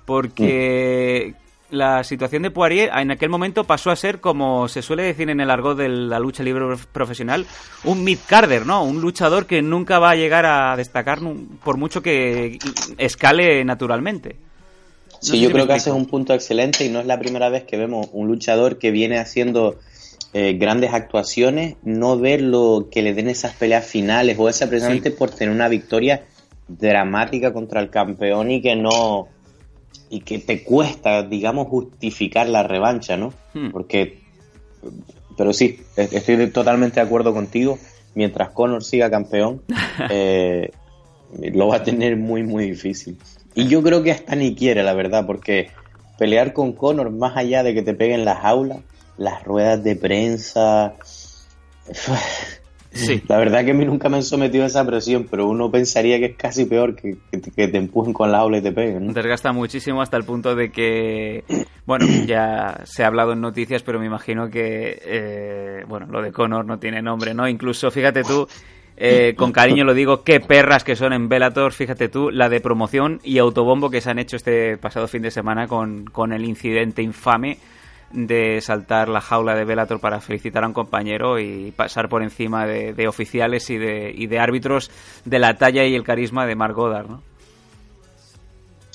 S1: Porque la situación de Poirier en aquel momento pasó a ser, como se suele decir en el argot de la lucha libre profesional, un mid-carder, ¿no? Un luchador que nunca va a llegar a destacar por mucho que escale naturalmente. No
S15: Sí,
S1: sé
S15: yo
S1: si
S15: creo que haces un punto excelente y no es la primera vez que vemos un luchador que viene haciendo eh, grandes actuaciones, no ver lo que le den esas peleas finales o esa precisamente por tener una victoria dramática contra el campeón y que no y que te cuesta, digamos, justificar la revancha, ¿no?
S1: Hmm.
S15: Porque, pero sí, estoy totalmente de acuerdo contigo. Mientras Conor siga campeón, eh, lo va a tener muy, muy difícil. Y yo creo que hasta ni quiere, la verdad, porque pelear con Conor, más allá de que te peguen las aulas, las ruedas de prensa.
S1: Sí.
S15: La verdad que a mí nunca me han sometido a esa presión, pero uno pensaría que es casi peor que, que te- que te empujen con las aulas y te peguen. ¿no?
S1: Desgasta muchísimo hasta el punto de que, bueno, ya se ha hablado en noticias, pero me imagino que, eh, bueno, lo de Conor no tiene nombre, ¿no? Incluso, fíjate tú, eh, con cariño lo digo, qué perras que son en Bellator, fíjate tú, la de promoción y autobombo que se han hecho este pasado fin de semana con, con el incidente infame de saltar la jaula de Bellator para felicitar a un compañero y pasar por encima de, de oficiales y de, y de árbitros de la talla y el carisma de Mark Goddard, ¿no?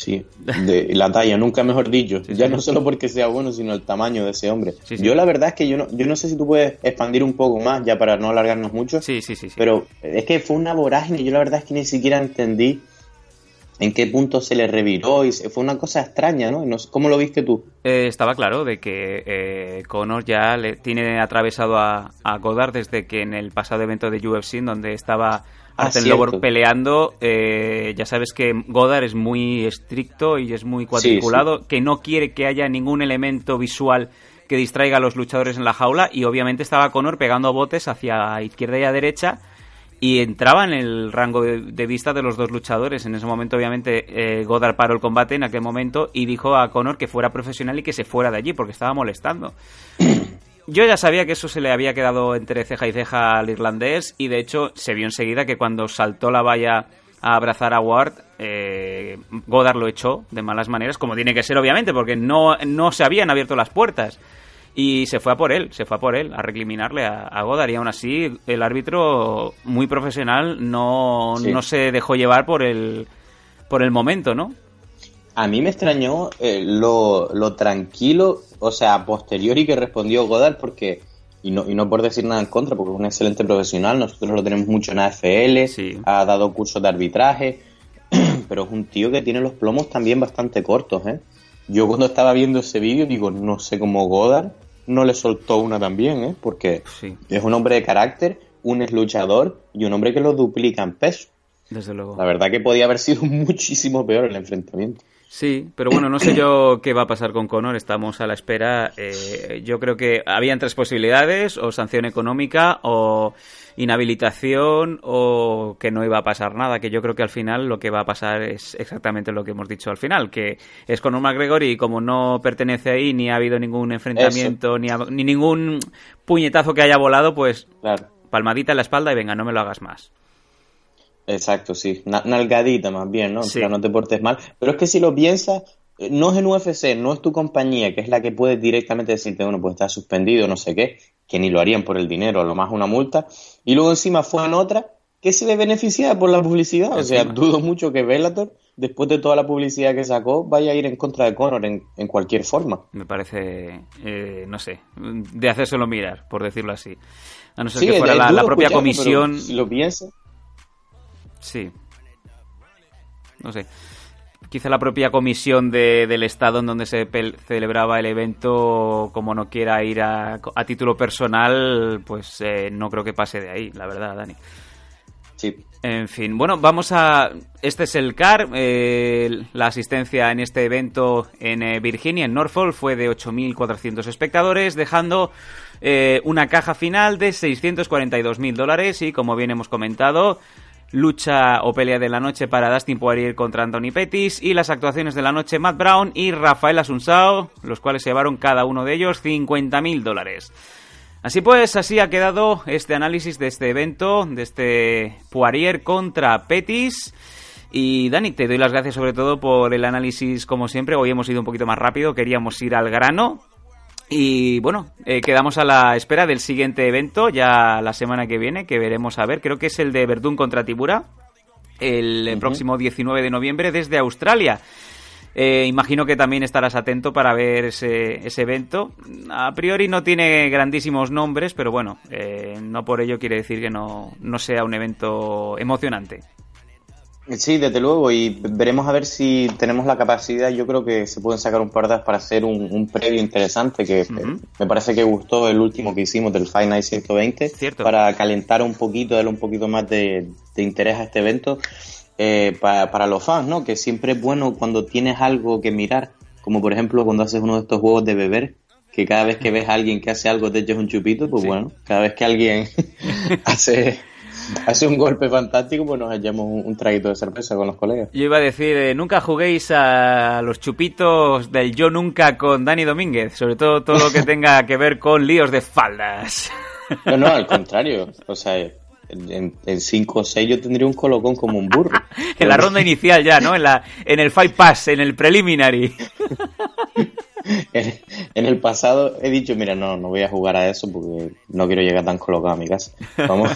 S15: Sí, de la talla, nunca mejor dicho. ya no solo porque sea bueno, sino el tamaño de ese hombre.
S1: Sí.
S15: Yo la verdad es que yo no, yo no sé si tú puedes expandir un poco más, ya para no alargarnos mucho.
S1: Sí, sí, sí. sí.
S15: Pero es que fue una vorágine, yo la verdad es que ni siquiera entendí en qué punto se le reviró y se- fue una cosa extraña, ¿no? ¿Cómo lo viste tú?
S1: Eh, estaba claro de que eh, Conor ya le tiene atravesado a, a Goddard desde que en el pasado evento de UFC, donde estaba
S15: Ah,
S1: Artem
S15: cierto.
S1: Lobor peleando, eh, ya sabes que Goddard es muy estricto y es muy cuadriculado, que no quiere que haya ningún elemento visual que distraiga a los luchadores en la jaula y obviamente estaba Conor pegando botes hacia izquierda y a derecha y entraba en el rango de, vista de los dos luchadores. En ese momento, obviamente, eh, Goddard paró el combate en aquel momento y dijo a Conor que fuera profesional y que se fuera de allí porque estaba molestando. Yo ya sabía que eso se le había quedado entre ceja y ceja al irlandés y de hecho se vio enseguida que cuando saltó la valla a abrazar a Ward, eh, Goddard lo echó de malas maneras, como tiene que ser obviamente, porque no, no se habían abierto las puertas. Y se fue a por él, se fue a por él, a recriminarle a, a Goddard. Y aún así, el árbitro, muy profesional, no,
S15: Sí.
S1: no se dejó llevar por el, por el momento, ¿no?
S15: A mí me extrañó eh, lo, lo tranquilo, o sea, a posteriori que respondió Godard, porque, y no, y no por decir nada en contra, porque es un excelente profesional, nosotros lo tenemos mucho en AFL, ha dado cursos de arbitraje, pero es un tío que tiene los plomos también bastante cortos, ¿eh? Yo cuando estaba viendo ese vídeo digo, no sé cómo Godard no le soltó una también, ¿eh? Porque es un hombre de carácter, un es luchador y un hombre que lo duplica en peso.
S1: Desde luego.
S15: La verdad que podía haber sido muchísimo peor el enfrentamiento.
S1: Sí, pero bueno, no sé yo qué va a pasar con Conor, estamos a la espera. Eh, yo creo que habían tres posibilidades, o sanción económica, o inhabilitación, o que no iba a pasar nada, que yo creo que al final lo que va a pasar es exactamente lo que hemos dicho al final, que es Conor McGregor y como no pertenece ahí, ni ha habido ningún enfrentamiento, ni, ni, ningún puñetazo que haya volado, pues palmadita en la espalda y venga, no me lo hagas más.
S15: Exacto, sí. Nalgadita más bien, ¿no? no te portes mal. Pero es que si lo piensas, eh, no es en UFC, no es tu compañía, que es la que puede directamente decirte, bueno, pues está suspendido, no sé qué, que ni lo harían por el dinero, a lo más una multa. Y luego encima fue en otra que se le beneficia por la publicidad. O sea, dudo mucho que Bellator, después de toda la publicidad que sacó, vaya a ir en contra de Conor en, cualquier forma.
S1: Me parece, eh, no sé, de hacérselo mirar, por decirlo así. A no ser que fuera la, propia comisión.
S15: Si lo piensas.
S1: Sí. No sé. Quizá la propia comisión de, del Estado en donde se celebraba el evento, como no quiera ir a, a título personal, pues eh, no creo que pase de ahí, la verdad, Dani.
S15: Sí.
S1: En fin, bueno, vamos a... Este es el CAR. Eh, la asistencia en este evento en eh, Virginia, en Norfolk, fue de 8.400 espectadores, dejando una caja final de 642.000 dólares y, como bien hemos comentado, lucha o pelea de la noche para Dustin Poirier contra Anthony Pettis y las actuaciones de la noche Matt Brown y Rafael Asunsao, los cuales llevaron cada uno de ellos 50.000 dólares. Así pues, así ha quedado este análisis de este evento, de este Poirier contra Pettis. Y Dani, te doy las gracias sobre todo por el análisis como siempre. Hoy hemos ido un poquito más rápido, queríamos ir al grano, y bueno, eh, quedamos a la espera del siguiente evento, ya la semana que viene, que veremos a ver. Creo que es el de Verdún contra Tibura, el próximo 19 de noviembre desde Australia. Eh, imagino que también estarás atento para ver ese, ese, evento. A priori no tiene grandísimos nombres, pero bueno, eh, no por ello quiere decir que no, no sea un evento emocionante.
S15: Sí, desde luego, y veremos a ver si tenemos la capacidad. Yo creo que se pueden sacar un par de para hacer un, previo interesante, que me parece que gustó el último que hicimos del Final Night 120,
S1: Cierto.
S15: para calentar un poquito, darle un poquito más de, interés a este evento eh, para, los fans, ¿no? Que siempre es bueno cuando tienes algo que mirar, como por ejemplo cuando haces uno de estos juegos de beber, que cada vez que ves a alguien que hace algo te echas un chupito, pues bueno, cada vez que alguien hace hace un golpe fantástico, pues nos echamos un, traguito de cerveza con los colegas.
S1: Yo iba a decir, eh, nunca juguéis a los chupitos del yo nunca con Dani Domínguez, sobre todo todo lo que tenga que ver con líos de faldas.
S15: No, no, al contrario. O sea, en 5 o 6 yo tendría un colocón como un burro.
S1: en la ronda inicial ya, ¿no? En, la, en el fight pass, en el preliminary.
S15: en, el pasado he dicho, mira, no, no voy a jugar a eso porque no quiero llegar tan colocado a mi casa. Vamos.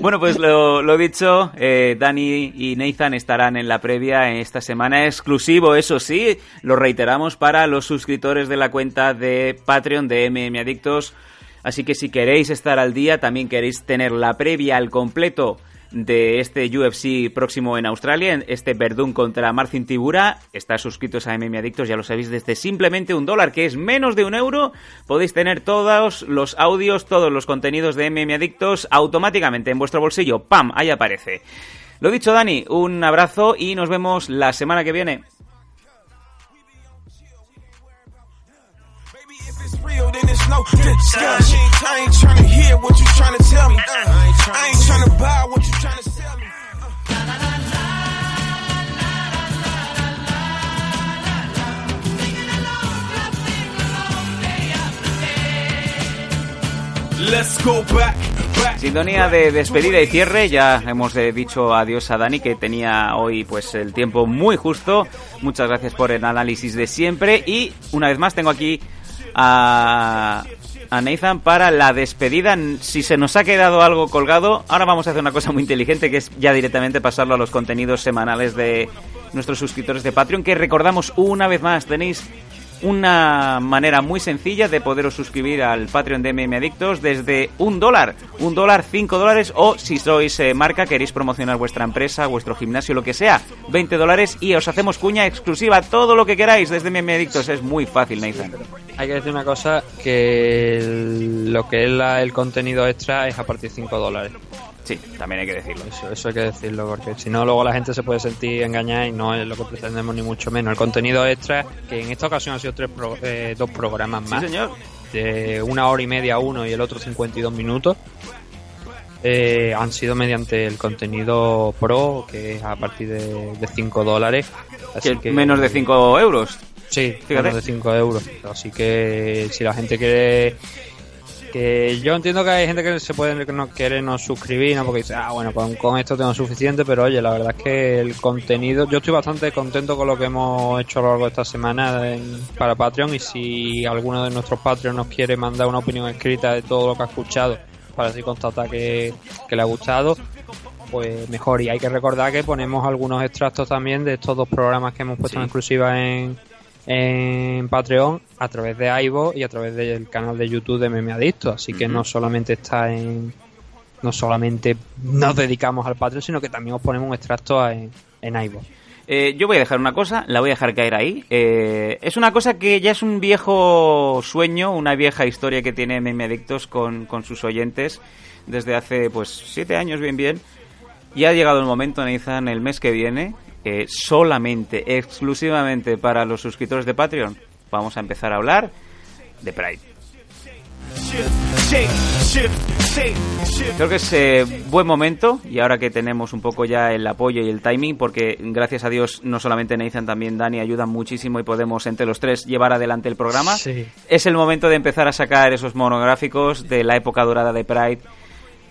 S1: Bueno, pues lo, dicho, eh, Dani y Nathan estarán en la previa esta semana exclusivo, eso sí, lo reiteramos para los suscriptores de la cuenta de Patreon de MM Adictos. Así que si queréis estar al día, también queréis tener la previa al completo de este UFC próximo en Australia, este Verdún contra Marcin Tibura. Está suscritos a MM Adictos, ya lo sabéis, desde simplemente un dólar, que es menos de un euro. Podéis tener todos los audios, todos los contenidos de MM Adictos automáticamente en vuestro bolsillo. ¡Pam! Ahí aparece. Lo dicho, Dani, un abrazo y nos vemos la semana que viene. No discussion. I ain't trying to hear what you trying to tell me. I. Sintonía de despedida y cierre, ya hemos eh, dicho adiós a Dani que tenía hoy pues el tiempo muy justo. Muchas gracias por el análisis de siempre y una vez más tengo aquí a, Nathan para la despedida. Si se nos ha quedado algo colgado, ahora vamos a hacer una cosa muy inteligente que es ya directamente pasarlo a los contenidos semanales de nuestros suscriptores de Patreon, que recordamos una vez más, tenéis una manera muy sencilla de poderos suscribir al Patreon de MM Adictos desde un dólar, un dólar, cinco dólares o si sois eh, marca, queréis promocionar vuestra empresa, vuestro gimnasio, lo que sea, 20 dólares y os hacemos cuña exclusiva, todo lo que queráis desde MM Adictos, es muy fácil, Nathan.
S2: Hay que decir una cosa, que lo que es la- el contenido extra es a partir de 5 dólares.
S1: Sí, también hay que decirlo.
S2: Eso, eso hay que decirlo, porque si no, luego la gente se puede sentir engañada y no es lo que pretendemos ni mucho menos. El contenido extra, que en esta ocasión ha sido tres pro- eh, dos programas
S1: Sí,
S2: más,
S1: señor.
S2: de una hora y media uno y el otro 52 minutos, eh, han sido mediante el contenido pro, que es a partir de, de 5 dólares. Así
S1: Que menos de 5 euros.
S2: Sí,
S1: Fíjate.
S2: menos de 5 euros. Así que si la gente quiere. Que yo entiendo que hay gente que se puede que no quiere no suscribir, ¿no? Porque dice, ah, bueno, con, con esto tengo suficiente, pero oye, la verdad es que el contenido. Yo estoy bastante contento con lo que hemos hecho a lo largo de esta semana en- para Patreon. Y si alguno de nuestros Patreons nos quiere mandar una opinión escrita de todo lo que ha escuchado, para así constatar que, que le ha gustado, pues mejor. Y hay que recordar que ponemos algunos extractos también de estos dos programas que hemos puesto en exclusiva en, en Patreon a través de Ivo y a través del canal de YouTube de Meme Adicto. Así que no solamente está en. No solamente nos dedicamos al Patreon, sino que también os ponemos un extracto en, en Ivo.
S1: Eh, yo voy a dejar una cosa, la voy a dejar caer ahí. Eh, es una cosa que ya es un viejo sueño, una vieja historia que tiene Meme Adictos con, con sus oyentes desde hace pues siete años bien bien. Y ha llegado el momento, Nathan, el mes que viene, eh, solamente, exclusivamente para los suscriptores de Patreon, vamos a empezar a hablar de Pride. Creo que es eh, buen momento y ahora que tenemos un poco ya el apoyo y el timing, porque gracias a Dios no solamente Nathan, también Dani ayudan muchísimo y podemos entre los tres llevar adelante el programa.
S2: Sí.
S1: Es el momento de empezar a sacar esos monográficos de la época dorada de Pride,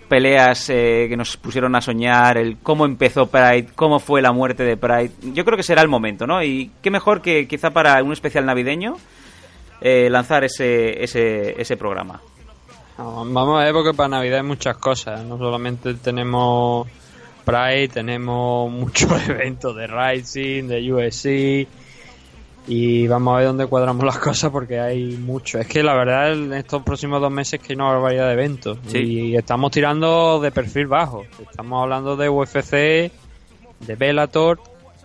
S1: peleas eh, que nos pusieron a soñar, el cómo empezó Pride, cómo fue la muerte de Pride. Yo creo que será el momento, ¿no? Y qué mejor que quizá para un especial navideño eh, lanzar ese, ese, ese programa.
S2: Vamos a ver porque para Navidad hay muchas cosas. No solamente tenemos Pride, tenemos muchos eventos de Rising, de USC. Y vamos a ver dónde cuadramos las cosas porque hay mucho. Es que la verdad en estos próximos dos meses que hay una barbaridad de eventos.
S1: Sí.
S2: Y estamos tirando de perfil bajo. Estamos hablando de UFC, de Bellator.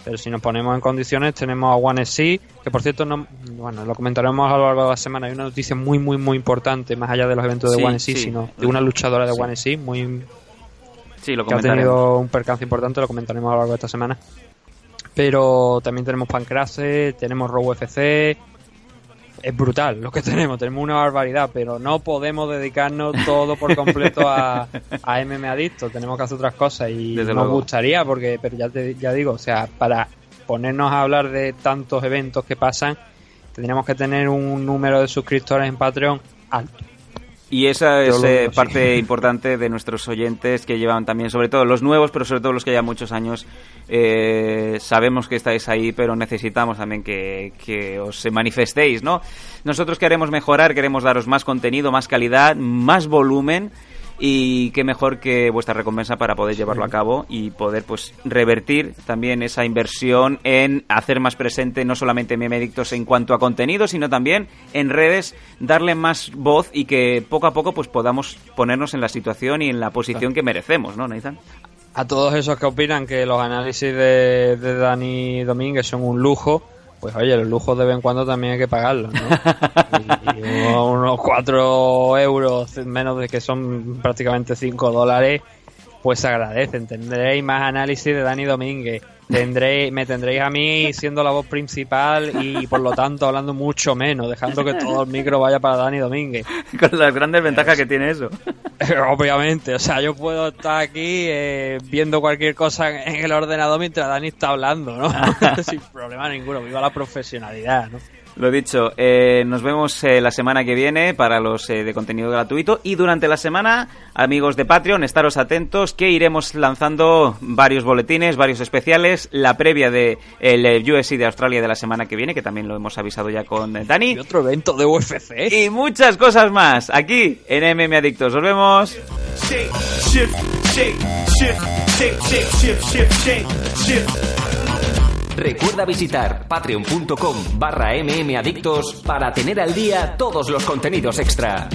S2: Pero si nos ponemos en condiciones tenemos a One SC, que por cierto no, bueno, lo comentaremos a lo largo de la semana. Hay una noticia muy muy muy importante, más allá de los eventos de One
S1: sí.
S2: sino de una luchadora de. One SC muy
S1: Sí, lo
S2: que ha tenido un percance importante, lo comentaremos a lo largo de esta semana. Pero también tenemos Pancrase, tenemos Raw UFC. Es brutal lo que tenemos, tenemos una barbaridad, pero no podemos dedicarnos todo por completo a, a MM Adicto, tenemos que hacer otras cosas y
S1: Desde
S2: nos
S1: luego.
S2: gustaría, porque pero ya, te- ya digo, o sea, para ponernos a hablar de tantos eventos que pasan, tendríamos que tener un número de suscriptores en Patreon alto.
S1: Y esa es eh, parte importante de nuestros oyentes que llevan también, sobre todo los nuevos, pero sobre todo los que llevan muchos años. Eh, sabemos que estáis ahí, pero necesitamos también que, que os manifestéis, ¿no? Nosotros queremos mejorar, queremos daros más contenido, más calidad, más volumen. Y qué mejor que vuestra recompensa para poder llevarlo a cabo y poder pues revertir también esa inversión en hacer más presente no solamente Memedictos en cuanto a contenido, sino también en redes, darle más voz y que poco a poco pues podamos ponernos en la situación y en la posición que merecemos, ¿no, Nathan?
S2: A todos esos que opinan que los análisis de, de Dani Domínguez son un lujo, pues oye, los lujos de vez en cuando también hay que pagarlos, ¿no? Y, y unos 4 euros, menos de que son prácticamente 5 dólares, pues se agradecen. Tendréis más análisis de Dani Domínguez. Tendréis, me tendréis a mí siendo la voz principal y por lo tanto hablando mucho menos, dejando que todo el micro vaya para Dani Domínguez.
S1: Con las grandes ventajas que tiene eso.
S2: Obviamente, o sea, yo puedo estar aquí eh, viendo cualquier cosa en el ordenador mientras Dani está hablando, ¿no? Sin problema ninguno, viva la profesionalidad, ¿no?
S1: Lo dicho, eh, nos vemos eh, la semana que viene para los eh, de contenido gratuito y durante la semana, amigos de Patreon, estaros atentos que iremos lanzando varios boletines, varios especiales, la previa de el UFC de Australia de la semana que viene, que también lo hemos avisado ya con eh, Dani.
S2: Y otro evento de UFC.
S1: Y muchas cosas más aquí en MM Adictos. Nos vemos.
S8: Recuerda visitar patreon.com barra mmadictos para tener al día todos los contenidos extra.